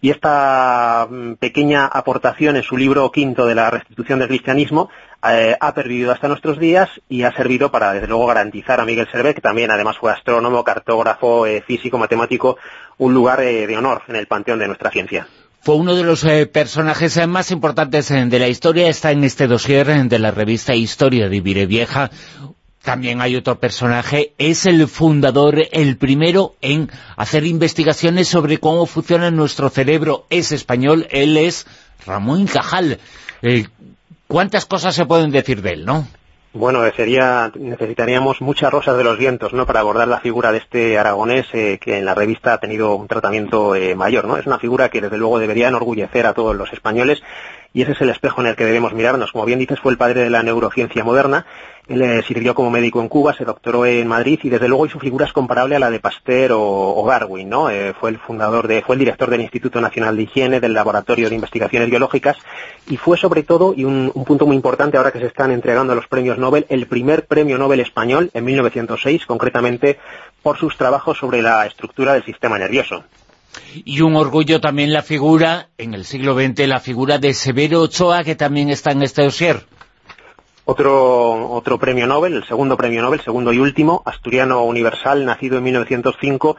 Y esta mm, pequeña aportación en su libro quinto de la restitución del cristianismo eh, ha pervivido hasta nuestros días y ha servido para, desde luego, garantizar a Miguel Servet, que también además fue astrónomo, cartógrafo, eh, físico, matemático, un lugar eh, de honor en el panteón de nuestra ciencia. Fue uno de los personajes más importantes de la historia, está en este dossier de la revista Historia de Vieja, también hay otro personaje, es el fundador, el primero en hacer investigaciones sobre cómo funciona nuestro cerebro. Es español, él es Ramón Cajal. Eh, ¿Cuántas cosas se pueden decir de él, no? Bueno, sería, necesitaríamos muchas rosas de los vientos, ¿no?, para abordar la figura de este aragonés eh, que en la revista ha tenido un tratamiento eh, mayor, ¿no? Es una figura que desde luego debería enorgullecer a todos los españoles y ese es el espejo en el que debemos mirarnos. Como bien dices, fue el padre de la neurociencia moderna, él eh, sirvió como médico en Cuba, se doctoró en Madrid y desde luego su figura es comparable a la de Pasteur o, Darwin, ¿no? Eh, fue el fundador de, fue el director del Instituto Nacional de Higiene, del Laboratorio de Investigaciones Biológicas y fue sobre todo, y un, un punto muy importante ahora que se están entregando los premios Nobel, el primer premio Nobel español en 1906, concretamente por sus trabajos sobre la estructura del sistema nervioso. Y un orgullo también la figura, en el siglo XX, la figura de Severo Ochoa, que también está en este dossier. Otro, otro premio Nobel, el segundo premio Nobel, segundo y último, asturiano universal, nacido en 1905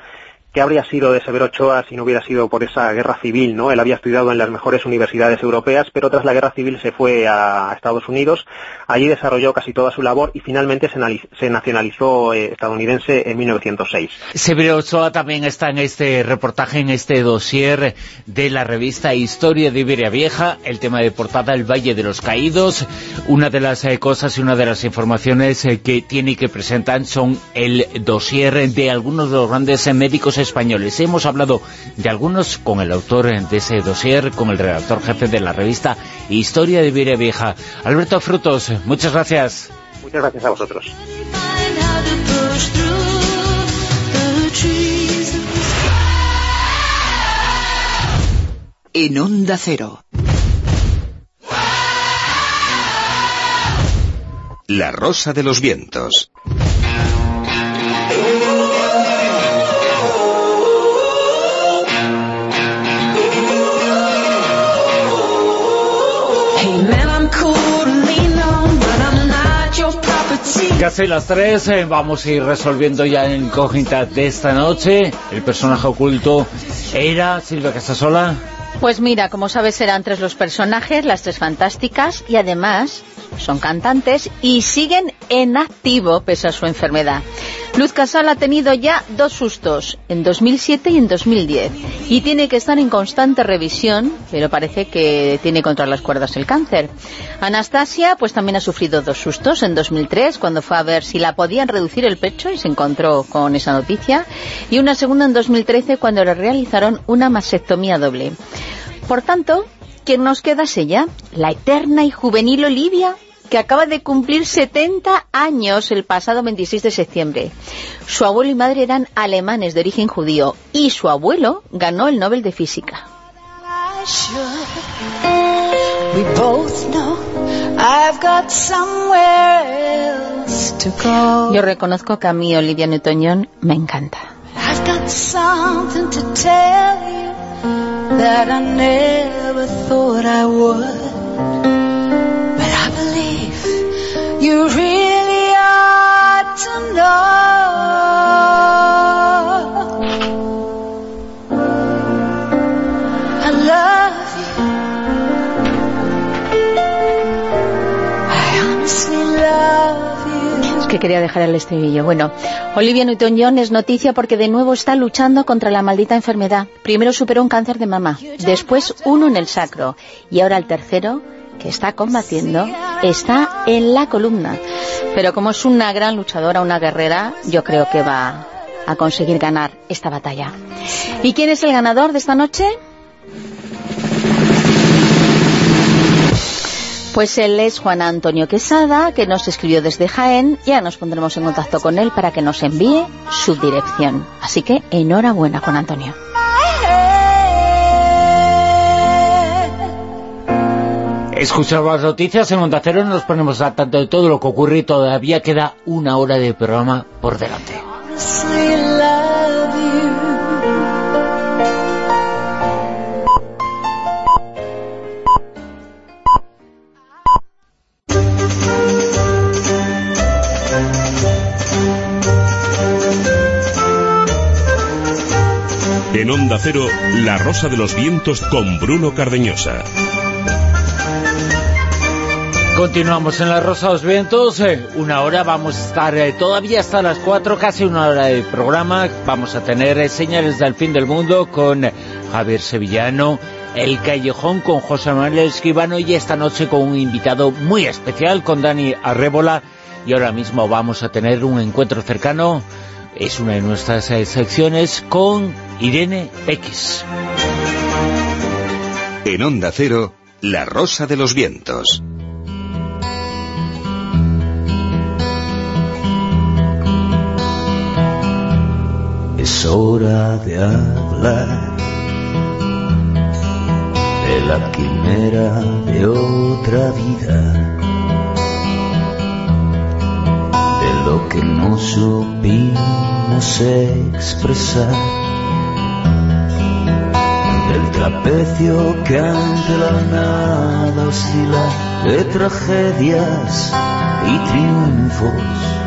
¿Qué habría sido de Severo Ochoa si no hubiera sido por esa guerra civil? ¿no? Él había estudiado en las mejores universidades europeas, pero tras la guerra civil se fue a Estados Unidos. Allí desarrolló casi toda su labor y finalmente se, nacionalizó eh, estadounidense en 1906. Severo Ochoa también está en este reportaje, en este dossier de la revista Historia de Iberia Vieja, el tema de portada El Valle de los Caídos. Una de las eh, cosas y una de las informaciones eh, que tiene y que presentan son el dossier de algunos de los grandes médicos españoles. Hemos hablado de algunos con el autor de ese dossier, con el redactor jefe de la revista Historia de Viria Vieja. Alberto Frutos, muchas gracias. Muchas gracias a vosotros. En Onda Cero. La Rosa de los Vientos. Casi las tres, eh, vamos a ir resolviendo ya en incógnita de esta noche. El personaje oculto era Silvia Casasola. Pues mira, como sabes, eran tres los personajes, las tres fantásticas, y además son cantantes y siguen en activo pese a su enfermedad. Luz Casal ha tenido ya dos sustos, en 2007 y en 2010, y tiene que estar en constante revisión, pero parece que tiene contra las cuerdas el cáncer. Anastasia, pues también ha sufrido dos sustos, en 2003, cuando fue a ver si la podían reducir el pecho y se encontró con esa noticia, y una segunda en 2013, cuando le realizaron una mastectomía doble. Por tanto, ¿quién nos queda es ella? La eterna y juvenil Olivia, que acaba de cumplir 70 años el pasado 26 de septiembre. Su abuelo y madre eran alemanes de origen judío y su abuelo ganó el Nobel de Física. Yo reconozco que a mí Olivia Newton-John me encanta. Es que quería dejar el estribillo. Bueno, Olivia Newton-John es noticia porque de nuevo está luchando contra la maldita enfermedad. Primero superó un cáncer de mama, después uno en el sacro, y ahora el tercero que está combatiendo está en la columna. Pero como es una gran luchadora, una guerrera, yo creo que va a conseguir ganar esta batalla. ¿Y quién es el ganador de esta noche? Pues él es Juan Antonio Quesada, que nos escribió desde Jaén. Ya nos pondremos en contacto con él para que nos envíe su dirección. Así que enhorabuena, Juan Antonio. Escuchar las noticias en Onda Cero nos ponemos a tanto de todo lo que ocurre y todavía queda una hora de programa por delante. En Onda Cero, La Rosa de los Vientos con Bruno Cardeñosa. Continuamos en la Rosa de los Vientos, eh, una hora, vamos a estar eh, todavía hasta las cuatro, casi una hora de programa, vamos a tener eh, señales del fin del mundo con Javier Sevillano, El Callejón con José Manuel Escribano y esta noche con un invitado muy especial, con Dani Arrébola, y ahora mismo vamos a tener un encuentro cercano, es una de nuestras secciones, con Irene X. En Onda Cero, La Rosa de los Vientos. Es hora de hablar de la quimera de otra vida, de lo que no supimos expresar trapecio que ante la nada oscila de tragedias y triunfos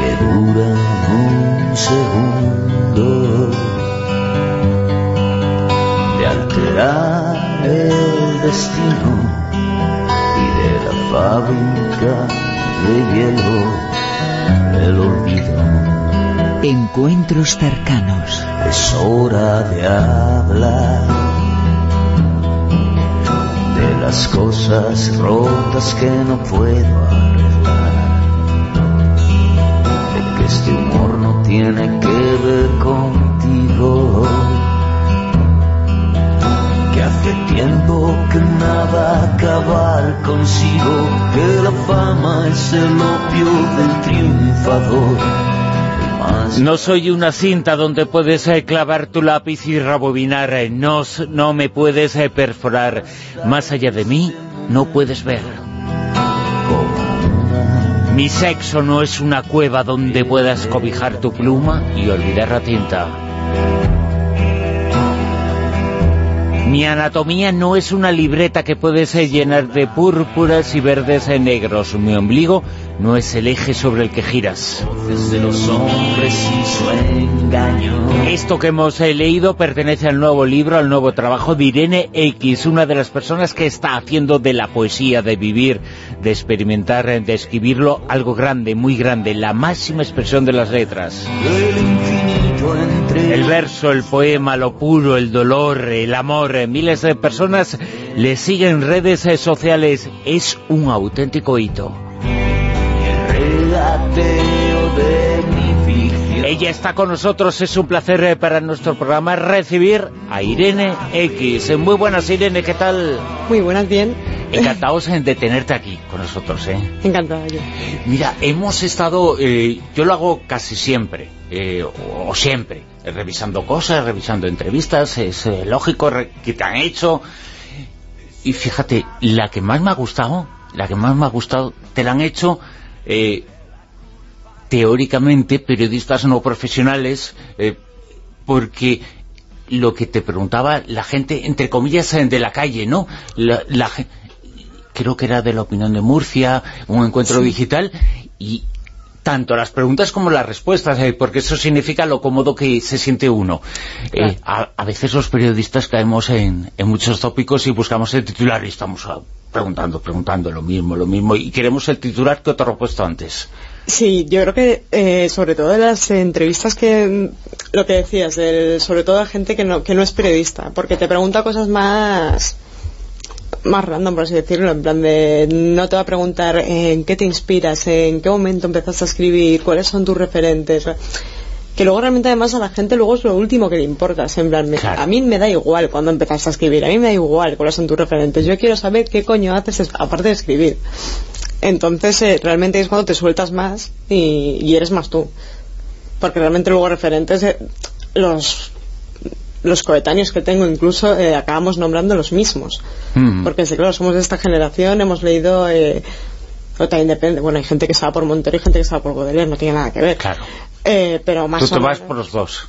que duran un segundo de alterar el destino y de la fábrica de hielo el olvido Encuentros cercanos. es hora de hablar de las cosas rotas que no puedo este humor no tiene que ver contigo. Que hace tiempo que nada acabar consigo. Que la fama es el opio del triunfador. No soy una cinta donde puedes eh, clavar tu lápiz y rebobinar. eh, No, no me puedes eh, perforar. Más allá de mí, no puedes ver. Mi sexo no es una cueva donde puedas cobijar tu pluma y olvidar la tinta. Mi anatomía no es una libreta que puedes llenar de púrpuras y verdes y negros. Mi ombligo no es el eje sobre el que giras. Engaño. Esto que hemos eh, leído pertenece al nuevo libro, al nuevo trabajo de Irene X, una de las personas que está haciendo de la poesía, de vivir, de experimentar, eh, de escribirlo, algo grande, muy grande, la máxima expresión de las letras. El verso, el poema, lo puro, el dolor, el amor, eh, miles de personas le siguen en redes sociales, es un auténtico hito. Ella está con nosotros, es un placer eh, para nuestro programa recibir a Irene X. Eh, Muy buenas Irene, ¿qué tal? Muy buenas, bien. Encantados en de tenerte aquí con nosotros, ¿eh? Encantada yo. Mira, hemos estado, eh, yo lo hago casi siempre, eh, o, o siempre, revisando cosas, revisando entrevistas, es eh, lógico que te han hecho. Y fíjate, la que más me ha gustado, la que más me ha gustado, te la han hecho eh, teóricamente periodistas no profesionales, eh, porque lo que te preguntaba la gente, entre comillas, eh, de la calle, ¿no? La, la creo que era de la opinión de Murcia, un encuentro digital, y tanto las preguntas como las respuestas, eh, porque eso significa lo cómodo que se siente uno. Eh, a, a veces los periodistas caemos en, en muchos tópicos y buscamos el titular y estamos ah, preguntando, preguntando lo mismo, lo mismo, y queremos el titular que otro puesto antes. Sí, yo creo que eh, sobre todo en las entrevistas que, mm, lo que decías, del- sobre todo a gente que no, que no es periodista, porque te pregunta cosas más más random, por así decirlo, en plan de no te va a preguntar en qué te inspiras, en qué momento empezaste a escribir, cuáles son tus referentes, que luego realmente además a la gente luego es lo último que le importa, en plan, me- a mí me da igual cuando empezaste a escribir, a mí me da igual cuáles son tus referentes, yo quiero saber qué coño haces es- aparte de escribir. Entonces, eh, realmente es cuando te sueltas más y, y eres más tú. Porque realmente luego referentes, eh, los, los coetáneos que tengo incluso, eh, acabamos nombrando los mismos. Mm. Porque, sí, claro, somos de esta generación, hemos leído... Eh, o también depende, bueno, hay gente que estaba por Montero y gente que estaba por Baudelaire, no tiene nada que ver. Claro. Eh, pero más Tú te vas por los dos.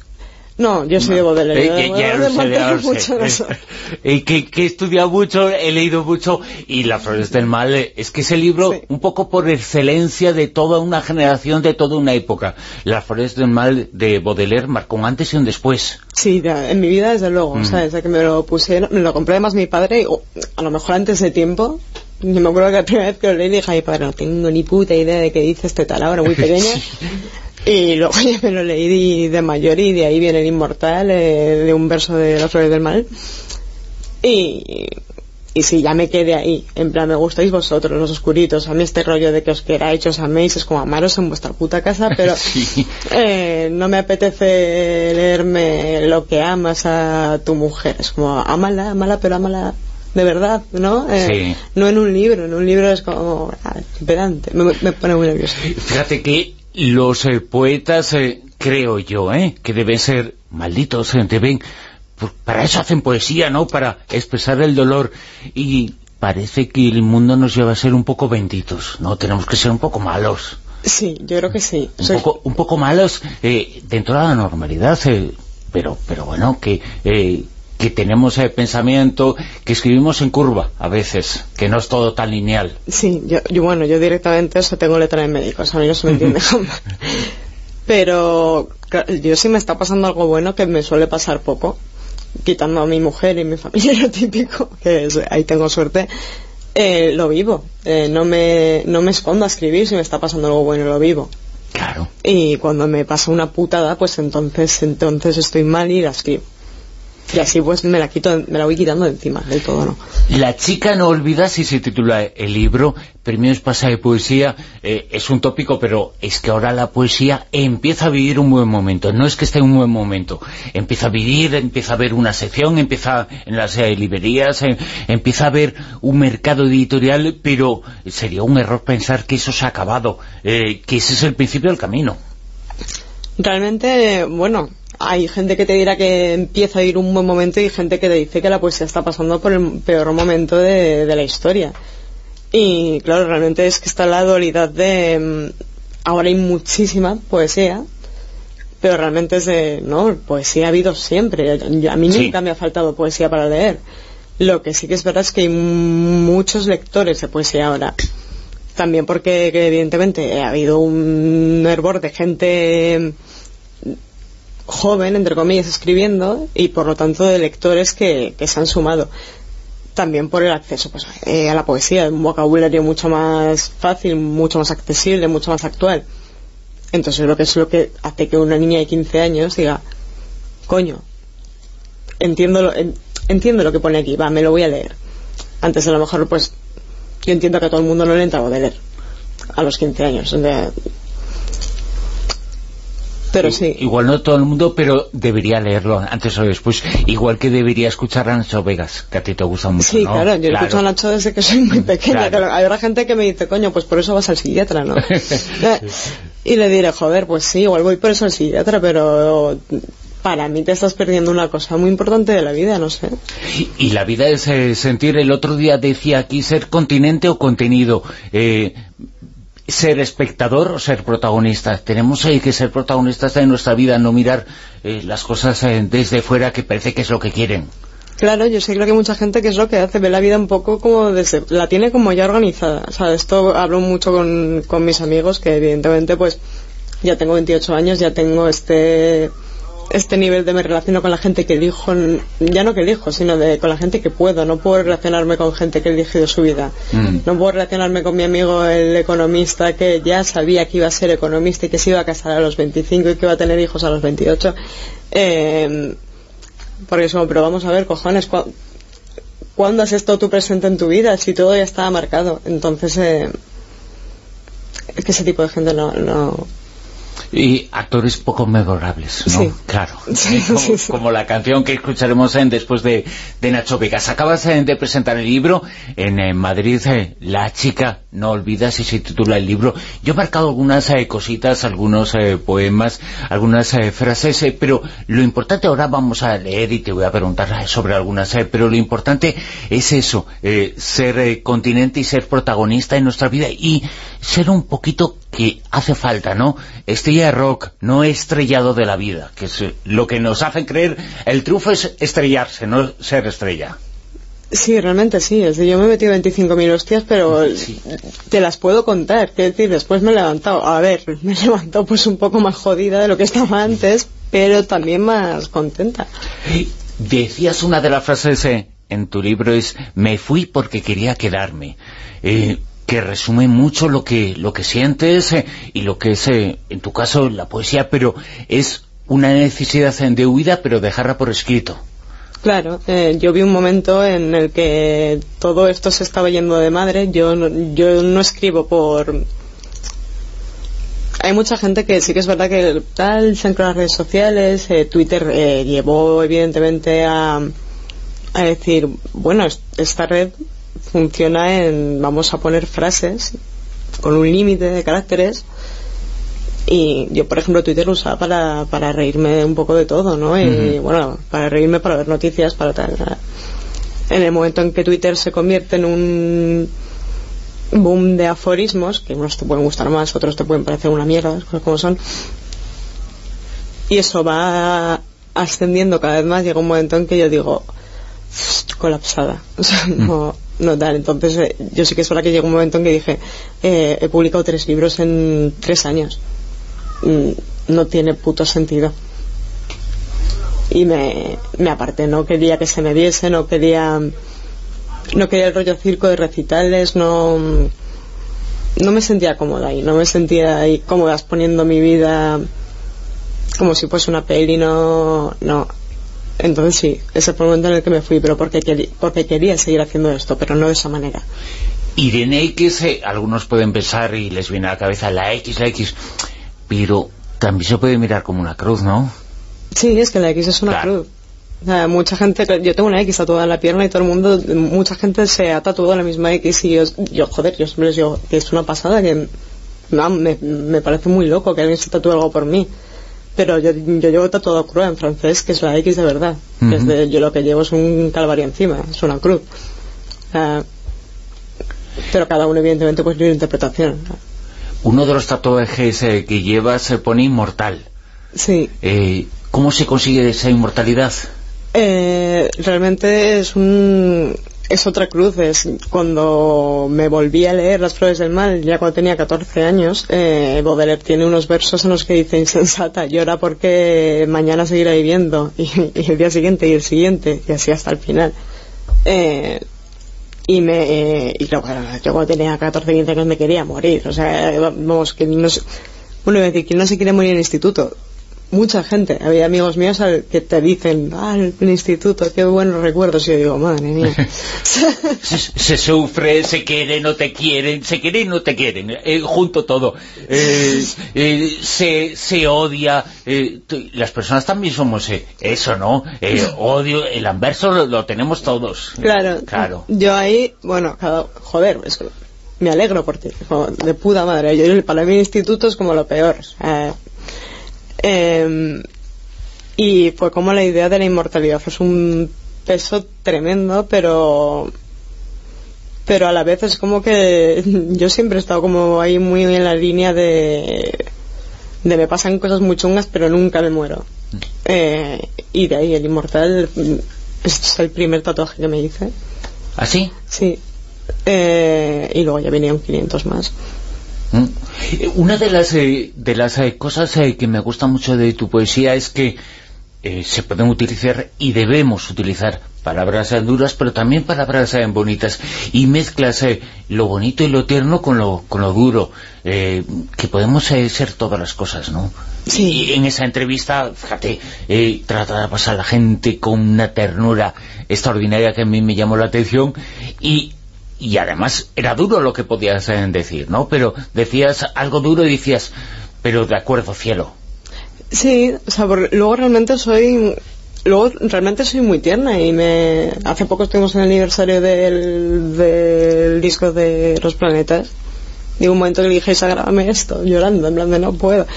No, yo soy de Baudelaire. Eh, de ya- ya Baudelaire, de sé, mucho no sé. <laughs> Eh, que, que he estudiado mucho, he leído mucho, y Las Flores del Mal eh, es que es el libro un poco por excelencia de toda una generación, de toda una época. Las Flores del Mal de Baudelaire marcó un antes y un después. Sí, en mi vida desde luego, Mm. o sea, desde que me lo pusieron, me lo compré además mi padre, y, o, a lo mejor antes de tiempo, yo me acuerdo que la primera vez que lo leí dije a mi padre, no tengo ni puta idea de qué dice este tal ahora, muy <laughs> pequeña, y luego <laughs> ya me lo leí de, mayor y de ahí viene el inmortal, eh, de un verso de Las Flores del Mal, y, y sí, ya me quedé ahí, en plan, me gustáis vosotros, los oscuritos, a mí este rollo de que os queráis, os améis, es como amaros en vuestra puta casa, pero... <laughs> Eh, no me apetece leerme lo que amas a tu mujer. Es como, ámala, ámala, pero ámala de verdad, ¿no? Eh, Sí. No en un libro. En un libro es como, ah, pedante. Me, me pone muy nervioso. Fíjate que los eh, poetas, eh, creo yo, eh, que deben ser malditos, eh, deben... pues, para eso hacen poesía, ¿no? Para expresar el dolor. Y parece que el mundo nos lleva a ser un poco benditos, ¿no? Tenemos que ser un poco malos. Sí, yo creo que sí. un Soy- poco, un poco malos eh, dentro de la normalidad, eh, pero pero bueno, que, eh, que tenemos el pensamiento, que escribimos en curva a veces, que no es todo tan lineal. Sí, yo, yo bueno, yo directamente eso tengo letra de médicos, a mí no se me entiende jamás. Pero yo sí me está pasando algo bueno que me suele pasar poco, quitando a mi mujer y mi familia, <laughs> lo típico, que es- ahí tengo suerte, eh, lo vivo. Eh, no, me, no me escondo a escribir si me está pasando algo bueno, lo vivo. Claro. Y cuando me pasa una putada, pues entonces, entonces estoy mal y la escribo. Y así pues me la quito, me la voy quitando de encima, del todo no. La chica no olvida si se titula el libro, Premios Pasa de Poesía, eh, es un tópico, pero es que ahora la poesía empieza a vivir un buen momento, no es que esté en un buen momento, empieza a vivir, empieza a haber una sección, empieza en las eh, librerías, eh, empieza a haber un mercado editorial, pero sería un error pensar que eso se ha acabado, que ese es el principio del camino. Realmente, bueno, hay gente que te dirá que empieza a ir un buen momento y gente que te dice que la poesía está pasando por el peor momento de, de la historia. Y claro, realmente es que está la dualidad de... mm, Ahora hay muchísima poesía, pero realmente es de... No, poesía ha habido siempre. Yo- A mí Sí. nunca me ha faltado poesía para leer. Lo que sí que es verdad es que hay muchos lectores de poesía ahora. También porque que evidentemente ha habido un hervor de gente joven, entre comillas, escribiendo y por lo tanto de lectores que, se han sumado. También por el acceso pues, eh, a la poesía, un vocabulario mucho más fácil, mucho más accesible, mucho más actual. Entonces creo que es lo que hace que una niña de 15 años diga, coño, entiendo lo, en- entiendo lo que pone aquí, va, me lo voy a leer. Antes a lo mejor pues yo entiendo que a todo el mundo no le entraba de leer a los 15 años. o sea, pero sí. Igual no todo el mundo, pero debería leerlo antes o después, igual que debería escuchar a Nacho Vegas, que a ti te gusta mucho, Sí, ¿no? claro, yo escucho a Nacho desde que soy muy pequeña. Claro. claro. Habrá gente que me dice, coño, pues por eso vas al psiquiatra, ¿no? <laughs> y le diré, joder, pues sí, igual voy por eso al psiquiatra, pero para mí te estás perdiendo una cosa muy importante de la vida, no sé. Y la vida es eh, sentir, el otro día decía aquí, ser continente o contenido, eh, ser espectador o ser protagonista. Tenemos que ser protagonistas de nuestra vida, no mirar eh, las cosas eh, desde fuera que parece que es lo que quieren. Claro, yo sé creo que mucha gente que es lo que hace, ve la vida un poco como desde, la tiene como ya organizada. O sea, esto hablo mucho con, con mis amigos que evidentemente pues ya tengo 28 años, ya tengo este este nivel de me relaciono con la gente que elijo, ya no que elijo, sino de, con la gente que puedo. No puedo relacionarme con gente que ha elegido su vida. No puedo relacionarme con mi amigo el economista que ya sabía que iba a ser economista y que se iba a casar a los 25 y que iba a tener hijos a los 28. Eh, porque es como, pero vamos a ver, cojones, ¿cu- ¿cuándo has estado tú presente en tu vida? Si todo ya estaba marcado. Entonces, eh, es que ese tipo de gente no... no Y actores poco memorables, ¿no? Sí. Claro. <laughs> Sí, como, sí, como la canción que escucharemos en, después de, de Nacho Vegas. Acabas eh, de presentar el libro en, eh, Madrid, eh, La chica no olvida, si se titula el libro. Yo he marcado algunas eh, cositas, algunos eh, poemas, algunas eh, frases, pero lo importante ahora vamos a leer y te voy a preguntar sobre algunas, pero lo importante es eso, ser continente y ser protagonista en nuestra vida y ser un poquito que hace falta, ¿no? Estrella de rock, no estrellado de la vida, que es lo que nos hace creer, el triunfo es estrellarse, no ser estrella. Sí, realmente sí. Es decir, yo me he metido 25.000 hostias, pero te las puedo contar. Quiero decir, después me he levantado. A ver, me he levantado pues un poco más jodida de lo que estaba antes, pero también más contenta. Decías una de las frases eh, en tu libro es me fui porque quería quedarme eh, que resume mucho lo que lo que sientes eh, y lo que es eh, en tu caso la poesía pero es una necesidad de huida pero dejarla por escrito Claro, eh, yo vi un momento en el que todo esto se estaba yendo de madre. Yo no, yo no escribo por... Hay mucha gente que sí que es verdad que tal se las redes sociales, eh, Twitter eh, llevó evidentemente a, a decir, bueno, es- esta red funciona en, vamos a poner frases con un límite de caracteres y yo por ejemplo Twitter lo usaba para, para reírme un poco de todo ¿no? y bueno para reírme para ver noticias para tal en el momento en que Twitter se convierte en un boom de aforismos que unos te pueden gustar más otros te pueden parecer una mierda las cosas como son y eso va ascendiendo cada vez más, llega un momento en que yo digo, colapsada. <laughs> O sea, no, no tal. Entonces, eh, yo sí que es verdad que llegó un momento en que dije, eh, he publicado tres libros en tres años. Mm, no tiene puto sentido. Y me, me aparté, no quería que se me diese, no quería, no quería el rollo circo de recitales, no, no me sentía cómoda ahí, no me sentía ahí cómoda exponiendo mi vida como si fuese una peli, no, no. Entonces sí, ese fue el momento en el que me fui, pero porque, quería, porque quería seguir haciendo esto, pero no de esa manera. Irene X, eh, algunos pueden pensar y les viene a la cabeza la X, la X, pero también se puede mirar como una cruz, ¿no? Sí, es que la X es una cruz. O sea, mucha gente, yo tengo una X tatuada en la pierna y todo el mundo, mucha gente se ha tatuado la misma X y yo, yo joder, yo siempre les digo que es una pasada, que no, me, me parece muy loco que alguien se tatúe algo por mí pero yo, yo llevo tatuado cruz en francés, que es la X de verdad. yo lo que llevo es un calvario encima, es una cruz. Uh, pero cada uno, evidentemente, pues tiene interpretación. Uno de los tatuajes eh, que lleva se pone inmortal. Sí. Eh, ¿Cómo se consigue esa inmortalidad? Eh, realmente es un es otra cruz. Es cuando me volví a leer Las Flores del Mal, ya cuando tenía 14 años, eh, Baudelaire tiene unos versos en los que dice insensata, llora porque mañana seguirá viviendo, y, el día siguiente, y el siguiente, y así hasta el final. Eh, y me y yo cuando tenía 14 15 años me quería morir o sea vamos que no sé, bueno decir que no se quiere morir en el instituto mucha gente, había amigos míos que te dicen, ah, el, instituto, qué buenos recuerdos, y yo digo, madre mía. <laughs> <laughs> se, sufre, se quiere, no te quieren, se quieren, no te quieren, eh, junto todo. Eh, <laughs> eh, se, se odia, las personas también somos eso, ¿no? odio, el anverso lo, tenemos todos. Claro, claro. Yo ahí, bueno, joder, me alegro por ti, de puta madre. Yo, para mí el instituto es como lo peor. Em, y fue como la idea de la inmortalidad. Es un peso tremendo, pero pero a la vez es como que <laughs> yo siempre he estado como ahí muy en la línea de de me pasan cosas muy chungas pero nunca me muero eh, y de ahí el inmortal es el primer tatuaje que me hice ¿Ah, sí? sí eh, y luego ya venían 500 más ¿Mm? Una de las, eh, de las eh, cosas eh, que me gusta mucho de tu poesía es que se pueden utilizar y debemos utilizar palabras duras, pero también palabras bonitas, y mezclas lo bonito y lo tierno con lo, con lo duro, que podemos ser todas las cosas, ¿no? Sí. Y en esa entrevista, fíjate, trata de pasar a la gente con una ternura extraordinaria que a mí me llamó la atención, y y además era duro lo que podías eh, decir, ¿no? Pero decías algo duro y decías, pero de acuerdo, cielo. Sí, o sea, luego realmente soy luego realmente soy muy tierna y me hace poco estuvimos en el aniversario del, del disco de Los Planetas y un momento que le dije, grábame esto, llorando, en plan de no puedo.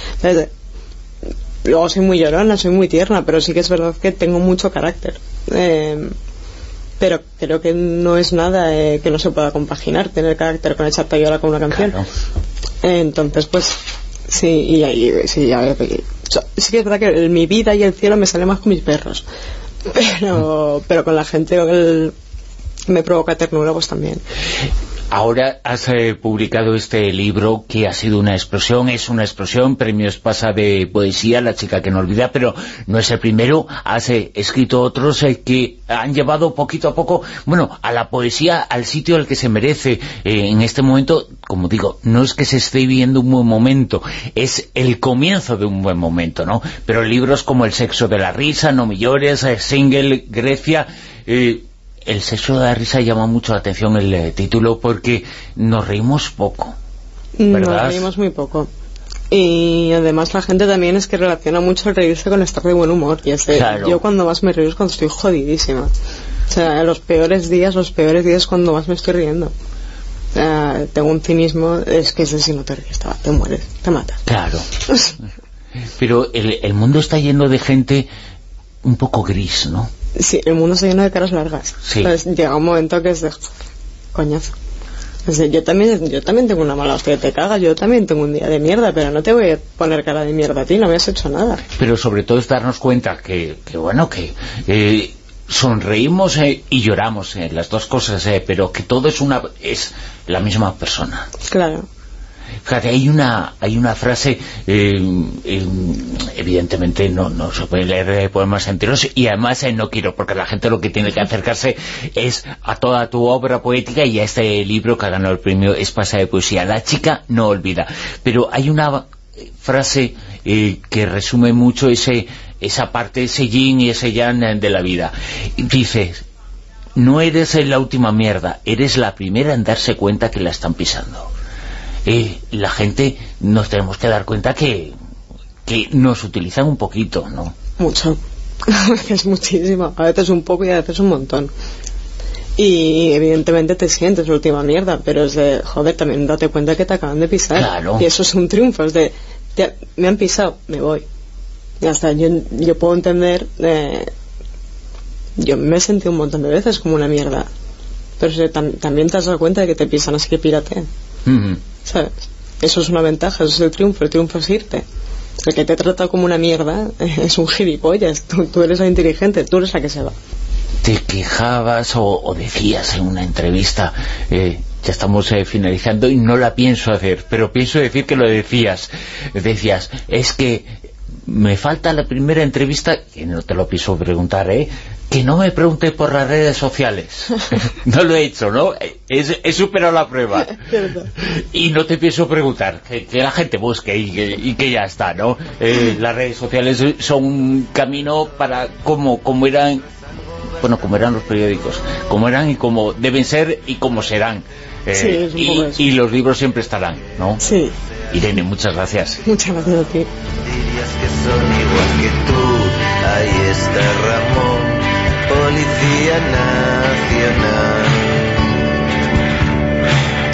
luego soy muy llorona, soy muy tierna, pero sí que es verdad que tengo mucho carácter. Eh, pero creo que no es nada eh, que no se pueda compaginar, tener carácter con echarte a con una canción. entonces, pues, sí, y ahí, sí, sí que es verdad que mi vida y el cielo me sale más con mis perros, <laughs> pero, pero con la gente que me provoca ternura, pues también. Ahora has eh, publicado este libro que ha sido una explosión, es una explosión, premios pasa de poesía, La chica que no olvida, pero no es el primero, has eh, escrito otros eh, que han llevado poquito a poco, bueno, a la poesía al sitio al que se merece en este momento, como digo, no es que se esté viviendo un buen momento, es el comienzo de un buen momento, ¿no? Pero libros como El sexo de la risa, No me llores, Single, Grecia el sexo de la risa llama mucho la atención el eh, título porque nos reímos poco, ¿verdad? Nos reímos muy poco. Y además la gente también es que relaciona mucho el reírse con estar de buen humor. Y es Yo cuando más me río es cuando estoy jodidísima. O sea, los peores días, los peores días cuando más me estoy riendo. tengo un cinismo, es que ese si no te ríes, te, mueres, te matas. Claro. <laughs> Pero el, el mundo está lleno de gente un poco gris, ¿no? Sí, el mundo se llena de caras largas. llega un momento que es de coñazo. yo también yo también tengo una mala hostia te cagas, yo también tengo un día de mierda, pero no te voy a poner cara de mierda a ti, no me has hecho nada. Pero sobre todo es darnos cuenta que, que bueno, que eh, sonreímos eh, y lloramos, eh, las dos cosas, eh, pero que todo es una es la misma persona. Claro. Fíjate, hay una, hay una frase, eh, eh, evidentemente no, no se puede leer poemas enteros y además eh, no quiero, porque la gente lo que tiene que acercarse es a toda tu obra poética y a este libro que ha ganado el premio Espasa de Poesía. La chica no olvida. Pero hay una frase que resume mucho ese esa parte, ese yin y ese yang de la vida. Dice, no eres la última mierda, eres la primera en darse cuenta que la están pisando. Eh, la gente nos tenemos que dar cuenta que, que nos utilizan un poquito, ¿no? Mucho. <laughs> A veces muchísimo. A veces un poco y a veces un montón. Y evidentemente te sientes la última mierda, pero es de, joder, también date cuenta que te acaban de pisar. Claro. Y eso es un triunfo, es de, te- me han pisado, me voy. Ya está, yo, yo puedo entender, eh, yo me he sentido un montón de veces como una mierda. Pero si tam- también te has dado cuenta de que te pisan, así que pírate. ¿Sabes? Eso es una ventaja, eso es el triunfo, el triunfo es irte. El que te trata como una mierda <laughs> es un gilipollas, tú, tú eres la inteligente, tú eres la que se va. te quejabas o, o decías en una entrevista, eh, ya estamos eh, finalizando y no la pienso hacer, pero pienso decir que lo decías. Decías, es que me falta la primera entrevista, que no te lo pienso preguntar, ¿eh? Que no me pregunte por las redes sociales. <laughs> no lo he hecho, ¿no? He, he superado la prueba. Y no te pienso preguntar, que, que la gente busque y que, y que ya está, ¿no? Eh, las redes sociales son un camino para como, como eran bueno, como eran los periódicos, como eran y como deben ser y como serán. Eh, Sí, es un y, poco eso. y los libros siempre estarán, ¿no? Sí. Irene, muchas gracias. Muchas gracias a ti. que son igual que tú. Ahí está Ramón, Policía Nacional.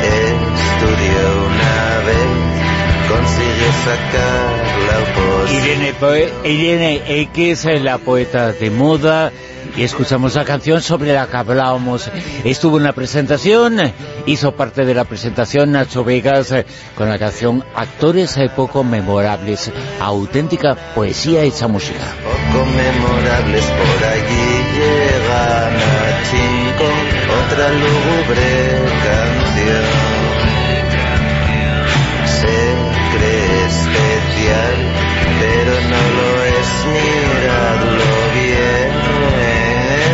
Estudió una vez, consiguió sacar la oposición. Irene, Poe- Irene X, eh, la poeta de moda, y escuchamos la canción sobre la que hablábamos. Estuvo en la presentación, hizo parte de la presentación Nacho Vegas eh, con la canción Actores eh, poco memorables, auténtica poesía hecha música. Poco memorables por Chinco, otra lúgubre canción. Se cree especial, pero no lo es, miradlo bien.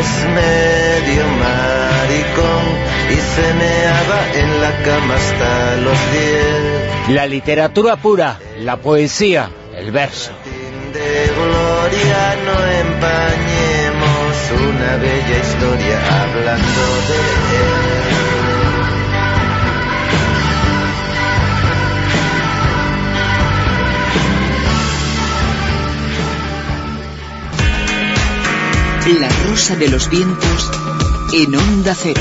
Es medio maricón y se meaba en la cama hasta los diez. La literatura pura, la poesía, el verso. de gloria no una bella historia hablando de él. La rosa de los vientos en onda cero.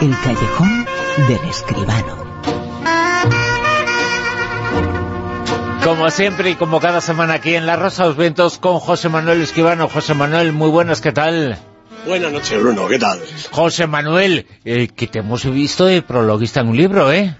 El callejón del escribano. Como siempre y como cada semana aquí en La Rosa de los Vientos con José Manuel Esquivano. José Manuel, muy buenas, ¿qué tal? Buenas noches, Bruno, ¿qué tal? José Manuel, eh, que te hemos visto de prologuista en un libro, ¿eh?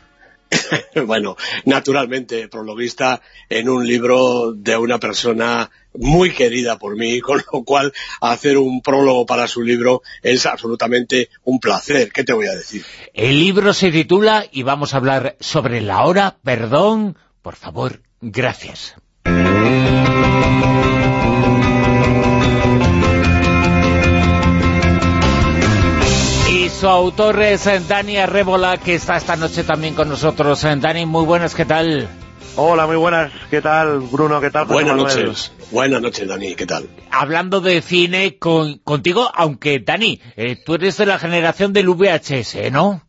<laughs> bueno, naturalmente, prologuista en un libro de una persona muy querida por mí, con lo cual hacer un prólogo para su libro es absolutamente un placer. ¿Qué te voy a decir? El libro se titula y vamos a hablar sobre la hora, perdón, por favor, gracias. Y su autor es eh, Dani Arrébola, que está esta noche también con nosotros. Eh, Dani, muy buenas, ¿qué tal? Hola, muy buenas. ¿Qué tal, Bruno? ¿Qué tal, Buenas noches. Buenas noches, Dani, ¿qué tal? Hablando de cine con, contigo, aunque Dani, eh, tú eres de la generación del VHS, ¿no?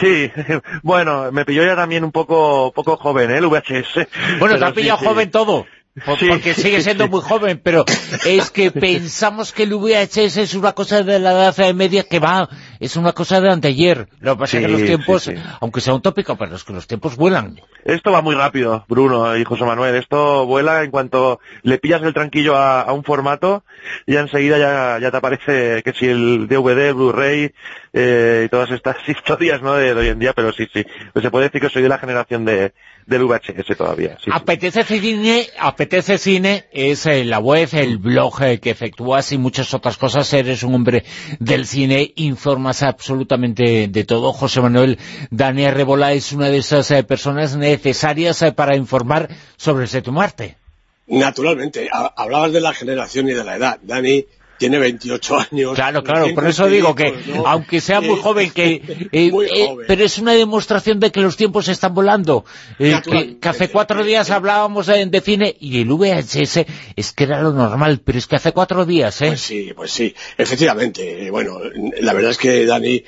Sí, <laughs> bueno, me pilló ya también un poco poco joven, ¿eh? El VHS. Bueno, te ha sí, pillado sí. joven todo, por- Sí, porque sigue siendo muy joven, pero es que <laughs> pensamos que el VHS es una cosa de la edad media que va es una cosa de anteayer. Lo que pasa es que los tiempos, aunque sea un tópico, pero es que los tiempos vuelan. Esto va muy rápido, Bruno y José Manuel. Esto vuela en cuanto le pillas el tranquillo a, a un formato, ya enseguida ya, ya te aparece que si el DVD, Blu-ray eh, y todas estas <laughs> historias ¿no? de, de hoy en día, pero sí, sí. Pues se puede decir que soy de la generación de, del VHS todavía. sí, sí. Apetece Cine, Apetece Cine es eh, la web, el blog eh, que efectúas y muchas otras cosas. Eres un hombre del cine, informas absolutamente de todo. José Manuel Daniel Rebola es una de esas eh, personas necesarias eh, para informar sobre el séptimo arte. Naturalmente, ha- hablabas de la generación y de la edad. Dani tiene 28 años. Claro, claro, por eso digo que, aunque sea muy Eh, joven, que eh, <laughs> muy eh, joven. pero es una demostración de que los tiempos están volando. Eh, que, hace cuatro días hablábamos de cine y el VHS es que era lo normal, pero es que hace cuatro días, ¿eh? Pues sí, pues sí, efectivamente. Bueno, la verdad es que Dani,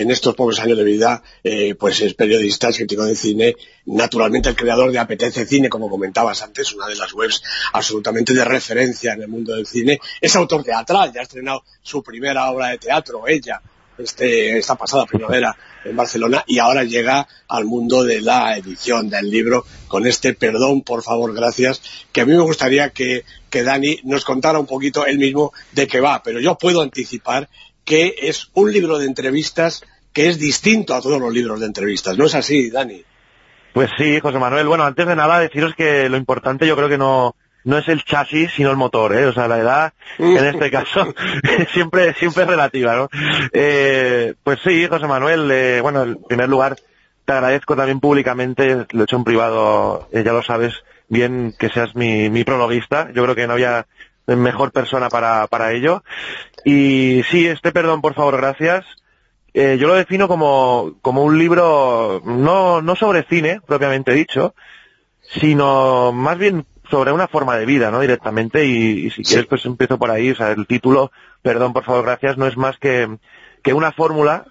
en estos pocos años de vida, eh, pues es periodista, es crítico de cine, naturalmente el creador de Apetece Cine, como comentabas antes, una de las webs absolutamente de referencia en el mundo del cine. Es autor teatral, ya ha estrenado su primera obra de teatro, ella, este, esta pasada primavera en Barcelona, y ahora llega al mundo de la edición del libro con este perdón, por favor, gracias, que a mí me gustaría que, que Dani nos contara un poquito él mismo de qué va, pero yo puedo anticipar que es un libro de entrevistas que es distinto a todos los libros de entrevistas. ¿No es así, Dani? Pues sí, José Manuel. Bueno, antes de nada deciros que lo importante yo creo que no no es el chasis sino el motor, ¿eh? O sea, la edad en este <laughs> caso <laughs> siempre siempre es relativa, ¿no? Eh, pues sí, José Manuel. eh, bueno, en primer lugar te agradezco también públicamente, lo he hecho en privado, eh, ya lo sabes bien que seas mi, mi prologuista. Yo creo que no había mejor persona para, para ello. Y sí, este perdón, por favor, gracias. Eh, yo lo defino como, como un libro no, no sobre cine, propiamente dicho, sino más bien sobre una forma de vida, ¿no? Directamente, y, y si quieres pues empiezo por ahí, o sea, el título, perdón, por favor, gracias, no es más que, que una fórmula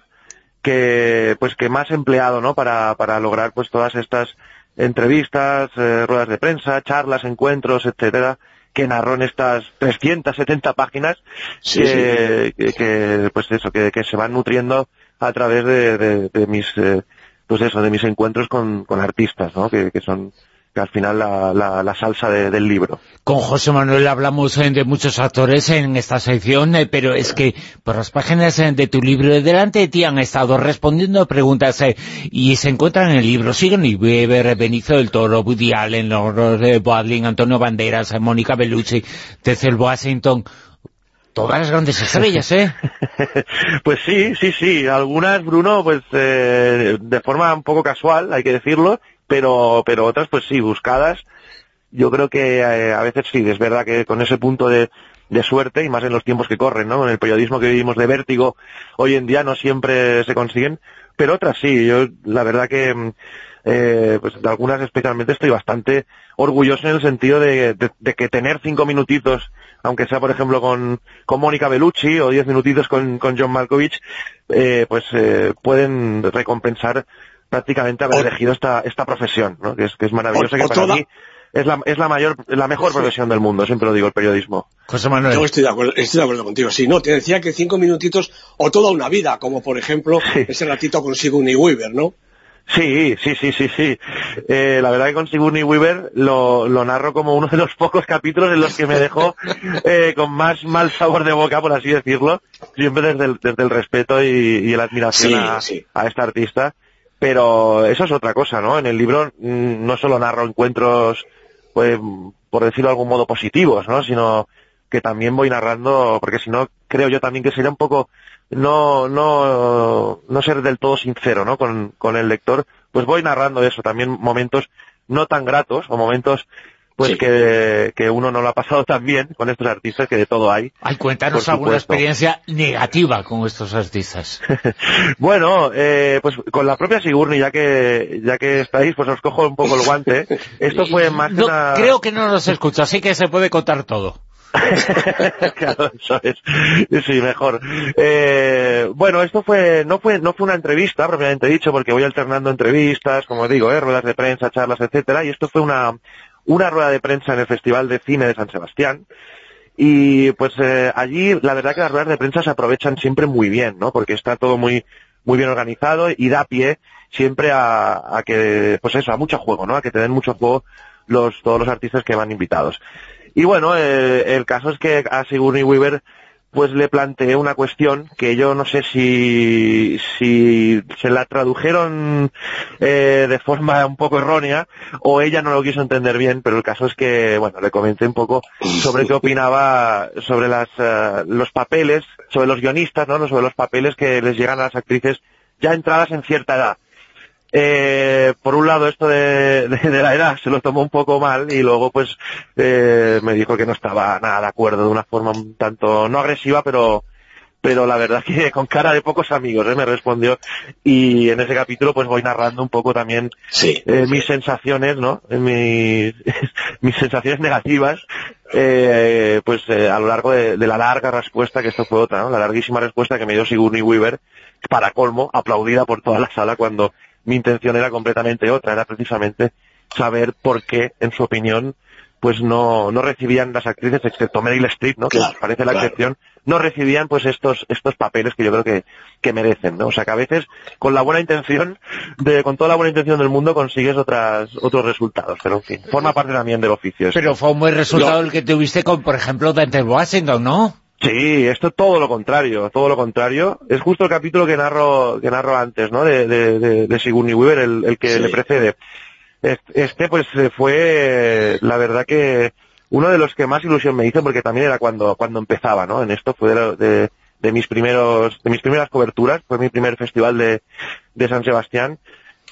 que, pues que más empleado, ¿no? Para, para lograr pues todas estas entrevistas, eh, ruedas de prensa, charlas, encuentros, etcétera, que narró en estas 370 páginas Sí, que, que- que, pues eso, que, que se van nutriendo a través de, de- de mis, eh, pues eso, de mis encuentros con, con artistas, ¿no? Que, que son, que al final la, la, la salsa de- del libro. Con José Manuel hablamos eh, de muchos actores en esta sección, eh, pero es que por las páginas eh, de tu libro delante de ti han estado respondiendo preguntas y se encuentran en el libro. Sigourney Weaver, Benicio del Toro, Woody Allen, Lord Bodling, Antonio Banderas, Mónica Bellucci, Tezel Washington... Todas las grandes estrellas, ¿eh? <laughs> Pues sí, sí, sí. Algunas, Bruno, pues eh, de forma un poco casual, hay que decirlo, pero, pero otras, pues sí, buscadas. Yo creo que eh, a veces sí, es verdad que con ese punto de, de suerte, y más en los tiempos que corren, ¿no? En el periodismo que vivimos de vértigo, hoy en día no siempre se consiguen, pero otras sí. Yo, la verdad que, mm, eh, pues de algunas especialmente estoy bastante orgulloso en el sentido de, de- que tener cinco minutitos, aunque sea por ejemplo con, con Mónica Bellucci o diez minutitos con, con John Malkovich, eh, pues eh, pueden recompensar prácticamente haber elegido esta, esta profesión, ¿no? que, es, que es maravillosa, O- que o para toda- mí es la, es la mayor, la mejor profesión del mundo, siempre lo digo, el periodismo. José Manuel. Yo estoy de acuerdo, estoy de acuerdo contigo. Sí, no, te decía que cinco minutitos o toda una vida, como por ejemplo ese ratito con Sigourney Weaver, ¿no? Sí, sí, sí, sí, sí. Eh, la verdad que con Sigourney Weaver lo, lo narro como uno de los <laughs> pocos capítulos en los que me dejó eh, con más mal sabor de boca, por así decirlo, siempre desde el, desde el respeto y, y la admiración Sí, a, sí. a esta artista. Pero eso es otra cosa, ¿no? En el libro mm, no solo narro encuentros, pues, por decirlo de algún modo, positivos, ¿no? Sino que también voy narrando, porque si no, creo yo también que sería un poco no, no, no ser del todo sincero, ¿no? Con, con el lector, pues voy narrando eso, también momentos no tan gratos, o momentos pues que, que uno no lo ha pasado tan bien con estos artistas, que de todo hay. Ay, cuéntanos alguna experiencia negativa con estos artistas. <laughs> Bueno, eh, pues con la propia Sigourney, ya que ya que estáis, pues os cojo un poco el guante. <laughs> Esto fue más No, una... Creo que no nos escucha, así que se puede contar todo. <laughs> claro, eso es. Sí, mejor. Eh, bueno, esto fue no fue no fue una entrevista propiamente dicho, porque voy alternando entrevistas, como digo, eh, ruedas de prensa, charlas, etcétera, y esto fue una una rueda de prensa en el Festival de Cine de San Sebastián. Y pues eh, allí la verdad que las ruedas de prensa se aprovechan siempre muy bien, ¿no? Porque está todo muy muy bien organizado y da pie siempre a, a que, pues eso, a mucho juego, ¿no? A que te den mucho juego los, todos los artistas que van invitados. Y bueno, eh, el caso es que a Sigourney Weaver pues le planteé una cuestión que yo no sé si, si se la tradujeron eh, de forma un poco errónea o ella no lo quiso entender bien, pero el caso es que, bueno, le comenté un poco sobre qué opinaba sobre las, eh, los papeles, sobre los guionistas, ¿no? Sobre los papeles que les llegan a las actrices ya entradas en cierta edad. Eh, por un lado esto de, de, de, la edad se lo tomó un poco mal y luego pues eh, me dijo que no estaba nada de acuerdo de una forma un tanto no agresiva pero pero la verdad que <laughs> con cara de pocos amigos ¿eh? me respondió y en ese capítulo pues voy narrando un poco también sí, eh, sí. mis sensaciones no mis, <laughs> mis sensaciones negativas eh, pues eh, a lo largo de, de, la larga respuesta que esto fue otra ¿no? la larguísima respuesta que me dio Sigourney Weaver para colmo aplaudida por toda la sala cuando mi intención era completamente otra, era precisamente saber por qué, en su opinión, pues no, no recibían las actrices, excepto Meryl Streep, ¿no? Claro, que parece la claro. excepción, no recibían pues estos, estos papeles que yo creo que, que merecen, ¿no? O sea que a veces, con la buena intención, de, con toda la buena intención del mundo consigues otras, otros resultados, pero en fin, forma parte también del oficio. Esto. Pero fue un buen resultado el que tuviste con, por ejemplo, Dante Washington, ¿no? Sí, esto es todo lo contrario, todo lo contrario. Es justo el capítulo que narro, que narro antes, ¿no? De, de, de, de Sigourney Weaver, el, el que Sí. le precede. Este, pues, eh, fue, la verdad que, uno de los que más ilusión me hizo, porque también era cuando, cuando empezaba, ¿no? En esto fue de, de, de mis primeros, de mis primeras coberturas, fue mi primer festival de, de San Sebastián.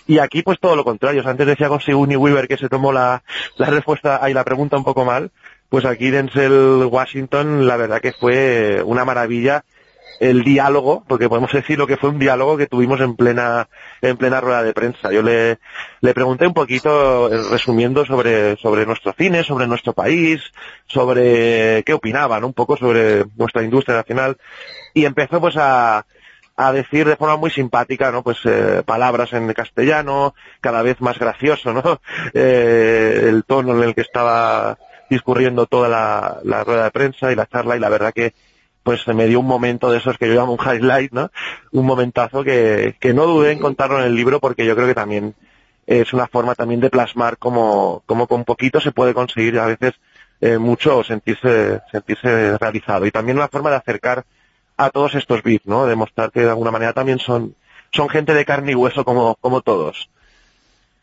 Y aquí, pues todo lo contrario. O sea, antes decía con Sigourney Weaver que se tomó la, la respuesta, ahí la pregunta un poco mal. Pues aquí Denzel Washington, la verdad que fue una maravilla el diálogo, porque podemos decir lo que fue un diálogo que tuvimos en plena, en plena rueda de prensa. Yo le, le pregunté un poquito, eh, resumiendo sobre, sobre nuestro cine, sobre nuestro país, sobre qué opinaban, un poco sobre nuestra industria nacional, y empezó pues a, a decir de forma muy simpática, ¿no? Pues eh, palabras en castellano, cada vez más gracioso, ¿no? <laughs> Eh, el tono en el que estaba discurriendo toda la, rueda de prensa y la charla y la verdad que pues me dio un momento de esos que yo llamo un highlight, ¿no? Un momentazo que, no dudé en contarlo en el libro porque yo creo que también es una forma también de plasmar como, con poquito se puede conseguir a veces eh, mucho sentirse, sentirse realizado. Y también una forma de acercar a todos estos bits, ¿no? Demostrar que de alguna manera también son, son gente de carne y hueso como, como todos.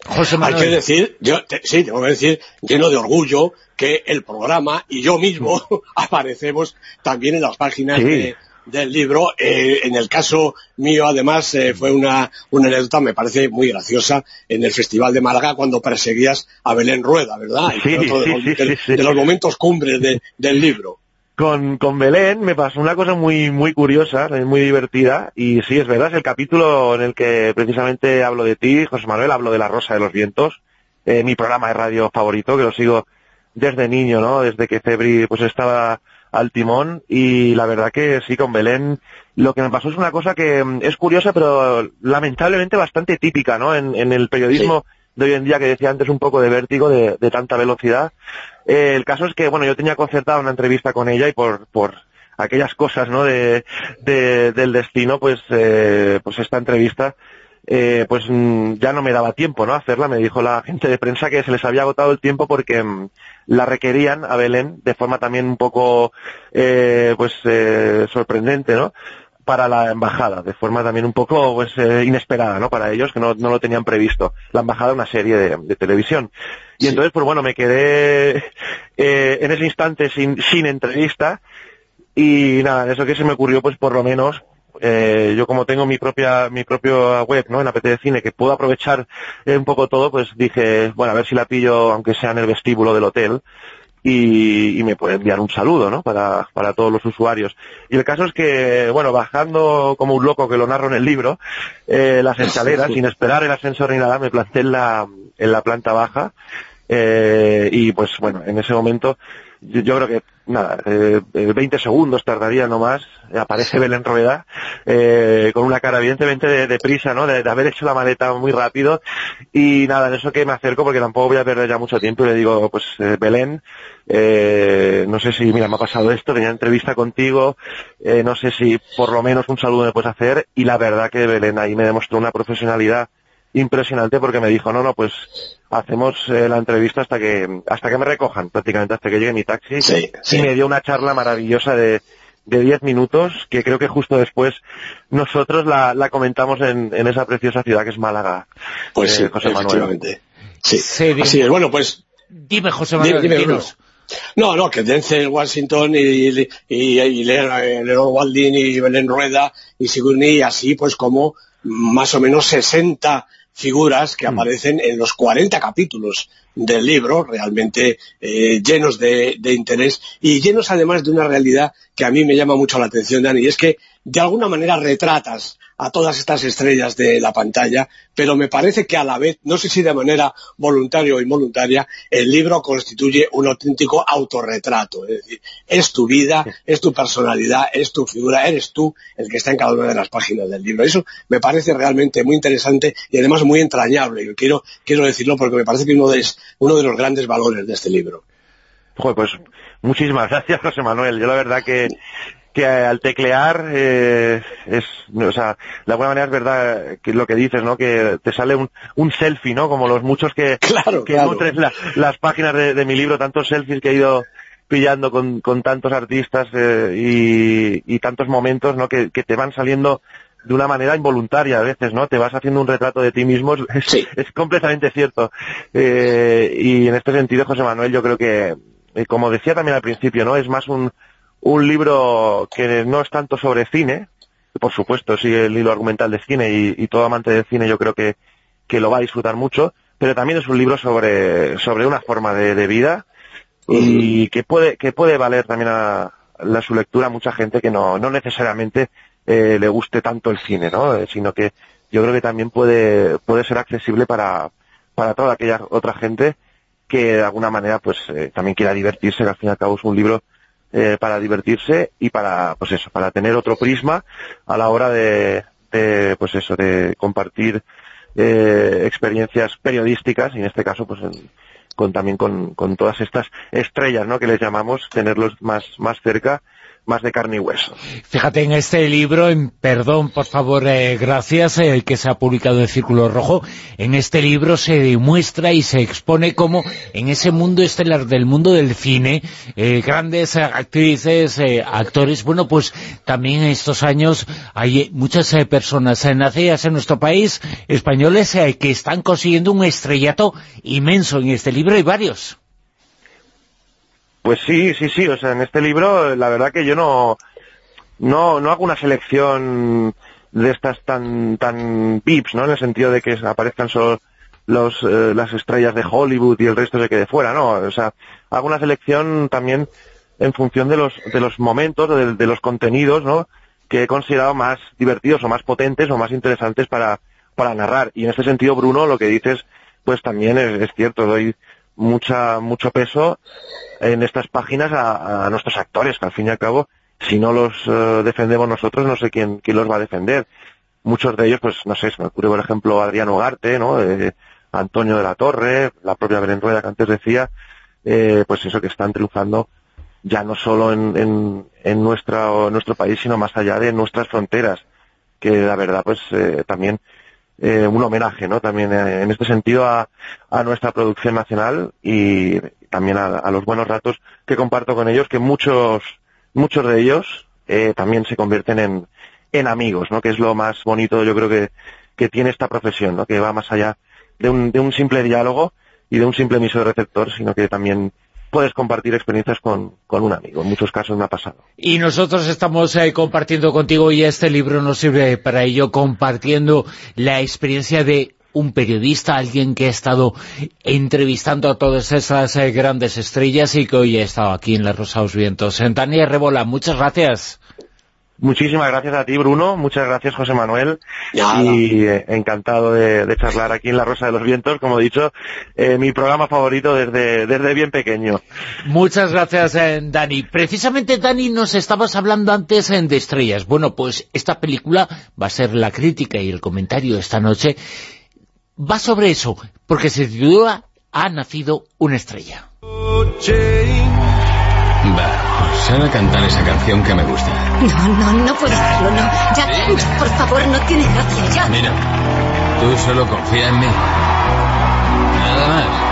José Hay que decir, yo, te- sí, tengo que decir, lleno de orgullo, que el programa y yo mismo <laughs> aparecemos también en las páginas Sí. de- del libro. Eh, en el caso mío, además, eh, fue una, una anécdota, me parece muy graciosa, en el Festival de Málaga cuando perseguías a Belén Rueda, ¿verdad? Sí, otro de, sí, los, sí, de- sí, sí. de los momentos cumbres de- del libro. Con, con Belén me pasó una cosa muy, muy curiosa, muy divertida, y sí, es verdad, es el capítulo en el que precisamente hablo de ti, José Manuel, hablo de La Rosa de los Vientos, eh, mi programa de radio favorito, que lo sigo desde niño, ¿no? Desde que Cebri pues estaba al timón, y la verdad que sí, con Belén, lo que me pasó es una cosa que mm, es curiosa, pero lamentablemente bastante típica, ¿no? En, en el periodismo de hoy en día, que decía antes un poco de vértigo, de, de tanta velocidad, eh, el caso es que, bueno, yo tenía concertada una entrevista con ella y por, por aquellas cosas, ¿no? De, de- del destino, pues, eh, pues esta entrevista, eh, pues mm, ya no me daba tiempo, ¿no? Hacerla. Me dijo la gente de prensa que se les había agotado el tiempo porque mm, la requerían a Belén de forma también un poco, eh, pues, eh, sorprendente, ¿no? Para la embajada, de forma también un poco pues eh, inesperada, ¿no? Para ellos, que no, no lo tenían previsto. La embajada una serie de, de televisión. Y entonces, pues bueno, me quedé eh, en ese instante sin, sin entrevista y nada, eso que se me ocurrió, pues por lo menos, eh, yo como tengo mi propia mi propia web, ¿no? En APT de Cine, que puedo aprovechar eh, un poco todo, pues dije, bueno, a ver si la pillo, aunque sea en el vestíbulo del hotel, y, y me puede enviar un saludo, ¿no? Para, para todos los usuarios. Y el caso es que, bueno, bajando como un loco que lo narro en el libro, eh, las <laughs> escaleras, sin esperar el ascensor ni nada, me planté en la, en la planta baja, eh, y pues bueno, en ese momento yo, yo creo que, nada, eh, eh, 20 segundos tardaría no más, eh, aparece Belén Rueda, eh, con una cara evidentemente de, de prisa, ¿no? De, de haber hecho la maleta muy rápido, y nada, en eso que me acerco, porque tampoco voy a perder ya mucho tiempo, y le digo, pues, eh, Belén, eh, no sé si, mira, me ha pasado esto, tenía entrevista contigo, eh, no sé si por lo menos un saludo me puedes hacer, y la verdad que Belén ahí me demostró una profesionalidad impresionante porque me dijo, no, no, pues hacemos eh, la entrevista hasta que hasta que me recojan, prácticamente hasta que llegue mi taxi. Sí, sí. Y me dio una charla maravillosa de de 10 minutos, que creo que justo después nosotros la, la comentamos en, en esa preciosa ciudad que es Málaga. Pues eh, sí, José Manuel. efectivamente. Sí, Sí, dime. así es. Bueno, pues Dime, José Manuel, Dime, dime. No, no, que Denzel Washington y, y, y Leonard Waldin y Belén Rueda y Sigourney, y así pues como más o menos 60 figuras que aparecen en los 40 capítulos del libro, realmente eh, llenos de, de interés y llenos además de una realidad que a mí me llama mucho la atención, Dani, y es que de alguna manera retratas a todas estas estrellas de la pantalla, pero me parece que a la vez, no sé si de manera voluntaria o involuntaria, el libro constituye un auténtico autorretrato. Es decir, es tu vida, es tu personalidad, es tu figura, eres tú el que está en cada una de las páginas del libro. Eso me parece realmente muy interesante y además muy entrañable. Yo quiero, quiero decirlo porque me parece que uno de, uno de los grandes valores de este libro. Joder, pues muchísimas <laughs> gracias, José Manuel. Yo la verdad que, que al teclear eh, es, o sea, de alguna manera es verdad que lo que dices, ¿no? Que te sale un, un selfie, ¿no? Como los muchos que, <laughs> Claro, que claro. nutren la- las páginas de, de mi libro, tantos selfies que he ido pillando con, con tantos artistas eh, y, y tantos momentos, ¿no? Que, que te van saliendo de una manera involuntaria a veces, ¿no? Te vas haciendo un retrato de ti mismo, es, es completamente cierto. Eh, y en este sentido, José Manuel, yo creo que, eh, como decía también al principio, ¿no? Es más un, un libro que no es tanto sobre cine, por supuesto, sigue el hilo argumental de cine y, y todo amante del cine yo creo que, que lo va a disfrutar mucho, pero también es un libro sobre, sobre una forma de, de vida y que puede, que puede valer también a, la, su lectura a mucha gente que no, no necesariamente eh, le guste tanto el cine, ¿no? Eh, sino que yo creo que también puede, puede ser accesible para, para toda aquella otra gente que de alguna manera pues eh, también quiera divertirse, que al fin y al cabo es un libro eh, para divertirse y para, pues eso, para tener otro prisma a la hora de, de pues eso, de compartir eh, experiencias periodísticas y en este caso pues con también con, con todas estas estrellas, ¿no? Que les llamamos, tenerlos más, más cerca, más de carne y hueso. Fíjate en este libro, en Perdón, por favor, eh, gracias, el que se ha publicado en Círculo Rojo, en este libro se demuestra y se expone como en ese mundo estelar del mundo del cine, eh, grandes eh, actrices, eh, actores, bueno, pues también en estos años hay eh, muchas eh, personas eh, nacidas en nuestro país, españoles, eh, que están consiguiendo un estrellato inmenso. En este libro hay varios. Pues sí, sí, sí, o sea, en este libro la verdad que yo no, no, no hago una selección de estas tan, tan pips, ¿no? En el sentido de que aparezcan solo los, eh, las estrellas de Hollywood y el resto se quede fuera, ¿no? O sea, hago una selección también en función de los, de los momentos, de, de los contenidos, ¿no? Que he considerado más divertidos o más potentes o más interesantes para, para narrar. Y en este sentido, Bruno, lo que dices, pues también es, es cierto, doy mucha, mucho peso en estas páginas a, a nuestros actores, que al fin y al cabo, si no los eh, defendemos nosotros, no sé quién, quién los va a defender. Muchos de ellos, pues no sé, se me ocurre por ejemplo Adriano Ugarte, ¿no? Eh, Antonio de la Torre, la propia Belén que antes decía, eh, pues eso que están triunfando ya no solo en, en, en nuestra, o nuestro país, sino más allá de nuestras fronteras, que la verdad pues eh, también eh, un homenaje, ¿no? También eh, en este sentido a, a nuestra producción nacional y también a, a los buenos ratos que comparto con ellos, que muchos, muchos de ellos eh, también se convierten en, en amigos, ¿no? Que es lo más bonito, yo creo que, que tiene esta profesión, ¿no? Que va más allá de un, de un simple diálogo y de un simple emiso de receptor, sino que también puedes compartir experiencias con, con un amigo. En muchos casos me ha pasado. Y nosotros estamos eh, compartiendo contigo y este libro nos sirve para ello, compartiendo la experiencia de un periodista, alguien que ha estado entrevistando a todas esas eh, grandes estrellas y que hoy ha estado aquí en La Rosa de los Vientos. En Tania Rebola, muchas gracias. Muchísimas gracias a ti, Bruno. Muchas gracias, José Manuel. Nada. Y eh, encantado de, de charlar aquí en La Rosa de los Vientos, como he dicho, eh, mi programa favorito desde, desde bien pequeño. Muchas gracias, eh, Dani. Precisamente, Dani, nos estabas hablando antes eh, de estrellas. Bueno, pues esta película va a ser la crítica y el comentario esta noche. Va sobre eso, porque se titula Ha nacido una estrella. Sal a cantar esa canción que me gusta. No, no, no puedo hacerlo, no. Ya, ya, por favor, no tiene gracia, ya. Mira, tú solo confía en mí. Nada más.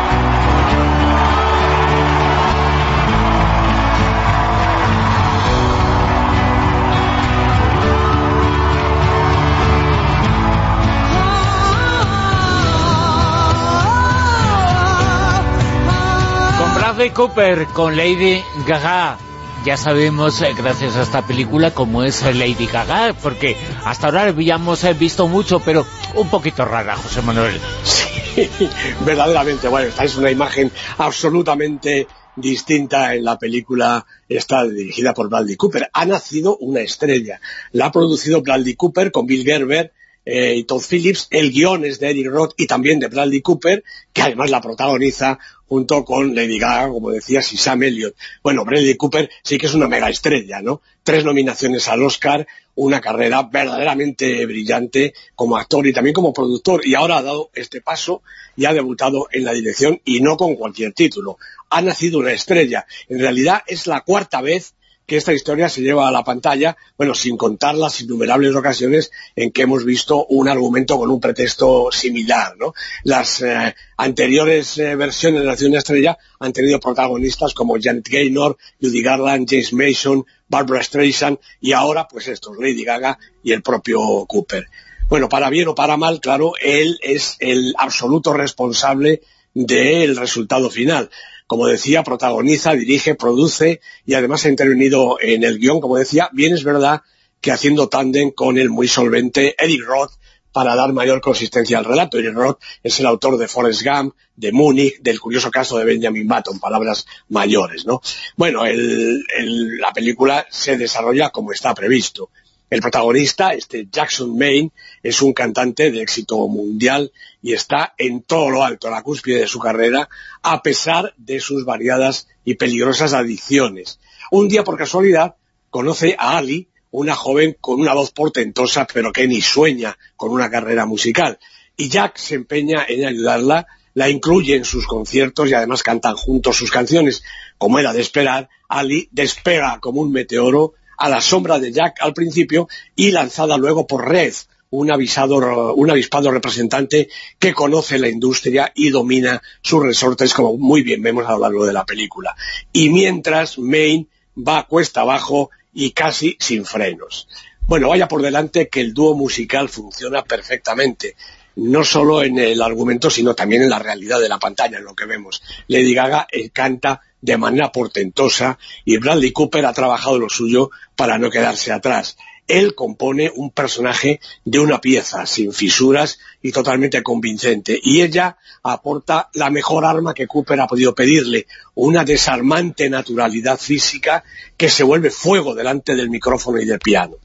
Bradley Cooper, con Lady Gaga. Ya sabemos, eh, gracias a esta película, cómo es eh, Lady Gaga, porque hasta ahora habíamos eh, visto mucho, pero un poquito rara, José Manuel. Sí, <laughs> verdaderamente, bueno, esta es una imagen absolutamente distinta en la película está dirigida por Bradley Cooper. Ha nacido una estrella. La ha producido Bradley Cooper con Bill Gerber eh, y Todd Phillips. El guion es de Eric Roth y también de Bradley Cooper, que además la protagoniza junto con Lady Gaga, como decías, y Sam Elliott. Bueno, Bradley Cooper sí que es una mega estrella, ¿no? Tres nominaciones al Oscar, una carrera verdaderamente brillante como actor y también como productor. Y ahora ha dado este paso y ha debutado en la dirección y no con cualquier título. Ha nacido una estrella. En realidad es la cuarta vez que esta historia se lleva a la pantalla, bueno, sin contar las innumerables ocasiones en que hemos visto un argumento con un pretexto similar, ¿no? Las eh, anteriores eh, versiones de Nación Estrella han tenido protagonistas como Janet Gaynor, Judy Garland, James Mason, Barbara Streisand y ahora, pues estos, Lady Gaga y el propio Cooper. Bueno, para bien o para mal, claro, él es el absoluto responsable del resultado final como decía, protagoniza, dirige, produce y además ha intervenido en el guion, como decía, bien es verdad que haciendo tándem con el muy solvente Eric Roth para dar mayor consistencia al relato. Eric Roth es el autor de Forrest Gump, de Múnich, del curioso caso de Benjamin Button, palabras mayores, ¿no? Bueno, el, el, la película se desarrolla como está previsto. El protagonista, este Jackson Maine, es un cantante de éxito mundial y está en todo lo alto, la cúspide de su carrera, a pesar de sus variadas y peligrosas adicciones. Un día, por casualidad, conoce a Ali, una joven con una voz portentosa, pero que ni sueña con una carrera musical. Y Jack se empeña en ayudarla, la incluye en sus conciertos y además cantan juntos sus canciones. Como era de esperar, Ali despega como un meteoro a la sombra de Jack al principio y lanzada luego por Red, un, avisado, un avispado representante que conoce la industria y domina sus resortes, como muy bien vemos a lo largo de la película. Y mientras Maine va cuesta abajo y casi sin frenos. Bueno, vaya por delante que el dúo musical funciona perfectamente, no solo en el argumento, sino también en la realidad de la pantalla, en lo que vemos. Lady Gaga eh, canta de manera portentosa y Bradley Cooper ha trabajado lo suyo para no quedarse atrás. Él compone un personaje de una pieza, sin fisuras y totalmente convincente. Y ella aporta la mejor arma que Cooper ha podido pedirle, una desarmante naturalidad física que se vuelve fuego delante del micrófono y del piano.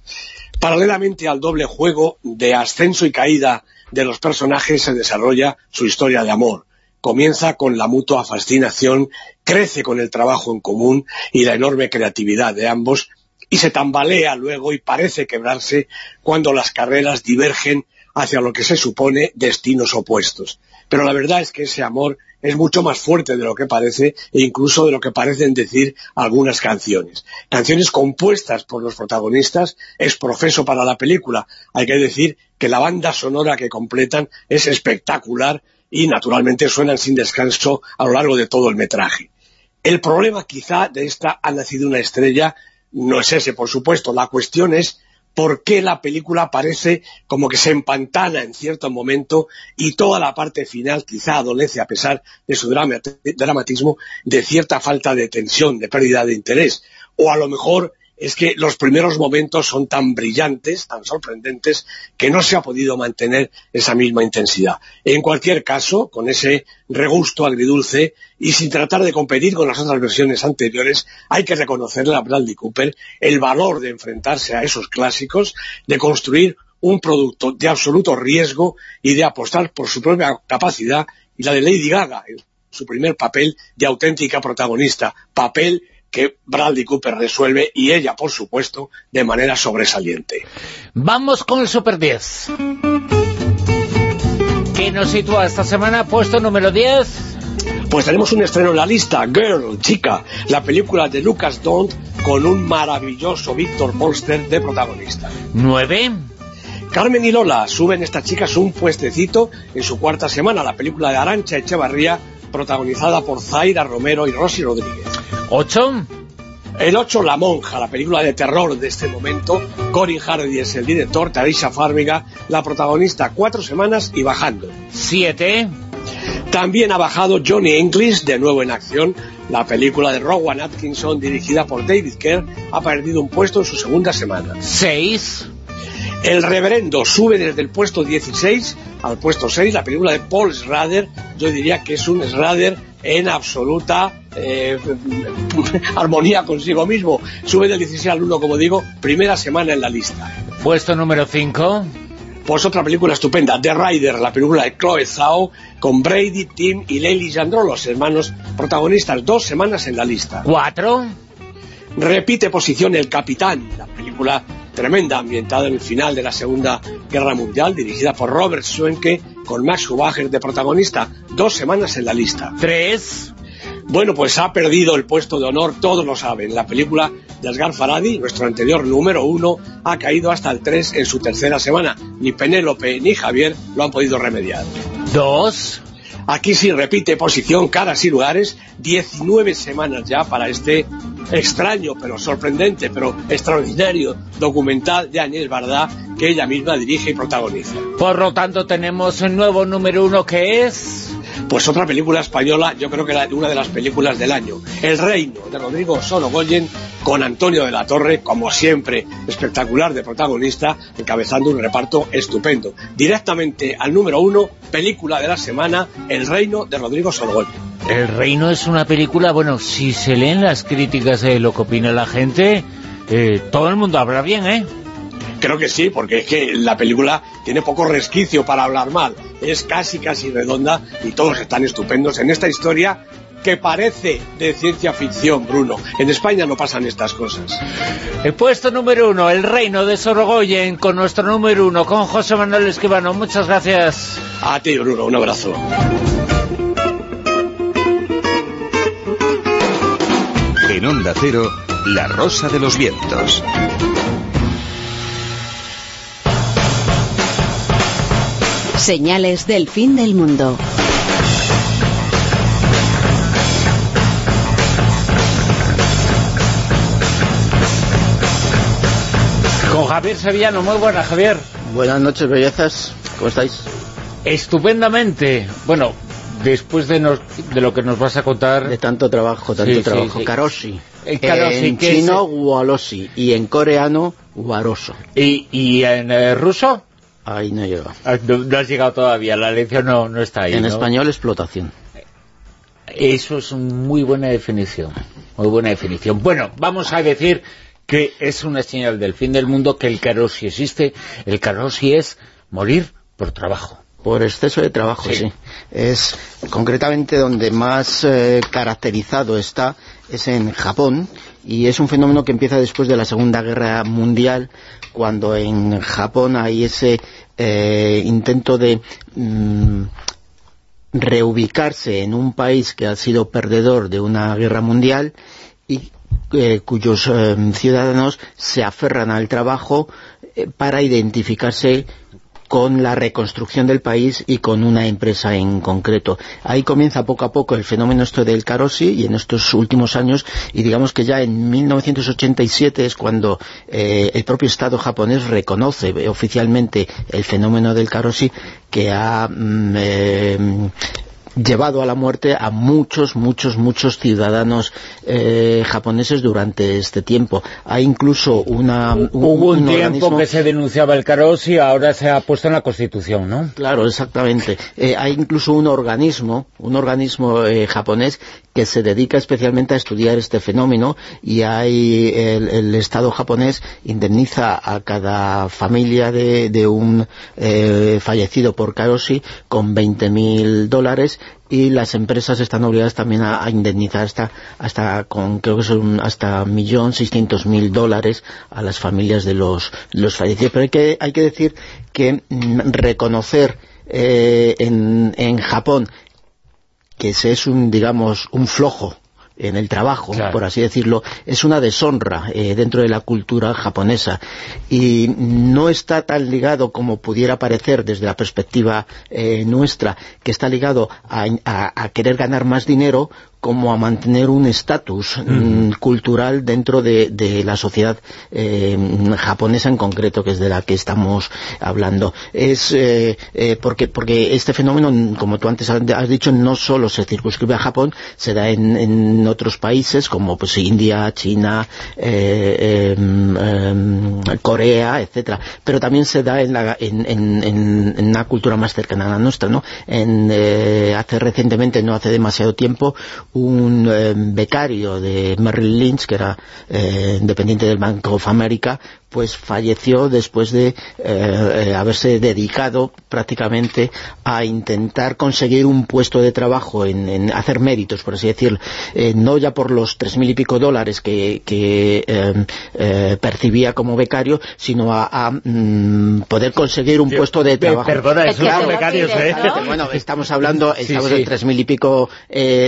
Paralelamente al doble juego de ascenso y caída de los personajes se desarrolla su historia de amor comienza con la mutua fascinación, crece con el trabajo en común y la enorme creatividad de ambos, y se tambalea luego y parece quebrarse cuando las carreras divergen hacia lo que se supone destinos opuestos. Pero la verdad es que ese amor es mucho más fuerte de lo que parece e incluso de lo que parecen decir algunas canciones. Canciones compuestas por los protagonistas es profeso para la película. Hay que decir que la banda sonora que completan es espectacular y naturalmente suenan sin descanso a lo largo de todo el metraje. El problema quizá de esta Ha nacido una estrella no es ese, por supuesto. La cuestión es por qué la película parece como que se empantana en cierto momento y toda la parte final quizá adolece, a pesar de su dramatismo, de cierta falta de tensión, de pérdida de interés. O a lo mejor es que los primeros momentos son tan brillantes, tan sorprendentes, que no se ha podido mantener esa misma intensidad. En cualquier caso, con ese regusto agridulce y sin tratar de competir con las otras versiones anteriores, hay que reconocerle a Bradley Cooper el valor de enfrentarse a esos clásicos, de construir un producto de absoluto riesgo y de apostar por su propia capacidad y la de Lady Gaga, su primer papel de auténtica protagonista, papel que Bradley Cooper resuelve y ella, por supuesto, de manera sobresaliente. Vamos con el Super 10. ¿Qué nos sitúa esta semana? Puesto número 10. Pues tenemos un estreno en la lista, Girl, Chica, la película de Lucas Dont con un maravilloso Víctor Polster de protagonista. 9. Carmen y Lola suben estas chicas un puestecito en su cuarta semana, la película de Arancha Echevarría, protagonizada por Zaira Romero y Rosy Rodríguez. 8. El 8, La Monja, la película de terror de este momento. Corin Hardy es el director, Tarisha Farmiga, la protagonista, cuatro semanas y bajando. 7. También ha bajado Johnny English, de nuevo en acción. La película de Rowan Atkinson, dirigida por David Kerr, ha perdido un puesto en su segunda semana. 6. El reverendo sube desde el puesto 16 al puesto 6, la película de Paul Schrader, yo diría que es un Schrader en absoluta eh, <laughs> armonía consigo mismo. Sube del 16 al 1, como digo, primera semana en la lista. Puesto número 5. Pues otra película estupenda, The Rider, la película de Chloe Zhao, con Brady, Tim y Leili Jandro, los hermanos protagonistas, dos semanas en la lista. 4. Repite posición El Capitán, la película tremenda ambientada en el final de la Segunda Guerra Mundial, dirigida por Robert Schwenke, con Max Schumacher de protagonista, dos semanas en la lista. 3. Bueno, pues ha perdido el puesto de honor, todos lo saben. La película de Asghar Faradi, nuestro anterior número uno, ha caído hasta el 3 en su tercera semana. Ni Penélope ni Javier lo han podido remediar. 2. Aquí sí repite posición, caras y lugares, 19 semanas ya para este extraño, pero sorprendente, pero extraordinario documental de Agnès Bardá que ella misma dirige y protagoniza. Por lo tanto, tenemos un nuevo número uno que es... Pues otra película española, yo creo que una de las películas del año. El Reino, de Rodrigo Sorogoyen, con Antonio de la Torre, como siempre, espectacular de protagonista, encabezando un reparto estupendo. Directamente al número uno, película de la semana, El Reino, de Rodrigo Sorogoyen. El Reino es una película, bueno, si se leen las críticas de lo que opina la gente, eh, todo el mundo habla bien, ¿eh? Creo que sí, porque es que la película tiene poco resquicio para hablar mal. Es casi, casi redonda y todos están estupendos en esta historia que parece de ciencia ficción, Bruno. En España no pasan estas cosas. El puesto número uno, El Reino de Sorogoyen, con nuestro número uno, con José Manuel Esquivano. Muchas gracias. A ti, Bruno. Un abrazo. En Onda Cero, La Rosa de los Vientos. Señales del fin del mundo. Con Javier Sevillano. Muy buenas, Javier. Buenas noches, bellezas. ¿Cómo estáis? Estupendamente. Bueno, después de, nos- de lo que nos vas a contar... De tanto trabajo, tanto Sí, trabajo. sí. Karoshi. El karoshi, en ¿qué es? chino, Waloshi. Y en coreano, Waroso. ¿Y, y en eh, ruso? Ahí no llega. Ah, No, no has llegado todavía, la lección no, no está ahí. en ¿no? español, explotación. Eso es muy buena definición, muy buena definición. Bueno, vamos a decir que es una señal del fin del mundo que el karoshi existe. El karoshi es morir por trabajo. Por exceso de trabajo, sí. Es concretamente donde más eh, caracterizado está es en Japón y es un fenómeno que empieza después de la Segunda Guerra Mundial cuando en Japón hay ese eh, intento de mm, reubicarse en un país que ha sido perdedor de una guerra mundial y eh, cuyos eh, ciudadanos se aferran al trabajo para identificarse con la reconstrucción del país y con una empresa en concreto. Ahí comienza poco a poco el fenómeno esto del Karoshi y en estos últimos años, y digamos que ya en 1987 es cuando eh, el propio Estado japonés reconoce oficialmente el fenómeno del Karoshi que ha mm, eh, llevado a la muerte a muchos, muchos, muchos ciudadanos eh, japoneses durante este tiempo. Hay incluso una... Hubo un, tiempo que se denunciaba el Karoshi y ahora se ha puesto en la Constitución, ¿no? Claro, exactamente. Eh, hay incluso un organismo, un organismo eh, japonés que se dedica especialmente a estudiar este fenómeno y hay el, Estado japonés indemniza a cada familia de, un eh, fallecido por Karoshi con 20.000 dólares y las empresas están obligadas también a, indemnizar hasta, hasta con creo que son hasta millón seiscientos mil dólares a las familias de los, los fallecidos. Pero hay que, hay que decir que reconocer eh, en, en Japón que ese es un, digamos, un flojo en el trabajo, por así decirlo, es una deshonra eh, dentro de la cultura japonesa. Y no está tan ligado como pudiera parecer desde la perspectiva eh, nuestra, que está ligado a, querer ganar más dinero como a mantener un estatus mm, cultural dentro de, la sociedad eh, japonesa en concreto, que es de la que estamos hablando. Es eh, eh, porque, porque este fenómeno, como tú antes has dicho, no solo se circunscribe a Japón, se da en, otros países como pues India, China, em, em, Corea, etcétera, pero también se da en, la, en, una cultura más cercana a la nuestra, ¿no? En, hace recientemente, no hace demasiado tiempo, un eh, becario de Merrill Lynch, que era eh, dependiente del Bank of America, pues falleció después de eh, haberse dedicado prácticamente a intentar conseguir un puesto de trabajo, en, hacer méritos, por así decirlo, no ya por los tres mil y pico dólares que, percibía como becario, sino a, mm, poder conseguir un puesto de trabajo. Perdona, eso becarios, ¿eh? Bueno, estamos hablando, estamos de tres mil y pico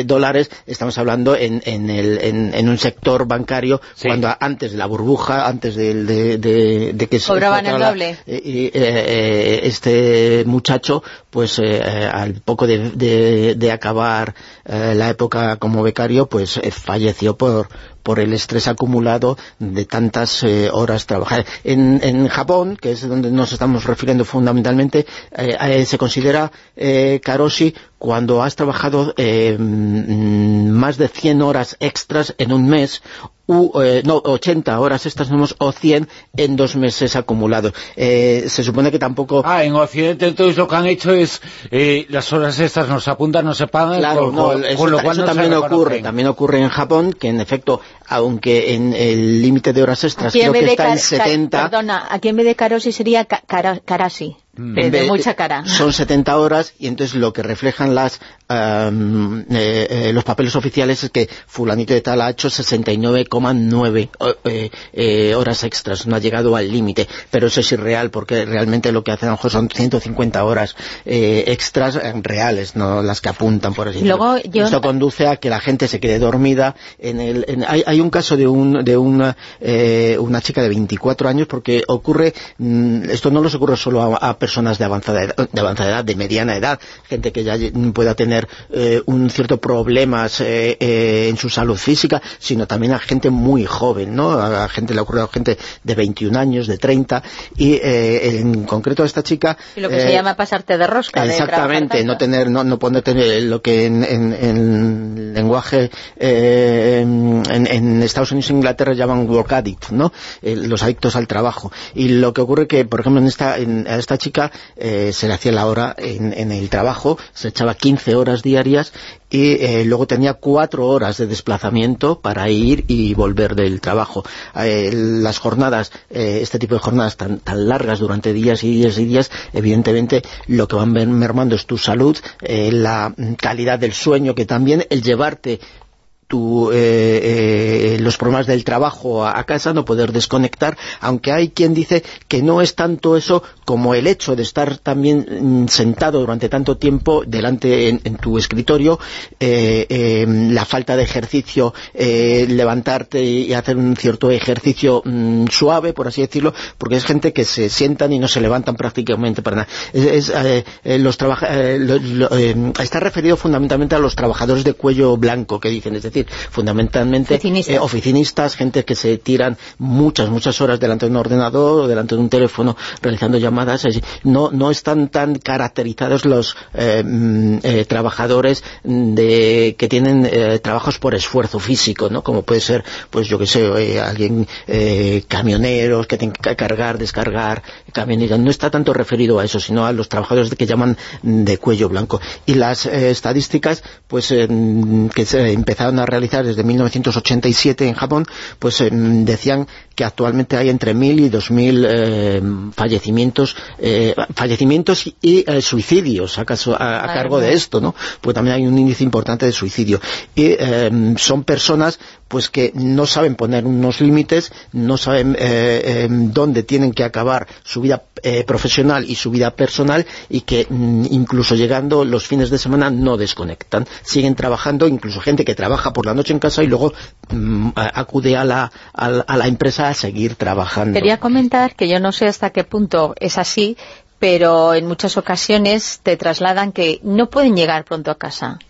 dólares estamos hablando en, en, un sector bancario cuando antes de la burbuja, antes de, de, que se... Cobraban el doble. Eh, eh, este muchacho, pues eh, al poco de, acabar la época como becario, pues falleció por por el estrés acumulado de tantas horas trabajar. En, en, Japón, que es donde nos estamos refiriendo fundamentalmente, se considera Karoshi cuando has trabajado eh, mm, más de 100 horas extras en un mes, u, eh, no, 80 horas extras o 100 en dos meses acumulados. Eh, se supone que tampoco... Ah, en Occidente entonces lo que han hecho es las horas extras nos apuntan, no se pagan, claro, con, eso, lo cual también ocurre, también ocurre en Japón, que en efecto, aunque en el límite de horas extras creo que está en 70... Perdona, aquí en vez de Karoshi sería Karasi. Mm. de, mucha cara. Son 70 horas y entonces lo que reflejan las eh, eh, los papeles oficiales es que fulanito de tal ha hecho 69,9 eh, horas extras, no ha llegado al límite, pero eso es irreal porque realmente lo que hacen son 150 horas extras reales, no las que apuntan por así Luego, Esto conduce a que la gente se quede dormida. En el, hay, un caso de, un, de una, una chica de 24 años porque ocurre, mm, esto no les ocurre solo a, a personas de avanzada edad, de avanzada edad, de mediana edad, gente que ya pueda tener eh, un cierto problemas eh, eh, en su salud física, sino también a gente muy joven, ¿no? A, gente le ocurre a gente de 21 años, de 30, y en concreto a esta chica... Y lo que se llama pasarte de rosca. Exactamente, no tener, no, no poder tener lo que en, en, lenguaje en, en, Estados Unidos e Inglaterra llaman work addict, ¿no? los adictos al trabajo. Y lo que ocurre que, por ejemplo, en esta, en, a esta chica eh, se le hacía la hora en, el trabajo, se echaba 15 horas diarias y eh, luego tenía cuatro horas de desplazamiento para ir y volver del trabajo. Eh, las jornadas, este tipo de jornadas tan, tan largas durante días y días y días, evidentemente lo que van mermando es tu salud, la calidad del sueño, que también el llevarte eh, eh, los problemas del trabajo a, casa, no poder desconectar, aunque hay quien dice que no es tanto eso como el hecho de estar también mm, sentado durante tanto tiempo delante en, tu escritorio, eh, em, la falta de ejercicio, levantarte y hacer un cierto ejercicio mm, suave, por así decirlo, porque es gente que se sientan y no se levantan prácticamente para nada. Está referido fundamentalmente a los trabajadores de cuello blanco, que dicen, es decir, decir, fundamentalmente Oficinistas. eh, oficinistas, gente que se tiran muchas, muchas horas delante de un ordenador o delante de un teléfono realizando llamadas, no, no están tan caracterizados los eh, mm, eh, trabajadores de, que tienen trabajos por esfuerzo físico, ¿no? Como puede ser, pues yo que sé, alguien, camioneros que tienen que cargar, descargar, camioneros, no está tanto referido a eso, sino a los trabajadores que llaman de cuello blanco. Y las estadísticas, pues eh, que se empezaron a realizar desde 1987 en Japón, pues eh, decían que actualmente hay entre 1.000 y 2.000 eh, fallecimientos eh, fallecimientos y eh, suicidios a, caso- a- a cargo de esto, ¿no? Pues también hay un índice importante de suicidio. Y eh, son personas pues que no saben poner unos límites, no saben eh, eh, dónde tienen que acabar su vida eh, profesional y su vida personal y que mm, incluso llegando los fines de semana no desconectan, siguen trabajando, incluso gente que trabaja por la noche en casa y luego mm, acude a la, a a la empresa a seguir trabajando. Quería comentar que yo no sé hasta qué punto es así, pero en muchas ocasiones te trasladan que no pueden llegar pronto a casa.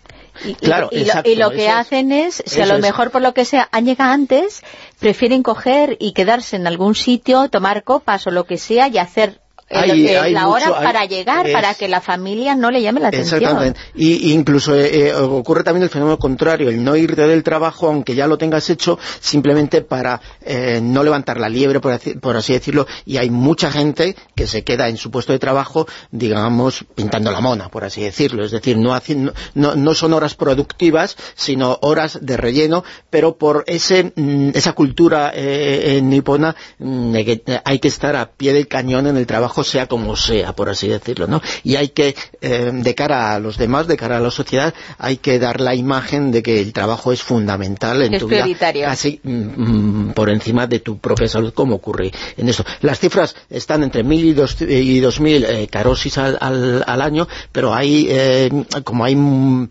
Y, y- Claro, y, lo- exacto, y lo que hacen es, si a lo es. mejor por lo que sea han llegado antes, prefieren coger y quedarse en algún sitio, tomar copas o lo que sea y hacer Hay- lo que- hay la mucho- hora hay- para llegar, es- para que la familia no le llame la atención. Exactamente. Y, y incluso eh, eh, ocurre también el fenómeno contrario, el no irte del trabajo, aunque ya lo tengas hecho, simplemente para eh, no levantar la liebre, por así, por así decirlo, y hay mucha gente que se queda en su puesto de trabajo, digamos, pintando la mona, por así decirlo. Es decir, no, haci- no, no son horas productivas, sino horas de relleno, pero por ese mm, esa cultura eh, eh, nipona mm, eh, hay que estar a pie del cañón en el trabajo, sea como sea, por así decirlo, ¿no? Y hay que, eh, de cara a los demás, de cara a la sociedad, hay que dar la imagen de que el trabajo es fundamental en Es tu vida, prioritario. casi mm, mm, por encima de tu propia salud, como ocurre en esto. Las cifras están entre 1.000 y dos- y 2.000 eh, carosis al, al- al año, pero hay, eh, como hay mm,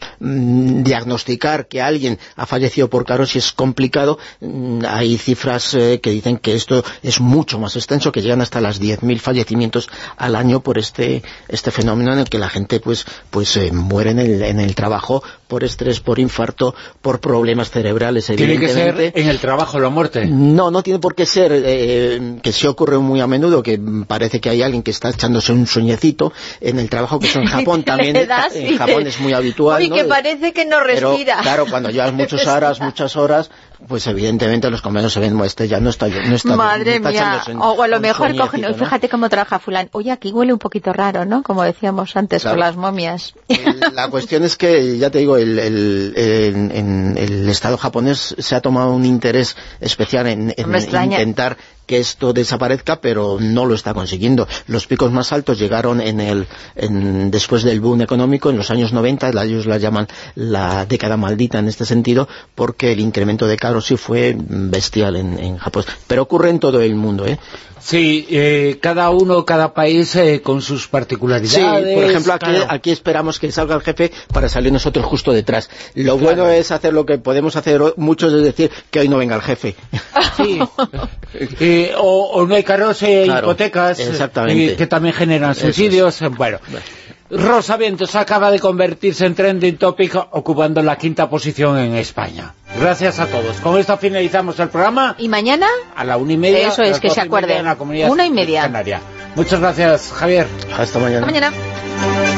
diagnosticar que alguien ha fallecido por carosis es complicado, mm, hay cifras que dicen que esto es mucho más extenso, que llegan hasta las 10.000 fallecimientos al año por este este fenómeno en el que la gente pues pues eh, muere en el, en el trabajo por estrés, por infarto, por problemas cerebrales, Tiene que evidentemente. ser en el trabajo la muerte. No, no tiene por qué ser, eh, que sí ocurre muy a menudo, que parece que hay alguien que está echándose un sueñecito en el trabajo, que eso en <laughs> Japón también, das y en Japón es muy habitual, Uy, ¿no? que parece que no Pero, respira. claro, cuando llevas <laughs> muchas horas, muchas horas, pues evidentemente los convenios se ven, "Bueno, este ya no está, no está Madre está mía, o a lo mejor cogen, ¿no? fíjate cómo trabaja fulán, oye, aquí huele un poquito raro, ¿no? Como decíamos antes Claro. con las momias. La cuestión es que, ya te digo, el, el- en, en el Estado japonés se ha tomado un interés especial en, en intentar que esto desaparezca, pero no lo está consiguiendo. Los picos más altos llegaron en el en- después del boom económico, en los años 90, la- ellos la llaman la década maldita en este sentido, porque el incremento de caros sí fue bestial en, en Japón. Pero ocurre en todo el mundo, ¿eh? Sí, eh, cada uno, cada país eh, con sus Sí, particularidades. por ejemplo, aquí, claro. aquí esperamos que salga el jefe para salir nosotros justo detrás. Lo bueno es hacer lo que podemos hacer muchos, es decir, que hoy no venga el jefe. <laughs> Eh, o, o no hay carros, eh, Claro, hipotecas, eh, exactamente. eh, que también generan Eso es. suicidios. eh, Bueno, Rosa Vientos acaba de convertirse en trending topic ocupando la quinta posición en España. Gracias a todos. Con esto finalizamos el programa. ¿Y mañana? A la una y media. Eso es, que se acuerden. Una y media. canaria. Muchas gracias, Javier. Hasta mañana. Hasta mañana.